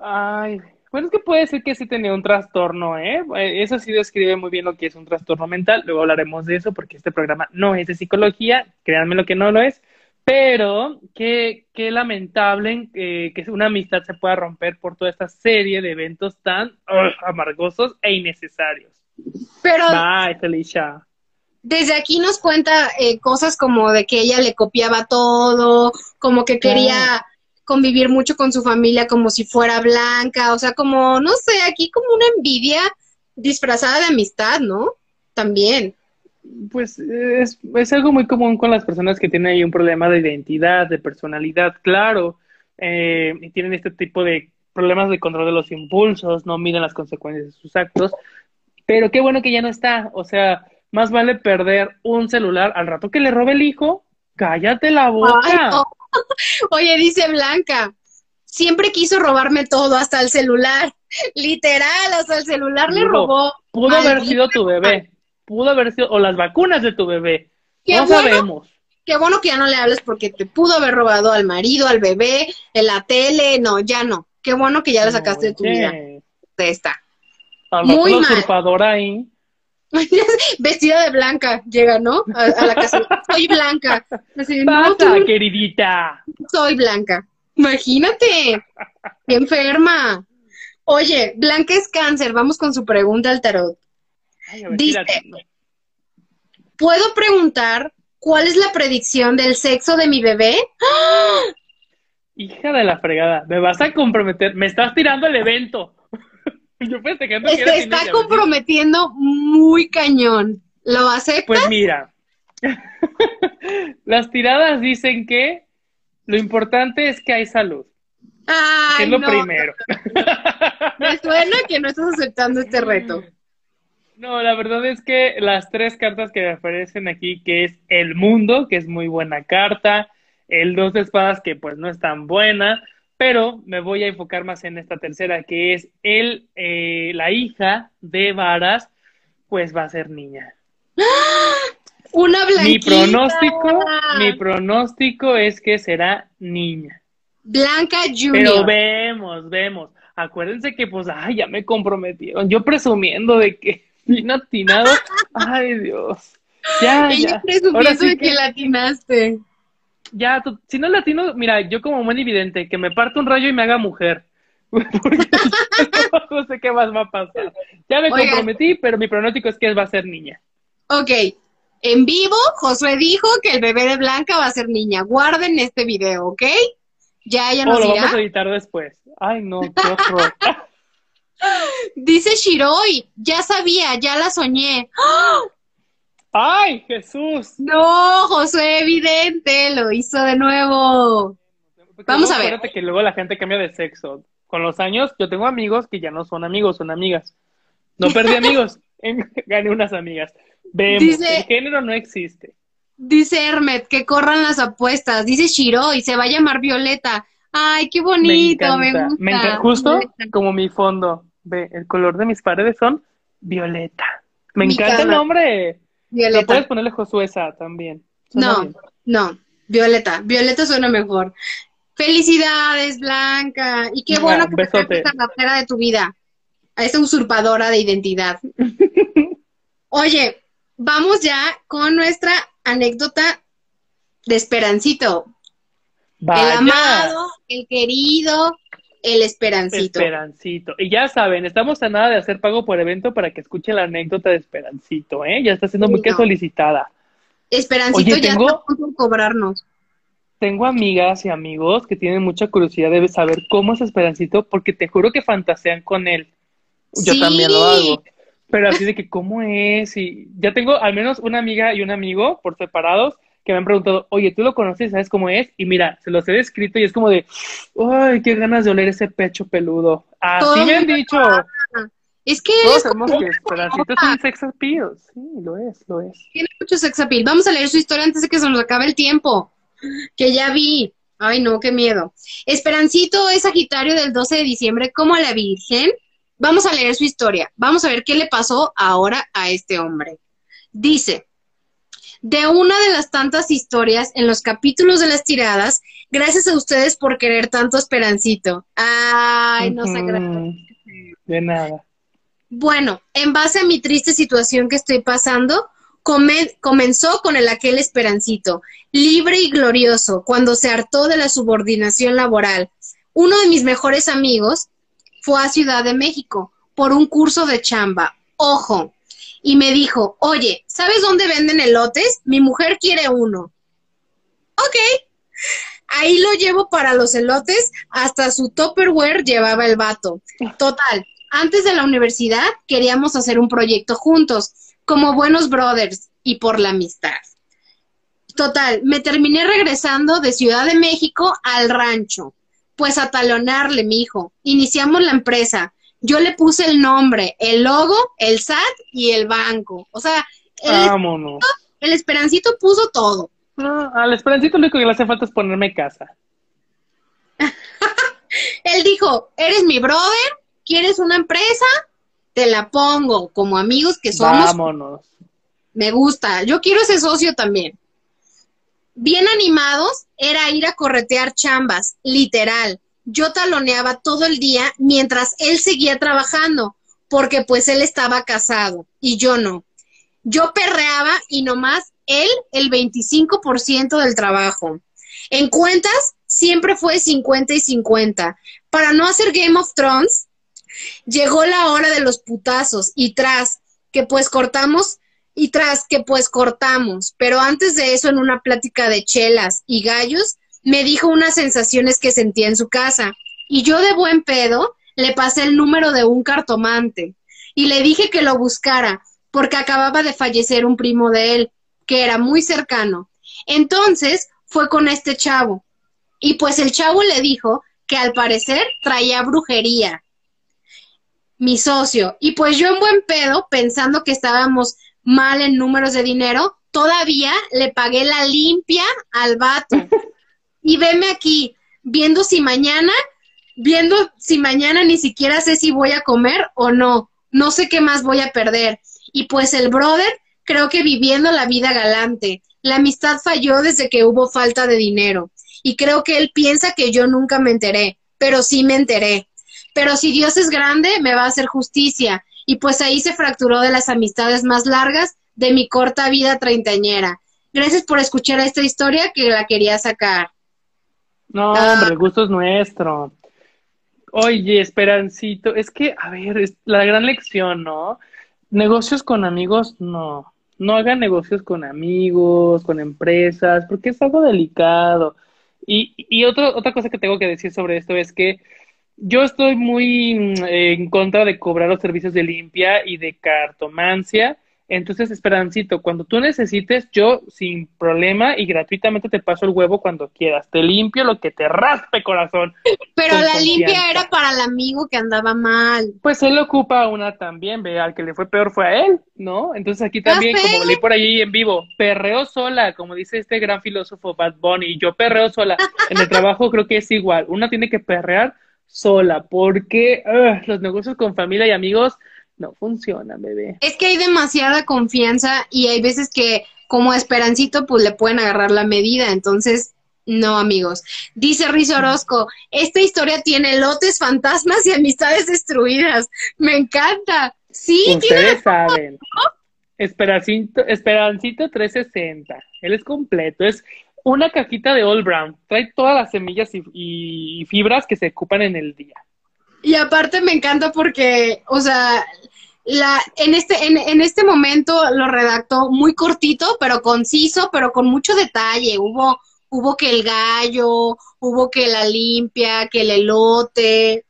Ay, bueno, es que puede ser que sí tenía un trastorno, ¿eh? ¿eh? Eso sí describe muy bien lo que es un trastorno mental. Luego hablaremos de eso porque este programa no es de psicología, créanme lo que no lo es. Pero qué, qué lamentable eh, que una amistad se pueda romper por toda esta serie de eventos tan amargosos e innecesarios. Pero. Bye, Felicia desde aquí nos cuenta eh, cosas como de que ella le copiaba todo, como que quería convivir mucho con su familia como si fuera blanca, o sea, como, no sé, aquí como una envidia disfrazada de amistad, ¿no? También. Pues es, es algo muy común con las personas que tienen ahí un problema de identidad, de personalidad, claro, eh, y tienen este tipo de problemas de control de los impulsos, no miden las consecuencias de sus actos, pero qué bueno que ya no está, o sea, más vale perder un celular al rato que le robe el hijo. Cállate la boca. *laughs* Oye, dice Blanca, siempre quiso robarme todo, hasta el celular. *laughs* Literal, hasta el celular le robó. Pudo haber sido tu bebé. Pudo haber sido, o las vacunas de tu bebé. no sabemos. Qué bueno que ya no le hables porque te pudo haber robado al marido, al bebé, en la tele. No, ya no. Qué bueno que ya le sacaste de tu vida. De esta. Muy mal. ahí. *laughs* Vestida de blanca, llega, ¿no? A, la casa. Soy blanca. Así, Pasa, queridita. Soy blanca. Imagínate. Qué enferma. Oye, Blanca es cáncer. Vamos con su pregunta al tarot. Dice, ¿puedo preguntar cuál es la predicción del sexo de mi bebé? Hija de la fregada, me vas a comprometer, me estás tirando el evento. *laughs* Yo Se está comprometiendo muy cañón. ¿Lo aceptas? Pues mira, *laughs* las tiradas dicen que lo importante es que hay salud. Ay, es lo primero. *laughs* Me suena que no estás aceptando este reto. No, la verdad es que las tres cartas que aparecen aquí, que es el mundo, que es muy buena carta, el dos de espadas, que pues no es tan buena, pero me voy a enfocar más en esta tercera, que es el, eh, la hija de Varas, pues va a ser niña. Una blanquita. Mi pronóstico, mi pronóstico es que será niña. Blanca Junior. Pero vemos, vemos. Acuérdense que, pues, ay, ya me comprometieron. Yo presumiendo de que *laughs* vino atinado. Ay, Dios. Ya, *laughs* ya. presumiendo de que latinaste ya, si no es latino, mira, yo como buen evidente, que me parte un rayo y me haga mujer. *laughs* Porque no sé qué más va a pasar. Ya me comprometí, pero mi pronóstico es que va a ser niña. Ok. En vivo, Josué dijo que el bebé de Blanca va a ser niña. Guarden este video, ¿ok? Ya ella nos oh, lo vamos a editar después. Ay, no, qué horror. *laughs* Dice Shiroi, ya sabía, ya la soñé. ¡Ah! ¡Ay, Jesús! No, José, evidente, lo hizo de nuevo. Vamos a ver. Acuérdate que luego la gente cambia de sexo. Con los años, yo tengo amigos que ya no son amigos, son amigas. No perdí *laughs* amigos, gané unas amigas. Vemos, el género no existe. Dice Hermet, que corran las apuestas. Dice Shiro y se va a llamar Violeta. Ay, qué bonito, me, gusta. Me encanta, justo como mi fondo. Ve, el color de mis paredes son violeta. Me encanta el nombre. Violeta. puedes ponerle Josuesa también. no, no, Violeta. Violeta suena mejor. Felicidades, Blanca. Y qué bueno que te esta rapera de tu vida. A esa usurpadora de identidad. *laughs* Oye, vamos ya con nuestra anécdota de Esperancito. El amado, el querido, el Esperancito. Esperancito. Y ya saben, estamos a nada de hacer pago por evento para que escuchen la anécdota de Esperancito, ¿eh? Ya está siendo muy que solicitada. Esperancito ya está de cobrarnos. Tengo amigas y amigos que tienen mucha curiosidad de saber cómo es Esperancito, porque te juro que fantasean con él. Yo también lo hago. Pero así de que cómo es, y ya tengo al menos una amiga y un amigo por separados que me han preguntado, oye, ¿tú lo conoces? ¿Sabes cómo es? Y mira, se los he descrito y es como de, ay, qué ganas de oler ese pecho peludo. Así me han dicho. Es que Todos es sabemos como- que Esperancito es un sex appeal. Sí, lo es, lo es. tiene mucho sex appeal. Vamos a leer su historia antes de que se nos acabe el tiempo. Que ya vi. Ay, no, qué miedo. Esperancito es Sagitario del 12 de diciembre, como la Virgen. Vamos a leer su historia. Vamos a ver qué le pasó ahora a este hombre. Dice, de una de las tantas historias en los capítulos de las tiradas, gracias a ustedes por querer tanto Esperancito. Ay, nos Ujú. agradece. De nada. Bueno, en base a mi triste situación que estoy pasando, comen- comenzó con el aquel esperancito, libre y glorioso, cuando se hartó de la subordinación laboral. Uno de mis mejores amigos fue a Ciudad de México por un curso de chamba. Ojo. Y me dijo, oye, ¿sabes dónde venden elotes? Mi mujer quiere uno. Ok. Ahí lo llevo para los elotes, hasta su Tupperware llevaba el vato. Total, antes de la universidad queríamos hacer un proyecto juntos, como buenos brothers y por la amistad. Total, me terminé regresando de Ciudad de México al rancho, pues a talonarle, mi hijo. Iniciamos la empresa. Yo le puse el nombre, el logo, el SAT y el banco. O sea, el, Vámonos. el Esperancito puso todo. No, al Esperancito lo único que le hace falta es ponerme casa. *laughs* Él dijo, eres mi brother, ¿quieres una empresa? Te la pongo como amigos que somos. Vámonos. Me gusta. Yo quiero ese socio también. Bien animados era ir a corretear chambas, literal. Yo taloneaba todo el día mientras él seguía trabajando, porque pues él estaba casado y yo no. Yo perreaba y nomás él el 25% del trabajo. En cuentas siempre fue 50 y 50. Para no hacer Game of Thrones, llegó la hora de los putazos y tras que pues cortamos y tras que pues cortamos, pero antes de eso en una plática de chelas y gallos, me dijo unas sensaciones que sentía en su casa y yo de buen pedo le pasé el número de un cartomante y le dije que lo buscara porque acababa de fallecer un primo de él, que era muy cercano. Entonces fue con este chavo y pues el chavo le dijo que al parecer traía brujería mi socio. Y pues yo en buen pedo, pensando que estábamos mal en números de dinero, todavía le pagué la limpia al vato. *laughs* Y veme aquí, viendo si mañana, viendo si mañana ni siquiera sé si voy a comer o no. No sé qué más voy a perder. Y pues el brother, creo que viviendo la vida galante. La amistad falló desde que hubo falta de dinero. Y creo que él piensa que yo nunca me enteré, pero sí me enteré. Pero si Dios es grande, me va a hacer justicia. Y pues ahí se fracturó de las amistades más largas de mi corta vida treintañera. Gracias por escuchar esta historia que la quería sacar. No, Ah. hombre, el gusto es nuestro. Oye, Esperancito, es que, a ver, es la gran lección, ¿no? Negocios con amigos, no. No hagan negocios con amigos, con empresas, porque es algo delicado. Y, y otro, otra cosa que tengo que decir sobre esto es que yo estoy muy mm, en contra de cobrar los servicios de limpia y de cartomancia. Entonces, Esperancito, cuando tú necesites, yo sin problema y gratuitamente te paso el huevo cuando quieras. Te limpio lo que te raspe, corazón. Pero la limpia era para el amigo que andaba mal. Pues él ocupa una también, ve, al que le fue peor fue a él, ¿no? Entonces aquí también, sé. como leí por ahí en vivo, perreo sola, como dice este gran filósofo Bad Bunny, yo perreo sola. *laughs* En el trabajo creo que es igual, una tiene que perrear sola, porque ugh, los negocios con familia y amigos no funcionan, bebé. Es que hay demasiada confianza y hay veces que como Esperancito pues le pueden agarrar la medida, entonces no amigos. Dice Riz Orozco, esta historia tiene lotes, fantasmas y amistades destruidas. Me encanta. Sí, Ustedes saben. Esperancito, Esperancito 360. Él es completo. Es una cajita de All Brown. Trae todas las semillas y, y fibras que se ocupan en el día. Y aparte me encanta porque, o sea, la, en, este, en, en este momento lo redactó muy cortito, pero conciso, pero con mucho detalle. Hubo, hubo que el gallo, hubo que la limpia, que el elote.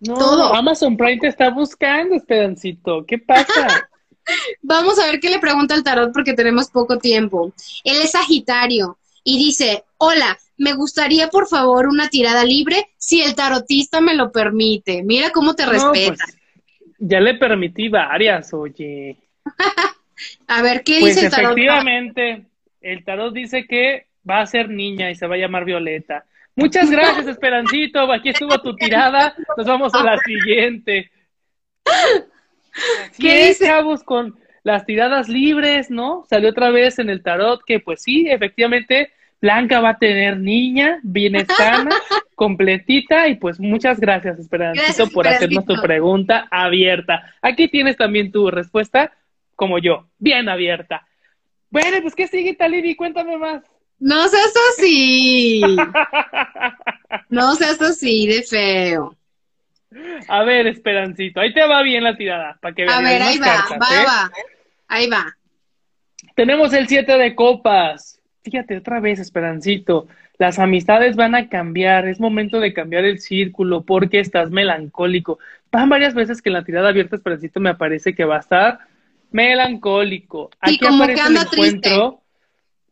No, Todo. Amazon Prime te está buscando, Esperancito. ¿Qué pasa? *laughs* Vamos a ver qué le pregunta el tarot porque tenemos poco tiempo. Él es Sagitario y dice, hola, me gustaría por favor una tirada libre si el tarotista me lo permite. Mira cómo te No, respeta. pues, Ya le permití varias, oye. *laughs* a ver, ¿qué pues dice el tarot? Efectivamente, el tarot dice que va a ser niña y se va a llamar Violeta. Muchas gracias, *laughs* Esperancito. Aquí estuvo tu tirada. Nos vamos a la siguiente. ¿Qué es, chavos? Con las tiradas libres, ¿no? Salió otra vez en el tarot que, pues sí, efectivamente, Blanca va a tener niña, bien *laughs* sana, completita, y pues muchas gracias, Esperancito, por hacernos tu pregunta abierta. Aquí tienes también tu respuesta, como yo, bien abierta. Bueno, pues ¿qué sigue, Talibi? Cuéntame más. No seas así. *laughs* no seas así de feo. A ver, Esperancito, ahí te va bien la tirada, para que veas. A ver, ahí va, va, ¿eh? va. Ahí va. Tenemos el siete de copas. Fíjate otra vez, Esperancito. Las amistades van a cambiar. Es momento de cambiar el círculo porque estás melancólico. Van varias veces que en la tirada abierta, Esperancito, me aparece que va a estar melancólico. Aquí aparece el encuentro.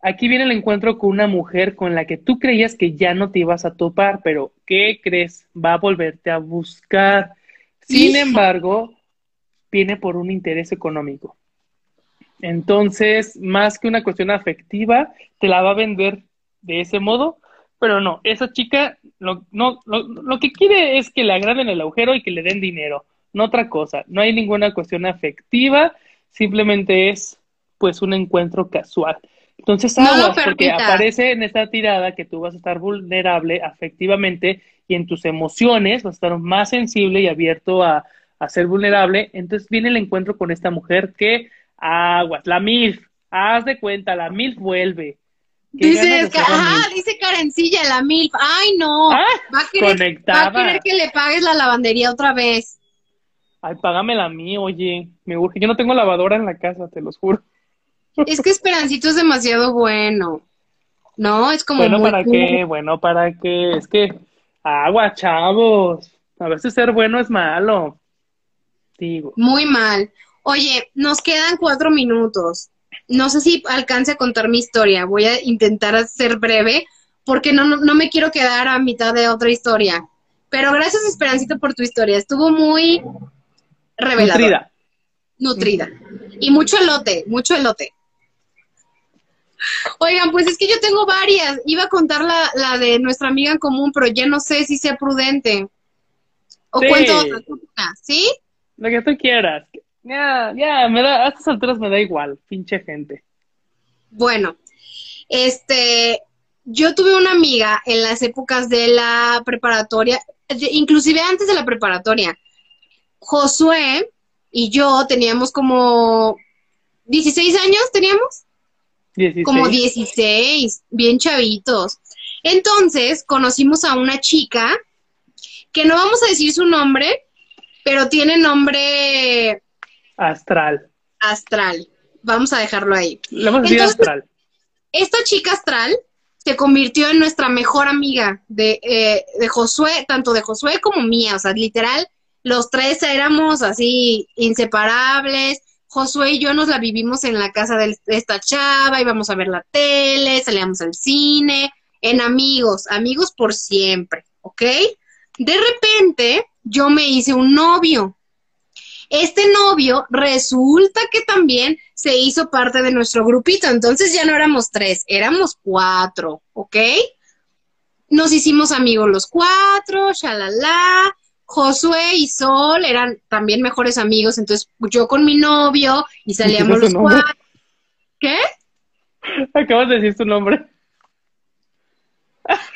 Aquí viene el encuentro con una mujer con la que tú creías que ya no te ibas a topar, pero ¿qué crees? Va a volverte a buscar. Sin embargo, viene por un interés económico. Entonces, más que una cuestión afectiva, te la va a vender de ese modo, pero no, esa chica lo, no, lo, que quiere es que le agraden el agujero y que le den dinero, no otra cosa. No hay ninguna cuestión afectiva, simplemente es pues un encuentro casual. Entonces, aguas, porque aparece en esta tirada que tú vas a estar vulnerable afectivamente y en tus emociones vas a estar más sensible y abierto a, a ser vulnerable. Entonces viene el encuentro con esta mujer que, aguas, la MILF, haz de cuenta, la MILF vuelve. Dice, ajá, dice Karencilla, la MILF. Ay, no. Ah, va, a querer, va a querer que le pagues la lavandería otra vez. Ay, págamela a mí, oye. Me urge. Yo no tengo lavadora en la casa, te los juro. Es que Esperancito es demasiado bueno. No, es como. Bueno, ¿para qué? Bueno, ¿para qué? Es que. Agua, chavos. A veces ser bueno es malo. Digo. Muy mal. Oye, nos quedan cuatro minutos. No sé si alcance a contar mi historia. Voy a intentar ser breve porque no, no, me quiero quedar a mitad de otra historia. Pero gracias, Esperancito, por tu historia. Estuvo muy reveladora. Nutrida. Nutrida. Y mucho elote, mucho elote. Oigan, pues es que yo tengo varias. Iba a contar la, la de nuestra amiga en común, pero ya no sé si sea prudente. O cuento otra, ¿sí? Lo que tú quieras. Ya, ya, me da, a estas alturas me da igual, pinche gente. Bueno, este, yo tuve una amiga en las épocas de la preparatoria, inclusive antes de la preparatoria. Josué y yo teníamos como 16 años, teníamos. Como 16, bien chavitos. Entonces conocimos a una chica que no vamos a decir su nombre, pero tiene nombre astral. Astral. Vamos a dejarlo ahí. Le a decir astral. Esta chica astral se convirtió en nuestra mejor amiga de, eh, de Josué, tanto de Josué como mía, o sea, literal, los tres éramos así inseparables Josué y yo nos la vivimos en la casa de esta chava, íbamos a ver la tele, salíamos al cine, en amigos, amigos por siempre, ¿ok? De repente yo me hice un novio. Este novio resulta que también se hizo parte de nuestro grupito, entonces ya no éramos tres, éramos cuatro, ¿ok? Nos hicimos amigos los cuatro, shalala, Josué y Sol eran también mejores amigos, entonces yo con mi novio y salíamos los cuatro. ¿Qué? Acabas de decir su nombre.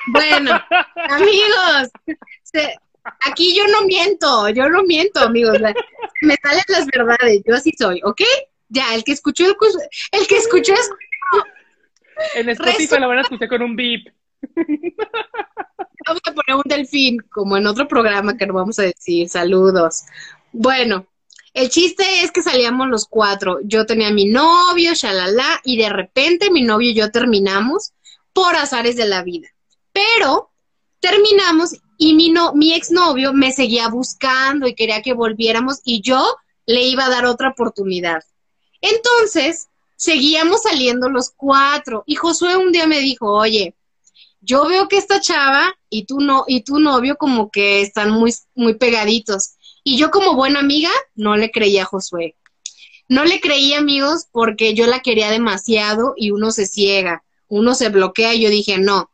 Bueno, *laughs* amigos, aquí yo no miento, yo no miento, amigos. Me salen las verdades, yo así soy, ¿ok? Ya, el que escuchó, el que escuchó, En Spotify la van a escuchar con un beep. Vamos a poner un delfín, como en otro programa que no vamos a decir. Saludos. Bueno, el chiste es que salíamos los cuatro. Yo tenía a mi novio, shalala, y de repente mi novio y yo terminamos por azares de la vida. Pero terminamos y mi, no, mi exnovio me seguía buscando y quería que volviéramos y yo le iba a dar otra oportunidad. Entonces, seguíamos saliendo los cuatro y Josué un día me dijo, oye, yo veo que esta chava y tu, no, y tu novio como que están muy, muy pegaditos. Y yo como buena amiga no le creía a Josué. No le creí, amigos, porque yo la quería demasiado y uno se ciega, uno se bloquea y yo dije, no,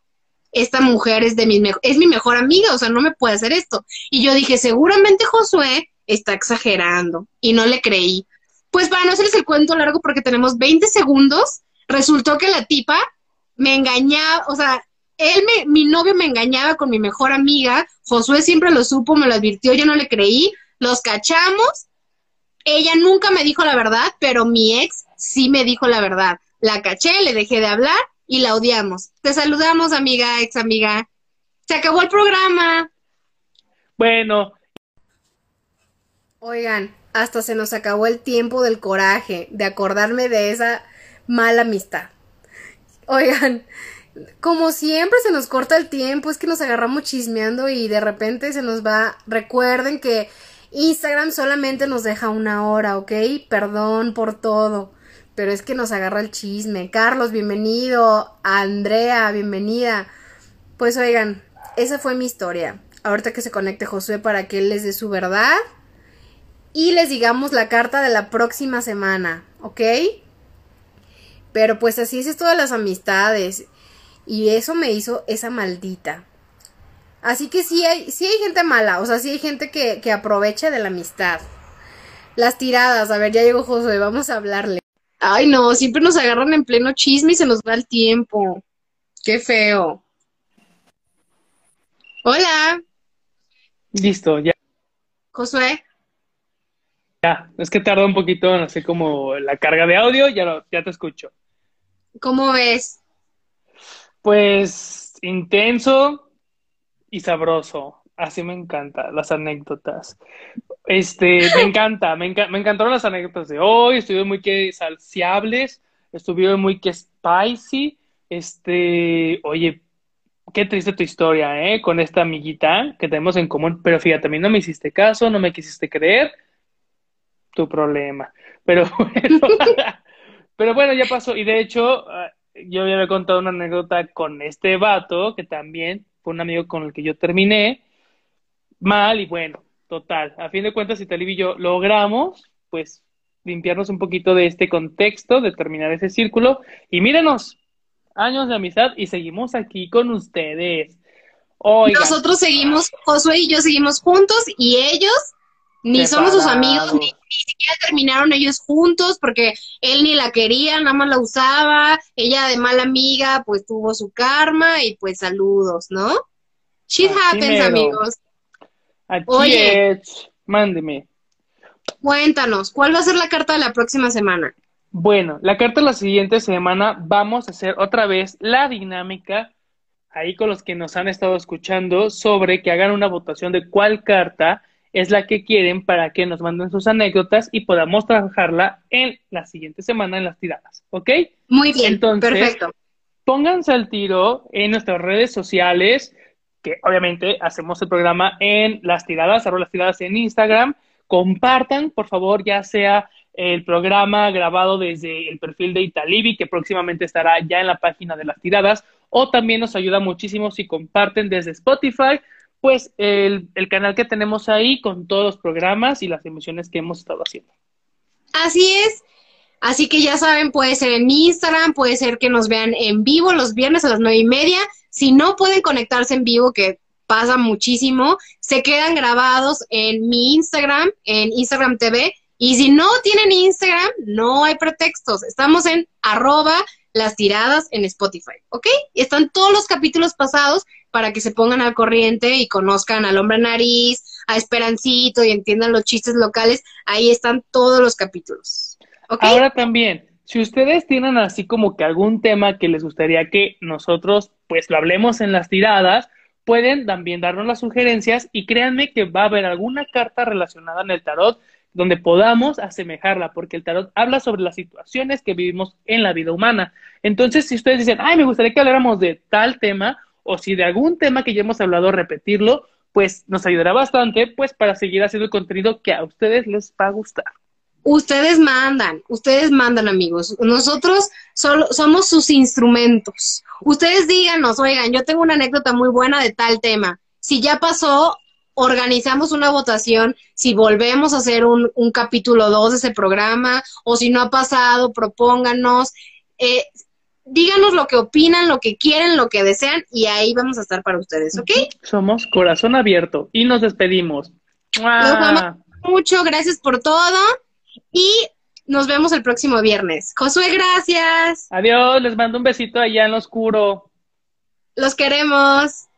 esta mujer es, de es mi mejor amiga, o sea, no me puede hacer esto. Y yo dije, seguramente Josué está exagerando y no le creí. Pues para no hacerles el cuento largo porque tenemos 20 segundos, resultó que la tipa me engañaba, o sea, él me, mi novio me engañaba con mi mejor amiga, Josué siempre lo supo, me lo advirtió, yo no le creí, los cachamos ella nunca me dijo la verdad, pero mi ex sí me dijo la verdad. La caché, le dejé de hablar y la odiamos. Te saludamos, amiga, ex amiga. Se acabó el programa. Bueno. Oigan, hasta se nos acabó el tiempo del coraje, de acordarme de esa mala amistad. Oigan, como siempre se nos corta el tiempo, es que nos agarramos chismeando y de repente se nos va. Recuerden que Instagram solamente nos deja una hora, ¿ok? Perdón por todo. Pero es que nos agarra el chisme. Carlos, bienvenido. Andrea, bienvenida. Pues oigan, esa fue mi historia. Ahorita que se conecte Josué para que él les dé su verdad. Y les digamos la carta de la próxima semana, ¿ok? Pero pues así es esto de las amistades. Y eso me hizo esa maldita. Así que sí hay, sí hay gente mala, o sea, sí hay gente que, que aprovecha de la amistad. Las tiradas, a ver, ya llegó José, vamos a hablarle. Ay, no, siempre nos agarran en pleno chisme y se nos va el tiempo. Qué feo. Hola. Listo, ya. Josué. Ya, es que tardó un poquito, no sé, como la carga de audio, ya, ya te escucho. ¿Cómo ves? Pues intenso, y sabroso. Así me encanta, las anécdotas. Este, me encanta, me, me encantaron las anécdotas de hoy, estuvieron muy que salciables, estuvieron muy que spicy. Este, oye, qué triste tu historia, ¿eh? Con esta amiguita que tenemos en común, pero fíjate, a no me hiciste caso, no me quisiste creer, tu problema. Pero *laughs* bueno, pero bueno, ya pasó. Y de hecho, ah, yo había contado una anécdota con este vato que también fue un amigo con el que yo terminé mal y bueno, total, a fin de cuentas, si Talib y yo logramos, pues, limpiarnos un poquito de este contexto, de terminar ese círculo y mírenos, años de amistad y seguimos aquí con ustedes. Nosotros seguimos, Josué y yo seguimos juntos y ellos ni somos sus amigos, ni, siquiera terminaron ellos juntos porque él ni la quería, nada más la usaba, ella de mala amiga pues tuvo su karma y pues saludos, ¿no? Shit happens, amigos. Oye, mándeme. Cuéntanos, ¿cuál va a ser la carta de la próxima semana? Bueno, la carta de la siguiente semana vamos a hacer otra vez la dinámica ahí con los que nos han estado escuchando sobre que hagan una votación de cuál carta es la que quieren para que nos manden sus anécdotas y podamos trabajarla en la siguiente semana en las tiradas, ¿ok? Muy bien, Entonces, perfecto. Pónganse al tiro en nuestras redes sociales, que obviamente hacemos el programa en las tiradas, arroba las tiradas en Instagram. Compartan, por favor, ya sea el programa grabado desde el perfil de Italibi, que próximamente estará ya en la página de las tiradas, o también nos ayuda muchísimo si comparten desde Spotify pues el, canal que tenemos ahí con todos los programas y las emisiones que hemos estado haciendo. Así es. Así que ya saben, puede ser en Instagram, puede ser que nos vean en vivo los viernes a las nueve y media. Si no pueden conectarse en vivo, que pasa muchísimo, se quedan grabados en mi Instagram, en Instagram TV. Y si no tienen Instagram, no hay pretextos. Estamos en arroba las tiradas en Spotify, ¿ok? Están todos los capítulos pasados para que se pongan al corriente y conozcan al hombre nariz, a Esperancito y entiendan los chistes locales. Ahí están todos los capítulos. Ahora también, si ustedes tienen así como que algún tema que les gustaría que nosotros pues lo hablemos en las tiradas, pueden también darnos las sugerencias y créanme que va a haber alguna carta relacionada en el tarot donde podamos asemejarla, porque el tarot habla sobre las situaciones que vivimos en la vida humana. Entonces, si ustedes dicen, ay, me gustaría que habláramos de tal tema, o si de algún tema que ya hemos hablado, repetirlo, pues nos ayudará bastante, pues para seguir haciendo el contenido que a ustedes les va a gustar. Ustedes mandan, ustedes mandan amigos. Nosotros solo somos sus instrumentos. Ustedes díganos, oigan, yo tengo una anécdota muy buena de tal tema. Si ya pasó, organizamos una votación si volvemos a hacer un, un capítulo 2 de ese programa o si no ha pasado, propónganos. Eh, díganos lo que opinan, lo que quieren, lo que desean y ahí vamos a estar para ustedes, ¿ok? Somos corazón abierto y nos despedimos. Los amamos mucho, gracias por todo y nos vemos el próximo viernes. Josué, gracias. Adiós, les mando un besito allá en lo oscuro. Los queremos.